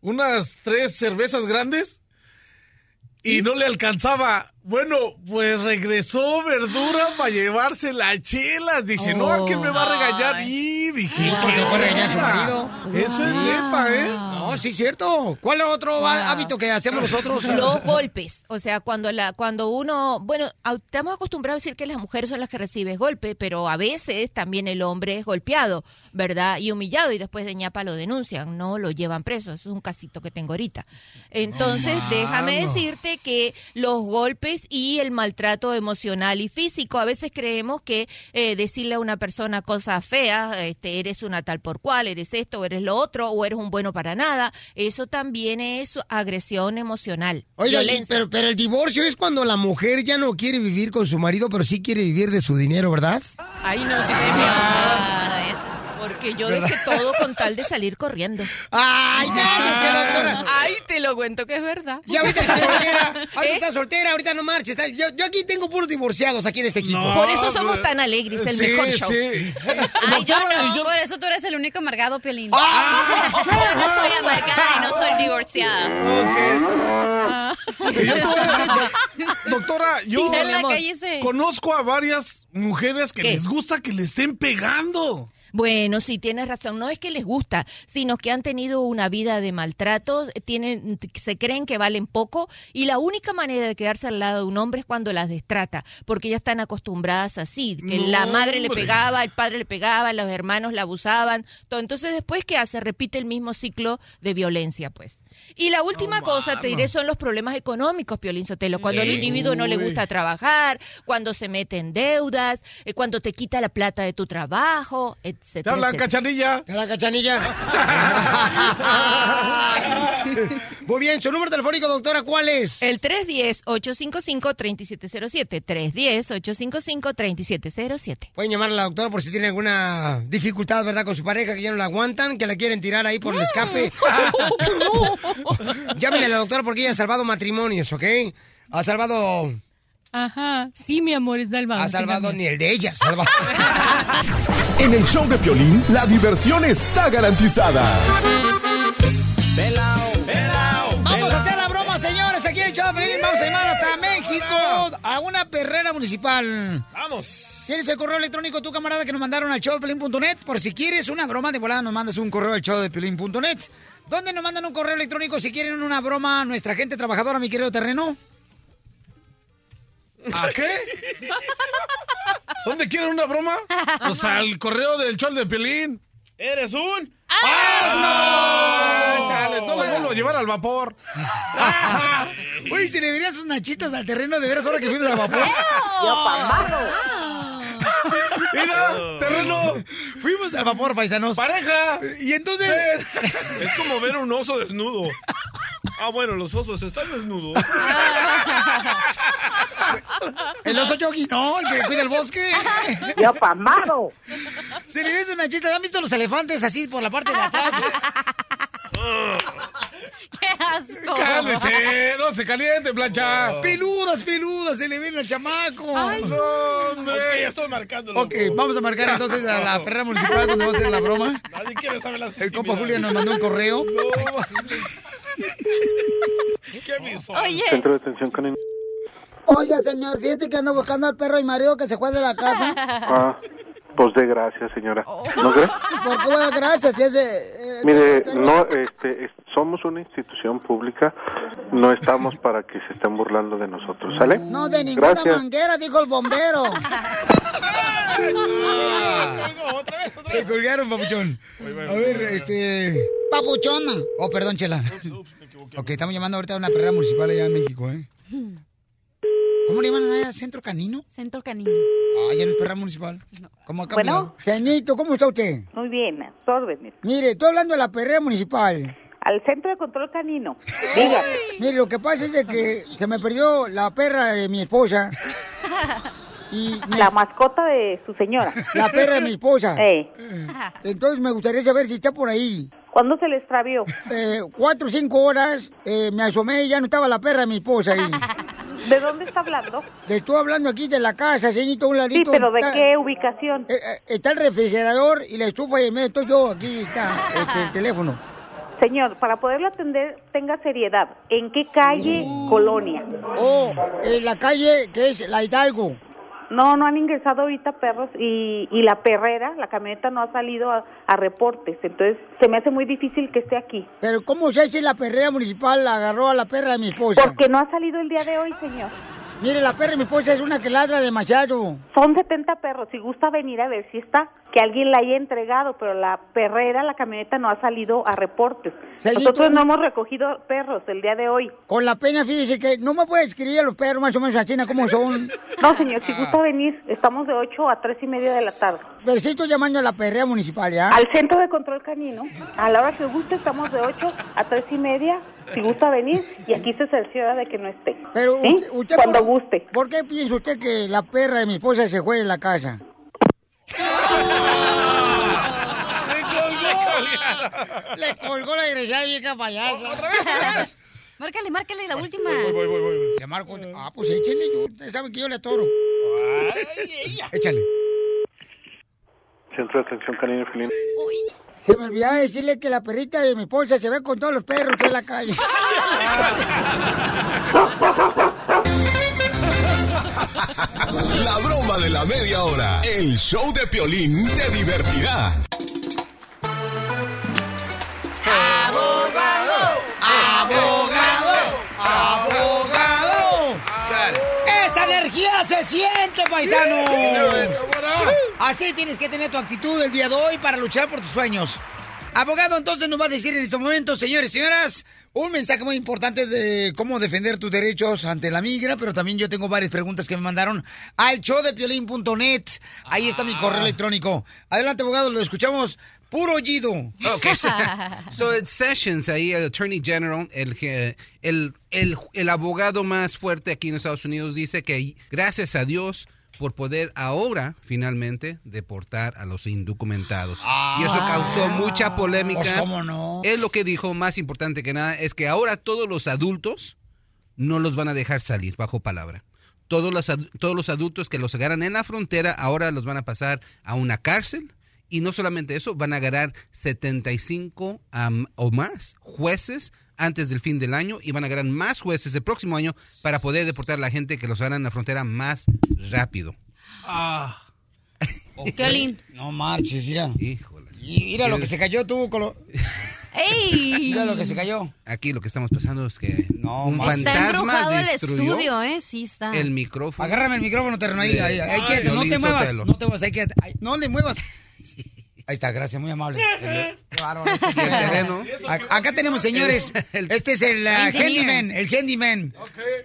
unas tres cervezas grandes y no le alcanzaba. Bueno, pues regresó verdura para llevarse las chelas. Dice, no, ¿a quién me va a regañar? Y dije, porque "¿Qué regañar a su marido. Eso es neta, ¿eh? No, sí, cierto. ¿Cuál es otro há- hábito que hacemos nosotros? Los golpes. O sea, cuando la cuando uno, bueno, estamos acostumbrados a decir que las mujeres son las que reciben golpe, pero a veces también el hombre es golpeado, ¿verdad? Y humillado y después de ñapa lo denuncian, no lo llevan preso. Eso es un casito que tengo ahorita. Entonces, déjame decirte que los golpes y el maltrato emocional y físico, a veces creemos que eh, decirle a una persona cosas feas, este, eres una tal por cual, eres esto, eres lo otro, o eres un bueno para nada, eso también es agresión emocional. Oiga, pero, pero el divorcio es cuando la mujer ya no quiere vivir con su marido, pero sí quiere vivir de su dinero, ¿verdad? Ay, no sé, mi amor. Porque yo dejé todo con tal de salir corriendo. ¡Ay, cállese, doctora! Ay, te lo cuento que es verdad. Y ahorita está soltera, ahorita ¿Eh? está soltera, ahorita no marches. está- yo, yo aquí tengo puros divorciados aquí en este equipo. Por eso somos tan alegres, el Sí, mejor show. sí. Ay, yo no, por eso tú eres el único amargado, Piolín. Ah. Yo no soy amargada y no soy divorciada. Y yo te voy a decir, doctora, yo conozco a varias mujeres que ¿Qué? les gusta que le estén pegando. Bueno, sí, tienes razón. No es que les gusta, sino que han tenido una vida de maltratos, tienen, se creen que valen poco y la única manera de quedarse al lado de un hombre es cuando las destrata, porque ya están acostumbradas así, que No, la madre le pegaba, el padre le pegaba, los hermanos la abusaban, todo. Entonces, después, ¿qué hace? Repite el mismo ciclo de violencia, pues. Y la última cosa, te diré, son los problemas económicos, Piolín Sotelo. Cuando al individuo no le gusta trabajar, cuando se mete en deudas, eh, cuando te quita la plata de tu trabajo, etcétera. Te hablan, cachanilla. ¿Te la cachanilla? Muy bien, su número telefónico, doctora, ¿cuál es? El 310-855-3707. 310-855-3707. Pueden llamar a la doctora por si tienen alguna dificultad, ¿verdad? Con su pareja que ya no la aguantan, que la quieren tirar ahí por el escape. Llámenle a la doctora porque ella ha salvado matrimonios, ¿ok? Ha salvado... Ajá, sí, mi amor, es salvado. Ha salvado ni el de ella, salvado. En el show de Piolín, la diversión está garantizada. Vamos a hacer la broma, señores, aquí en el show de Piolín. Vamos a llamar hasta México a una perrera municipal. Vamos. ¿Tienes el correo electrónico tu camarada que nos mandaron al showdepiolín.net? Por si quieres una broma de volada, nos mandas un correo al showdepiolín.net. ¿Dónde nos mandan un correo electrónico si quieren una broma nuestra gente trabajadora, mi querido terreno? ¿A qué? ¿Dónde quieren una broma? O sea, al correo del chol de Pelín. ¡Eres un ¡Ah, chale! Todo el mundo a llevar al vapor. Uy, si le dirías sus nachitas al terreno de veras ahora que fuimos al vapor. Mira, terreno. Fuimos al vapor, paisanos. ¡Pareja! Y entonces... Es como ver un oso desnudo. Ah, bueno, los osos están desnudos. El oso yogi, no, el que cuida el bosque. ¡Ya pamado! Si le ves una chita, ¿han visto los elefantes así por la parte de atrás? ¡Qué asco! ¡Cálmese! ¡No se caliente, plancha! Peludas, peludas, se le ven al chamaco. Ay, no, hombre. Ok, ya estoy marcando. Ok, vamos a marcar entonces a la Ferrera Municipal cuando va a hacer la broma. Nadie quiere saber las El compa Julia nos mandó un correo. ¿Qué aviso? Oye, Centro de atención canina. Oiga, señor, fíjate que ando buscando al perro y marido que se fue de la casa. Ah, pues de gracias, señora. ¿No cree? ¿Por qué gracias? Si es de, eh, Mire, no, este, es- somos una institución pública, no estamos para que se estén burlando de nosotros, ¿sale? No, de ninguna Gracias. manguera, dijo el bombero. Te colgaron, papuchón. A ver, este... Papuchona. Oh, perdón, Chela. Ok, estamos llamando ahorita a una perrera municipal allá en México, ¿eh? ¿Cómo le llaman allá? ¿Centro canino? Centro canino. Ah, ya no es perrera municipal. ¿Cómo cambiado? Bueno. Señorito, ¿cómo está usted? Muy bien, a sus órdenes. Mire, estoy hablando de la perrera municipal. Al centro de control canino. Dígame. Mire, lo que pasa es de que se me perdió la perra de mi esposa. Y me- La mascota de su señora. La perra de mi esposa. Eh. Entonces me gustaría saber si está por ahí. ¿Cuándo se le extravió? Eh, cuatro o cinco horas eh, me asomé y ya no estaba la perra de mi esposa ahí. ¿De dónde está hablando? Le estoy hablando aquí de la casa, señorito, un Sí, ladito. pero ¿de está- qué ubicación? eh, eh, está el refrigerador y la estufa y medio estoy yo, aquí está este, el teléfono. Señor, para poderlo atender, tenga seriedad. ¿En qué calle, colonia? Oh, en la calle que es La Hidalgo. No, no han ingresado ahorita perros y, y la perrera, la camioneta no ha salido a, a reportes, entonces se me hace muy difícil que esté aquí. Pero ¿cómo se si la perrera municipal agarró a la perra de mi esposa? Porque no ha salido el día de hoy, señor. Mire, la perra de mi esposa es una que ladra demasiado. Son 70 perros, si gusta venir a ver si está, que alguien la haya entregado, pero la perrera, la camioneta no ha salido a reportes. Señorito. Nosotros no hemos recogido perros el día de hoy. Con la pena, fíjese que no me puede escribir a los perros más o menos así, ¿cómo son? No, señor, si gusta venir, estamos de 8 a 3 y media de la tarde. Pero sí estoy llamando a la perrera municipal, ¿ya? Al centro de control canino, a la hora que guste, estamos de 8 a 3 y media, si gusta venir, y aquí se cerciora de que no esté. Pero ¿Sí? usted, usted Cuando por- guste. ¿Por qué piensa usted que la perra de mi esposa se fue de la casa? Le colgó la desgraciada vieja payasa. ¿Otra vez? Márcale, márcale la última. Le marco. Ah, pues échale. yo- Ustedes saben que yo le atoro. Échale. Centro de Atención Canina Felina. Se me olvidaba decirle que la perrita de mi esposa se ve con todos los perros que en la calle. La broma de la media hora. El show de Piolín te divertirá. ¡Abogado! ¡Abogado! ¡Abogado! ¡Esa energía se siente, paisanos! Así tienes que tener tu actitud el día de hoy para luchar por tus sueños. Abogado, entonces nos va a decir en este momento, señores y señoras, un mensaje muy importante de cómo defender tus derechos ante la migra, pero también yo tengo varias preguntas que me mandaron al showdepiolín.net. Ahí está mi correo electrónico. Adelante, abogado, lo escuchamos puro oído. Okay, so, so Ed Sessions, ahí el Attorney General, el, el, el, el abogado más fuerte aquí en Estados Unidos, dice que gracias a Dios por poder ahora finalmente deportar a los indocumentados. y eso causó mucha polémica. Pues, ¿cómo no? Es lo que dijo más importante que nada, es que ahora todos los adultos no los van a dejar salir bajo palabra. Todos los, todos los adultos que los agarran en la frontera ahora los van a pasar a una cárcel y no solamente eso, van a agarrar 75 am, o más jueces antes del fin del año y van a agarrar más jueces el próximo año para poder deportar a la gente que los agarran en la frontera más rápido. Ah. Qué lindo. No marches, mira. Híjole. Y mira lo que se cayó tú con lo... ¡Ey! Mira lo que se cayó. Aquí lo que estamos pasando es que un Está fantasma el estudio, ¿eh? Sí está. el micrófono. Agárrame el micrófono, terreno, ahí, de ahí, ahí, quédate, no te muevas, no te muevas, ahí quédate, ahí, no le muevas. Ahí está, gracias, muy amable. Terreno. A- Acá tenemos, señores, este es el Engineer. handyman, el handyman,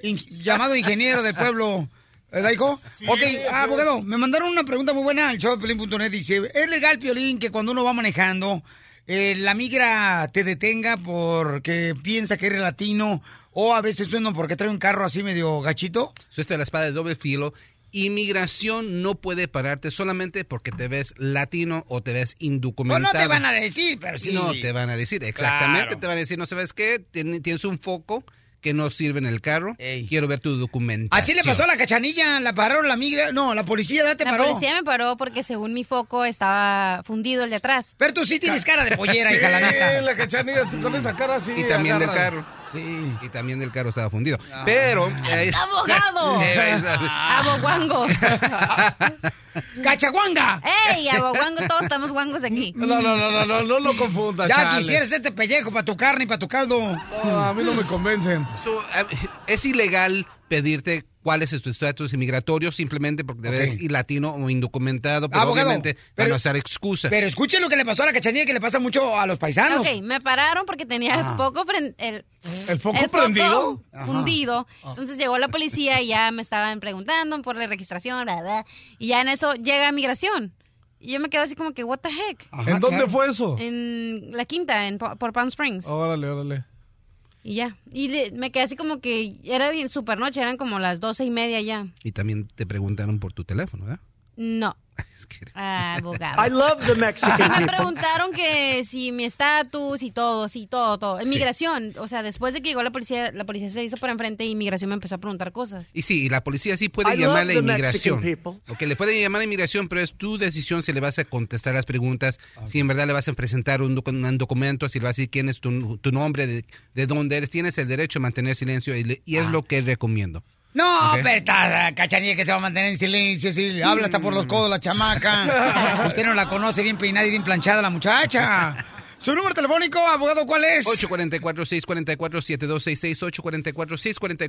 in- llamado ingeniero del pueblo. ¿Verdad, hijo? ok, ah, abogado, me mandaron una pregunta muy buena al show de Piolín.net. Dice, ¿es legal, Piolín, que cuando uno va manejando, eh, la migra te detenga porque piensa que eres latino o a veces uno porque trae un carro así medio gachito? So, esta es la espada de doble filo. Inmigración no puede pararte solamente porque te ves latino o te ves Pues indocumentado. no te van a decir, pero sí. No te van a decir, exactamente. Claro. Te van a decir, no sabes qué, Tien- tienes un foco que no sirve en el carro. Quiero ver tu documento. Así le pasó a la cachanilla, la pararon la migra. No, la policía, date La paró. policía me paró porque según mi foco estaba fundido el de atrás. Pero tú sí tienes cara de pollera, Sí, hija, la neta. la cachanilla con esa cara así. Y también del carro. Sí. Y también del carro estaba fundido. Pero. eh, ¡Abogado! eh, ¡Aboguango! ¡Cachaguanga! ¡Ey, aboguango! Todos estamos guangos aquí. No, no, no, no, no, no lo confundas. Ya chale. quisieras este pellejo para tu carne y para tu caldo. No, a mí no me convencen. So, eh, es ilegal pedirte cuál es tu estatus inmigratorio simplemente porque te ves y latino o indocumentado, pero Abogado, obviamente pero- van a usar excusas. Pero escuchen lo que le pasó a la cachanilla que le pasa mucho a los paisanos. Ok, me pararon porque tenía Ah. el foco el, ¿El foco prendido? Fundido. Ah. Entonces llegó la policía y ya me estaban preguntando por la registración, bla, bla, y ya en eso llega migración. Y yo me quedo así como que, what the heck? ¿En dónde fue eso? En la quinta, en, Po- por Palm Springs. Órale, órale. Y ya. Y le- me quedé así como que era bien super noche, eran como las doce y media ya. Y también te preguntaron por tu teléfono, ¿verdad? No. Abogado. I love the Mexican Me preguntaron que si mi estatus y todo, sí, todo, todo. Inmigración, o sea, después de que llegó la policía, la policía se hizo por enfrente y inmigración me empezó a preguntar cosas. Y sí, y la policía sí puede I llamarle inmigración. people. Ok, le puede llamar a inmigración, pero es tu decisión si le vas a contestar las preguntas, si en verdad le vas a presentar un, docu- un documento, si le vas a decir quién es tu, tu nombre, de, de dónde eres. Tienes el derecho a mantener silencio y, le- y es lo que recomiendo. No, ¿Ok? pero está, cachanilla que se va a mantener en silencio, si habla hasta por los codos la chamaca. Usted no la conoce bien peinada y bien planchada la muchacha. ¿Su número telefónico, abogado, cuál es? 844-644-7266,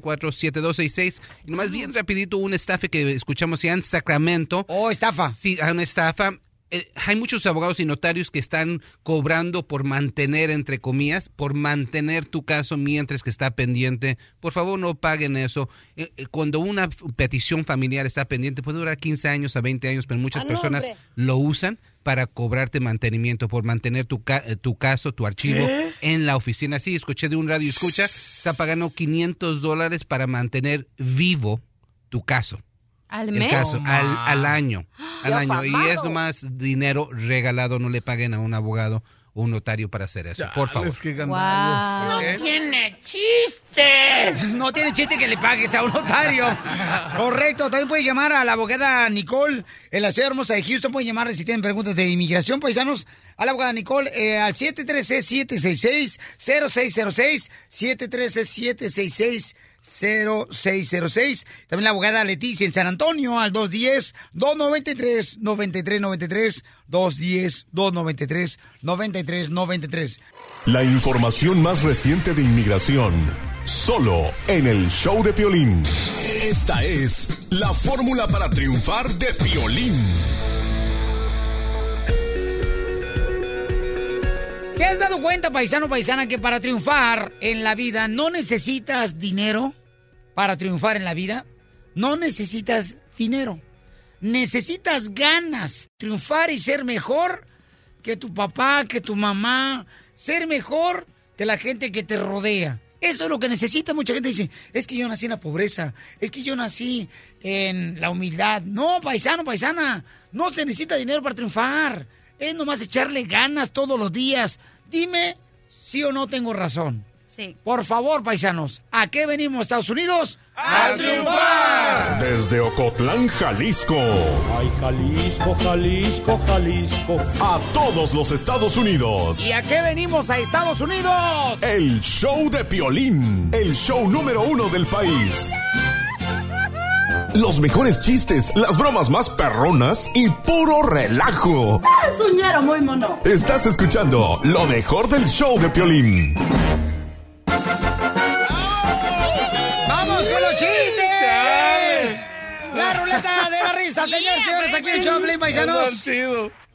844-644-7266. Y nomás bien rapidito, un estafa que escuchamos ya en Sacramento. Oh, estafa. Sí, una estafa. Eh, hay muchos abogados y notarios que están cobrando por mantener, entre comillas, por mantener tu caso mientras que está pendiente. Por favor, no paguen eso. Eh, eh, Cuando una petición familiar está pendiente, puede durar 15 años a 20 años, pero muchas Ah, no, personas hombre. lo usan para cobrarte mantenimiento, por mantener tu, ca- tu caso, tu archivo ¿Qué? en la oficina. Sí, escuché de un radio escucha, está pagando 500 dólares para mantener vivo tu caso. ¿Al El mes? caso, al, al año. Al año. Y es nomás dinero regalado. No le paguen a un abogado o un notario para hacer eso. Por favor. No ¿Ok? tiene chiste. No tiene chiste que le pagues a un notario. Correcto. También puedes llamar a la abogada Nicole en la ciudad hermosa de Houston. Pueden llamarle si tienen preguntas de inmigración, paisanos. A la abogada Nicole eh, al 713-766-0606. 713-766. 0606. También la abogada Leticia en San Antonio al 210-293-9393. 210-293-9393. La información más reciente de inmigración, solo en el show de Piolín. Esta es la fórmula para triunfar de Piolín. ¿Te has dado cuenta, paisano, paisana, que para triunfar en la vida no necesitas dinero? Para triunfar en la vida, no necesitas dinero. Necesitas ganas. Triunfar y ser mejor que tu papá, que tu mamá. Ser mejor que la gente que te rodea. Eso es lo que necesita. Mucha gente dice, es que yo nací en la pobreza, es que yo nací en la humildad. No, paisano, paisana, no se necesita dinero para triunfar. Es nomás echarle ganas todos los días. Dime si o no tengo razón. Sí. Por favor, paisanos, ¿a qué venimos, Estados Unidos? ¡A triunfar! Desde Ocotlán, Jalisco. Ay, Jalisco, Jalisco, Jalisco. A todos los Estados Unidos. ¿Y a qué venimos a Estados Unidos? El show de Piolín. El show número uno del país. Los mejores chistes, las bromas más perronas y puro relajo. Es un ñero muy mono. Estás escuchando lo mejor del show de Piolín. ¡Vamos con los chistes! La ruleta de la risa, señores, señores, aquí en el show, de Piolín, paisanos.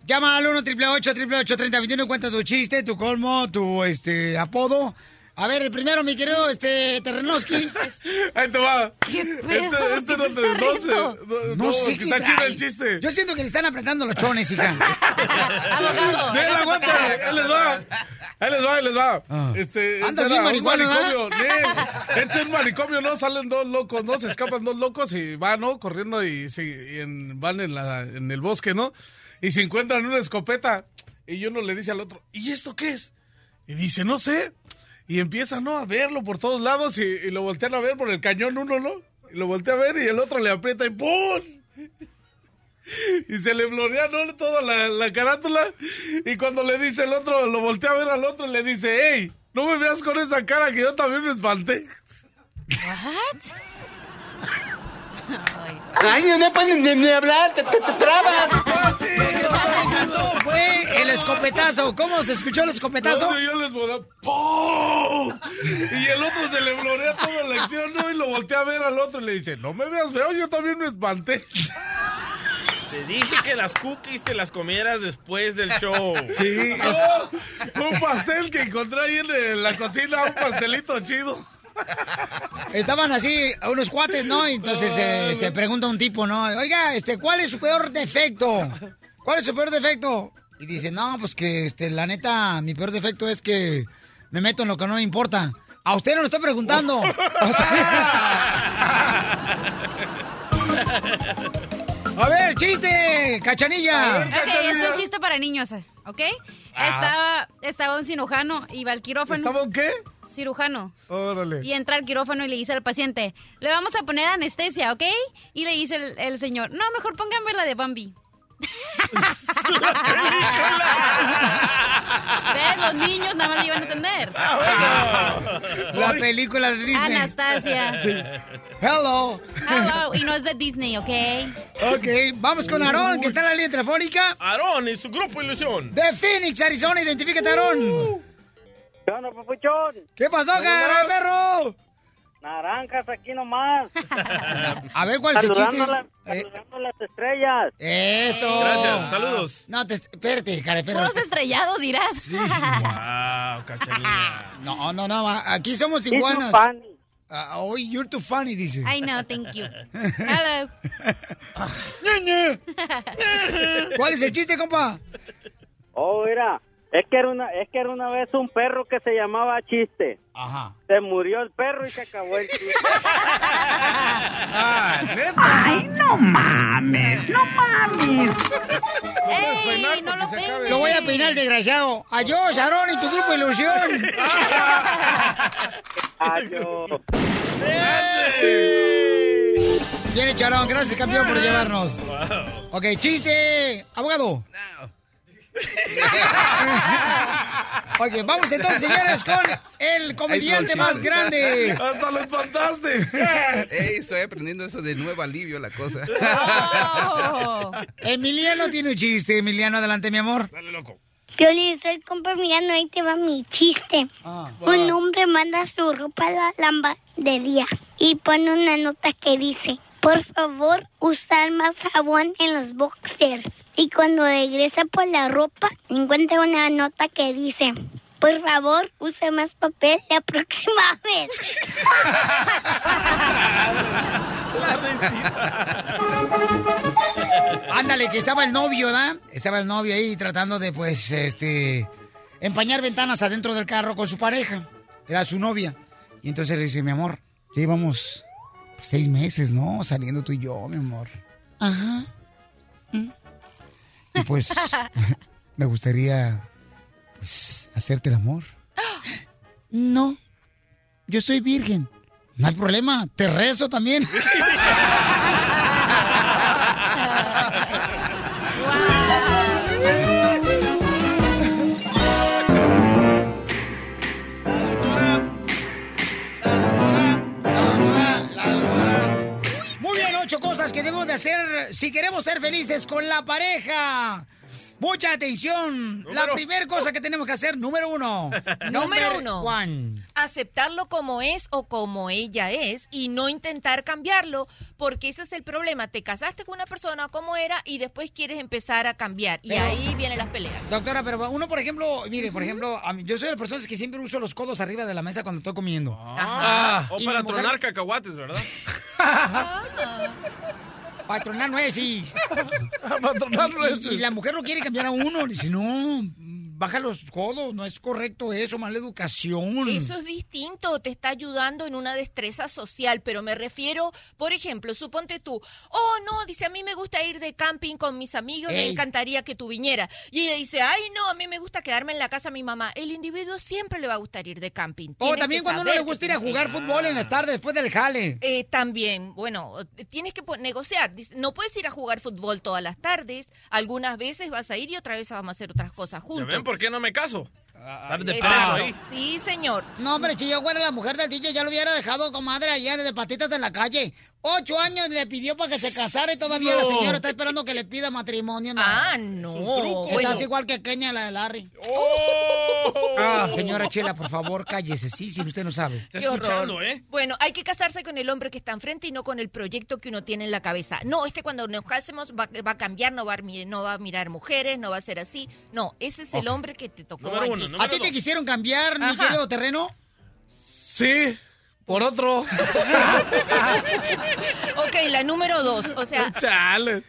Llama al 1 888 3021 y cuenta tu chiste, tu colmo, tu este apodo. A ver, el primero, mi querido este Terrenoski. Ahí te va. ¿Qué Este, este no, te- no sé. No, No no, sé que qué está chido el chiste. Yo siento que le están apretando los chones, hija. Abogado. Nel, aguanta. Ahí les va. Ahí les va, ahí les va. Este, Andas este bien era un este es un manicomio, ¿no? Salen dos locos, ¿no? Se escapan dos locos y van, ¿no? Corriendo y, se- y en- van en, la, en el bosque, ¿no? Y se encuentran una escopeta. Y uno le dice al otro, ¿y esto qué es? Y dice, no sé. Y empieza, ¿no? A verlo por todos lados y, lo voltean a ver por el cañón uno, ¿no? Y lo voltea a ver y el otro le aprieta y ¡pum! Y se le blorea, ¿no? Toda la, la carátula. Y cuando le dice el otro, lo voltea a ver al otro y le dice, hey, no me veas con esa cara que yo también me espanté. Ay, no puedes ni, ni hablar, te, te, te trabas. Fue el escopetazo. ¿Cómo se escuchó el escopetazo? No, yo les voy a. Y el otro se le blorea toda la acción, ¿no? Y lo voltea a ver al otro y le dice, no me veas feo, yo también me espanté. Te dije que las cookies te las comieras después del show. Sí. No, un pastel que encontré ahí en la cocina, un pastelito chido. Estaban así unos cuates, ¿no? Y entonces eh, este, pregunta un tipo, ¿no? Oiga, este, ¿cuál es su peor defecto? ¿Cuál es su peor defecto? Y dice, no, pues que este, la neta, mi peor defecto es que me meto en lo que no me importa. A usted no lo estoy preguntando. O sea- A ver, chiste, cachanilla. Ok, es un chiste para niños, ¿ok? Estaba, estaba un cirujano, iba al quirófano. ¿Estaba un qué? Cirujano. Órale. Y entra al quirófano y le dice al paciente, le vamos a poner anestesia, ¿ok? Y le dice el, el señor, no, mejor póngame la de Bambi. ¿Ves? Los niños nada más le iban a entender. La película de Disney. Anastasia. Sí. Hello. Hello. Y no es de Disney, ¿ok? Ok, vamos con Aarón, que está en la línea telefónica. Aarón y su grupo Ilusión. De Phoenix, Arizona. Identifícate, Aarón. ¿Qué onda, papuchón? ¿Qué pasó, cara de perro? Naranjas aquí nomás. A ver, ¿cuál es el chiste? Eh, saludando las estrellas. Eso. Gracias, saludos. No, te, espérate, cara de perro. Puros estrellados, dirás. Wow, cachanilla. No, no, no, aquí somos iguanas. funny. Ah, Hoy you're too funny, dice. I know, thank you. Hello. ¿Cuál es el chiste, compa? Oh, mira, es que era una, es que era una vez un perro que se llamaba Chiste. Ajá. Se murió el perro y se acabó el chiste. Ah, neta. Ay, no mames, no mames. ¡Ey! No lo. Lo voy a peinar, desgraciado. Adiós, Aarón y tu grupo Ilusión. Adiós. Viene Charón, gracias campeón por llevarnos. Ok, chiste, abogado. ok, vamos entonces, señores, con el comediante más grande. Hasta lo espantaste. Ey, estoy aprendiendo eso de nuevo alivio la cosa. Oh. Emiliano tiene un chiste. Emiliano, adelante, mi amor. Dale, loco. Piolín, soy compa Emiliano, ahí te va mi chiste. Un hombre manda su ropa a la lavandería y pone una nota que dice, por favor, usar más jabón en los boxers. Y cuando regresa por la ropa, encuentra una nota que dice, por favor, use más papel la próxima vez. Ándale, que estaba el novio, ¿verdad? Estaba el novio ahí tratando de, pues, este, empañar ventanas adentro del carro con su pareja. Era su novia. Y entonces le dice, mi amor, ya llevamos seis meses, ¿no? Saliendo tú y yo, mi amor. Ajá. Mm. Y pues, me gustaría, pues, hacerte el amor. No, yo soy virgen. No hay problema, te rezo también. de hacer si queremos ser felices con la pareja. Mucha atención. La Número- primera cosa que tenemos que hacer, número uno. Número Number uno. one. Aceptarlo como es o como ella es y no intentar cambiarlo, porque ese es el problema. Te casaste con una persona como era y después quieres empezar a cambiar. Y ahí vienen las peleas. Doctora, pero uno, por ejemplo, mire, por ejemplo, a mí- yo soy de las personas que siempre uso los codos arriba de la mesa cuando estoy comiendo. Ah, o Y para mi mujer- tronar cacahuates, ¿verdad? Para tronar nueces. Para tronar Y- y- nueces. Y, la mujer no quiere cambiar a uno. Dice, no, baja los codos, no es correcto eso, mala educación. Eso es distinto, te está ayudando en una destreza social, pero me refiero, por ejemplo, suponte tú, oh no, dice, a mí me gusta ir de camping con mis amigos, me encantaría que tú vinieras. Y ella dice, ay no, a mí me gusta quedarme en la casa de mi mamá. El individuo siempre le va a gustar ir de camping. O Tienes también cuando saber le gusta ir a que jugar fútbol en las tardes después del jale. eh, también, bueno, tienes que negociar. Dice, No puedes ir a jugar fútbol todas las tardes. Algunas veces vas a ir y otra vez vamos a hacer otras cosas ¿Ya juntos. Por qué no me caso? Estar de Exacto. peso ahí. Sí, señor. No, hombre, si yo fuera la mujer del DJ, ya lo hubiera dejado, comadre, ayer de patitas en la calle. Ocho años le pidió para que se casara y todavía la señora está esperando que le pida matrimonio. Ah, no. Estás Bueno. igual que Kenia, la de Larry. Oh. Ah, señora Chela, por favor, cállese. Sí, si usted no sabe. Qué horror. Bueno, hay que casarse con el hombre que está enfrente y no con el proyecto que uno tiene en la cabeza. No, este cuando nos casemos va, va a cambiar, no va a, mi- no va a mirar mujeres, no va a ser así. No, ese es el hombre que te tocó aquí. ¿A ti te quisieron cambiar, mi Ajá. querido terreno? Sí, por otro. ok, la número dos, o sea... Chale.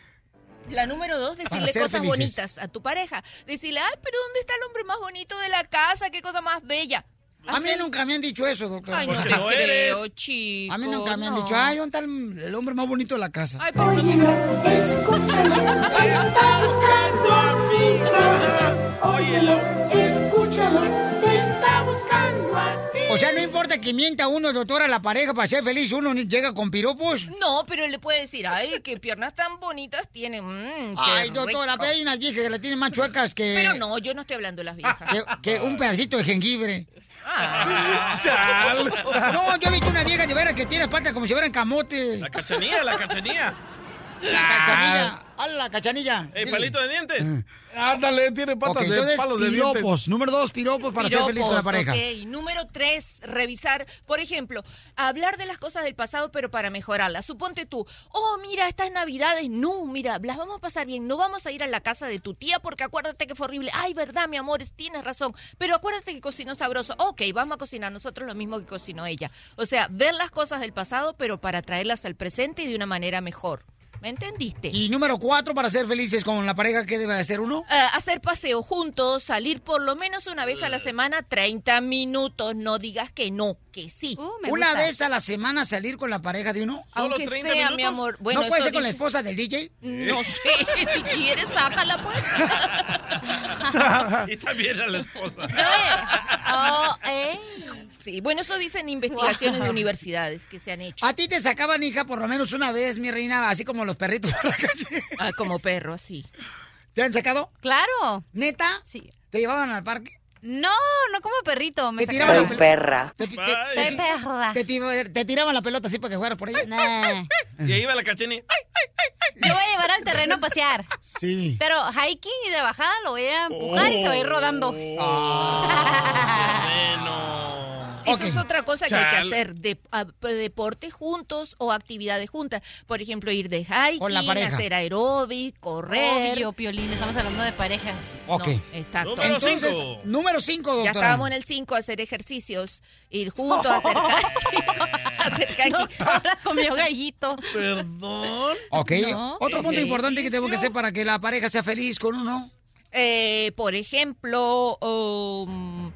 La número dos, decirle cosas felices. bonitas a tu pareja. Decirle, ay, pero ¿dónde está el hombre más bonito de la casa? ¿Qué cosa más bella? A mí nunca me han dicho eso, doctor. Ay, no te creo, chico. A mí nunca me han no. dicho, ay, ¿dónde está el, el hombre más bonito de la casa? Ay, pero no Está buscando. Óyelo, escúchalo, O sea, no importa que mienta uno, doctora, a la pareja para ser feliz, uno llega con piropos. No, pero le puede decir, ay, qué piernas tan bonitas tiene. mm, Ay, doctora, rico". pero hay unas viejas que la tienen más chuecas que... Pero no, yo no estoy hablando de las viejas. que, que un pedacito de jengibre. Ah. Chal. No, yo he visto una vieja de veras que tiene patas como si fueran camote. La cachanilla, la cachanilla. La cachanilla. ¡Hala, la cachanilla! Ey, palito de dientes. Ándale, tiene patas Ok, de entonces, palos de piropos. dientes. Número dos, piropos para ser feliz con la pareja. ok. Número tres, revisar, por ejemplo, hablar de las cosas del pasado, pero para mejorarlas. Suponte tú, oh, mira, estas navidades, no, mira, las vamos a pasar bien, no vamos a ir a la casa de tu tía porque acuérdate que fue horrible. Ay, verdad, mi amor, es- tienes razón, pero acuérdate que cocinó sabroso. Ok, vamos a cocinar nosotros lo mismo que cocinó ella. O sea, ver las cosas del pasado, pero para traerlas al presente y de una manera mejor. ¿Me entendiste? Y número cuatro, para ser felices con la pareja, ¿qué debe hacer uno? Eh, hacer paseo juntos, salir por lo menos una vez a la semana, 30 minutos. No digas que no, que sí. Una vez a la semana salir con la pareja de uno. Aunque sea, mi amor. Bueno, ¿No puede ser con la esposa del DJ? No sé, si quieres, sácala pues. y también a la esposa. Oh, eh. Sí, bueno, eso dicen investigaciones de universidades que se han hecho. A ti te sacaban, hija, por lo menos una vez, mi reina, así como los perritos por la calle. Ah, como perro, sí. ¿Te han sacado? Claro. ¿Neta? Sí. ¿Te llevaban al parque? No, no como perrito. Me Te sacaban tiraban la pelota. Te, te- te- Soy te- perra. te ti- te tiraban la pelota así para que jugaras por ella. Nah. Y ahí va la cachanilla. Lo voy a llevar al terreno a pasear. Sí. Pero hiking y de bajada lo voy a empujar y se va a ir rodando. Eso es otra cosa que hay que hacer, de, a- deporte juntos o actividades juntas. Por ejemplo, ir de hiking, hacer aeróbic, correr. Obvio, Piolín, estamos hablando de parejas. Ok. No, exacto. Número Entonces, cinco. número cinco, Ya estábamos en el 5, hacer ejercicios, ir juntos a hacer hiking. Ahora comió gallito. Perdón. Ok. No, Otro punto importante que tengo que hacer para que la pareja sea feliz con uno. Eh, por ejemplo, um,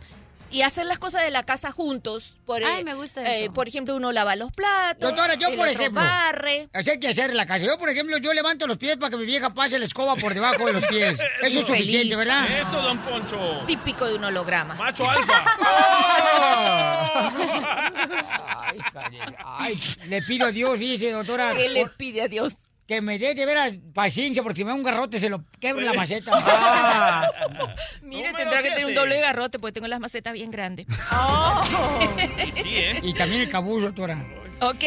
y hacer las cosas de la casa juntos. Por, Ay, eh, me gusta eh, eso. por ejemplo, uno lava los platos. Doctora, yo, el por otro ejemplo, barre. Así hay que hacer en la casa. Yo, por ejemplo, yo levanto los pies para que mi vieja pase la escoba por debajo de los pies. Eso es suficiente, ¿verdad? Eso, don Poncho. Típico de un holograma. Macho alfa. Ay, calle- Ay, le pido a Dios, dice, doctora. ¿Qué le pide a Dios? Que me dé de veras paciencia, porque si me da un garrote se lo quebro en la maceta. Ah. Mire, tendrá que tener un doble garrote porque tengo las macetas bien grandes. Y sí, ¿eh? Y también el cabuzo, doctora. Ok,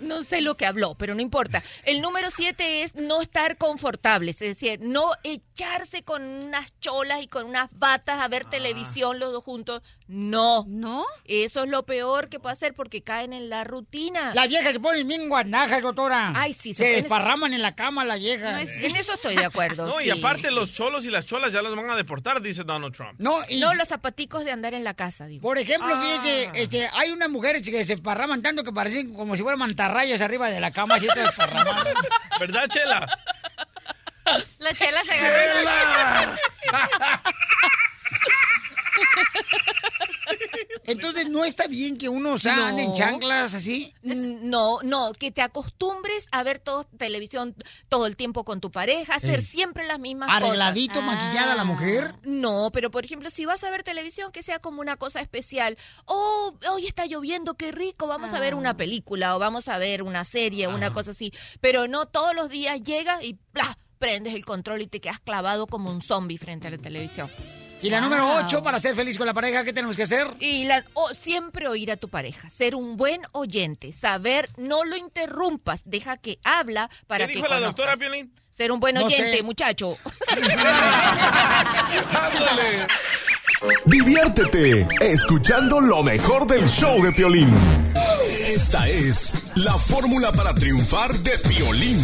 no sé lo que habló, pero no importa. El número siete es no estar confortables, es decir, no echarse con unas cholas y con unas batas a ver televisión los dos juntos. No. ¿No? Eso es lo peor que puede hacer porque caen en la rutina. Las viejas se ponen bien guanajas, doctora. Ay, sí, se se desparraman en la cama las viejas. En eso estoy de acuerdo. No, y aparte los cholos y las cholas ya los van a deportar, dice Donald Trump. No, y No, los zapaticos de andar en la casa, digo. por ejemplo, Ah. fíjese, este, hay unas mujeres que se esparraman tanto que parecen como si fueran mantarrayas arriba de la cama, así. ¿Verdad, Chela? La chela se agarró. Entonces, ¿no está bien que uno, o sea, No. ande en chanclas así? No, no, que te acostumbres a ver todo, televisión todo el tiempo con tu pareja, hacer siempre las mismas Arregladito, cosas. maquillada la mujer. No, pero por ejemplo, si vas a ver televisión, que sea como una cosa especial. Oh, hoy está lloviendo, qué rico, vamos a ver una película o vamos a ver una serie, una cosa así. Pero no todos los días llega y ¡plá! Prendes el control y te quedas clavado como un zombie frente a la televisión. Y la Wow. número 8, para ser feliz con la pareja, ¿qué tenemos que hacer? Y la, o- siempre oír a tu pareja, ser un buen oyente, saber, no lo interrumpas, deja que habla para ¿Qué que dijo la doctora Piolín? Ser un buen No oyente, sé. muchacho. Ándale. Diviértete escuchando lo mejor del show de Piolín. Esta es la fórmula para triunfar de Piolín.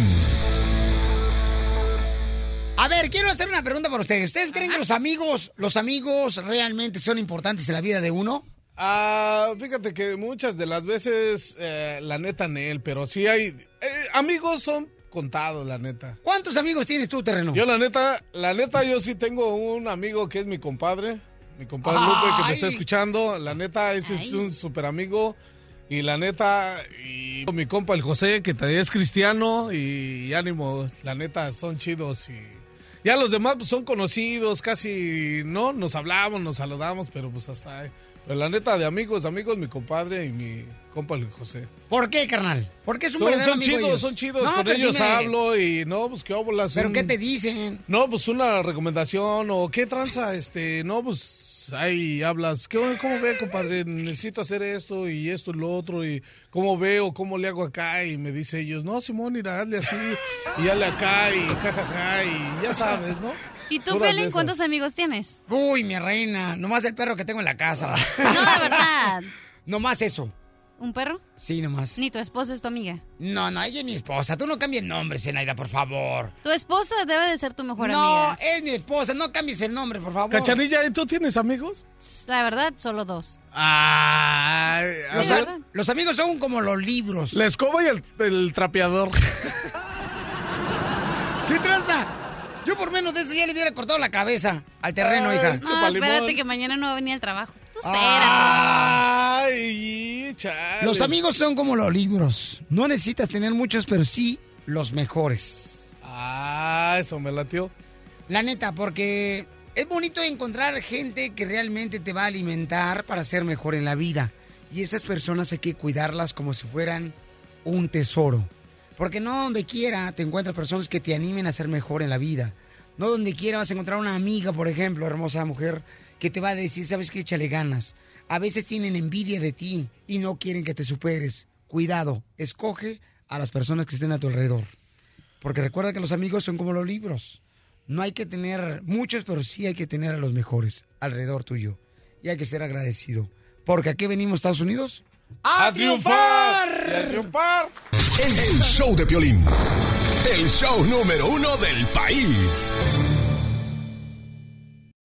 A ver, quiero hacer una pregunta para ustedes. ¿Ustedes creen que los amigos, los amigos realmente son importantes en la vida de uno? Ah, fíjate que muchas de las veces, eh, la neta, Nel, pero sí hay. eh, amigos son contados, la neta. ¿Cuántos amigos tienes tú, terreno? Yo, la neta, la neta, yo sí tengo un amigo que es mi compadre. Mi compadre Lupe, que me está escuchando. La neta, ese es un super amigo. Y la neta, y mi compa el José, que también es cristiano. Y, ánimo, la neta, son chidos. Y, Ya los demás pues, son conocidos, casi, ¿no? Nos hablamos, nos saludamos, pero pues hasta ahí. Pero la neta, de amigos, amigos, mi compadre y mi compa el José. ¿Por qué, carnal? ¿Por qué es un Son, verdadero son amigo chidos, ellos? son chidos. No, Con pero ellos dime, hablo y no, pues qué óbolas. ¿Pero un- qué te dicen? No, pues una recomendación o qué tranza, este, no, pues ahí hablas. ¿Qué, ¿Cómo ve, compadre? Necesito hacer esto y esto y lo otro y cómo veo, cómo le hago acá y me dice ellos, no, Simón, mira, hazle así y hazle acá y jajaja y ya sabes, ¿no? ¿Y tú, Pelín, cuántos amigos tienes? Uy, mi reina, nomás el perro que tengo en la casa. No, de verdad. nomás eso. ¿Un perro? Sí, nomás. Ni tu esposa es tu amiga. No, no, ella es mi esposa. Tú no cambies nombre, Zenaida, por favor. Tu esposa debe de ser tu mejor no, amiga. es mi esposa. No cambies el nombre, por favor. Cachanilla, ¿y tú tienes amigos? La verdad, solo dos. Ay, Los, los amigos son como los libros. La escoba y el, el trapeador. ¿Qué tranza? Yo por menos de eso ya le hubiera cortado la cabeza al terreno, hija. No, espérate que mañana no va a venir al trabajo. Espérate. Ay, chale. Los amigos son como los libros. No necesitas tener muchos, pero sí los mejores. Ah, eso me latió. La neta, porque es bonito encontrar gente que realmente te va a alimentar para ser mejor en la vida. Y esas personas hay que cuidarlas como si fueran un tesoro. Porque no donde quiera te encuentras personas que te animen a ser mejor en la vida. No donde quiera vas a encontrar una amiga, por ejemplo, hermosa mujer, que te va a decir, sabes que échale ganas. A veces tienen envidia de ti y no quieren que te superes. Cuidado, escoge a las personas que estén a tu alrededor. Porque recuerda que los amigos son como los libros. No hay que tener muchos, pero sí hay que tener a los mejores alrededor tuyo. Y hay que ser agradecido. Porque aquí venimos, Estados Unidos, ¡A triunfar! ¡Y a triunfar! El, el show de Piolín. El show número uno del país.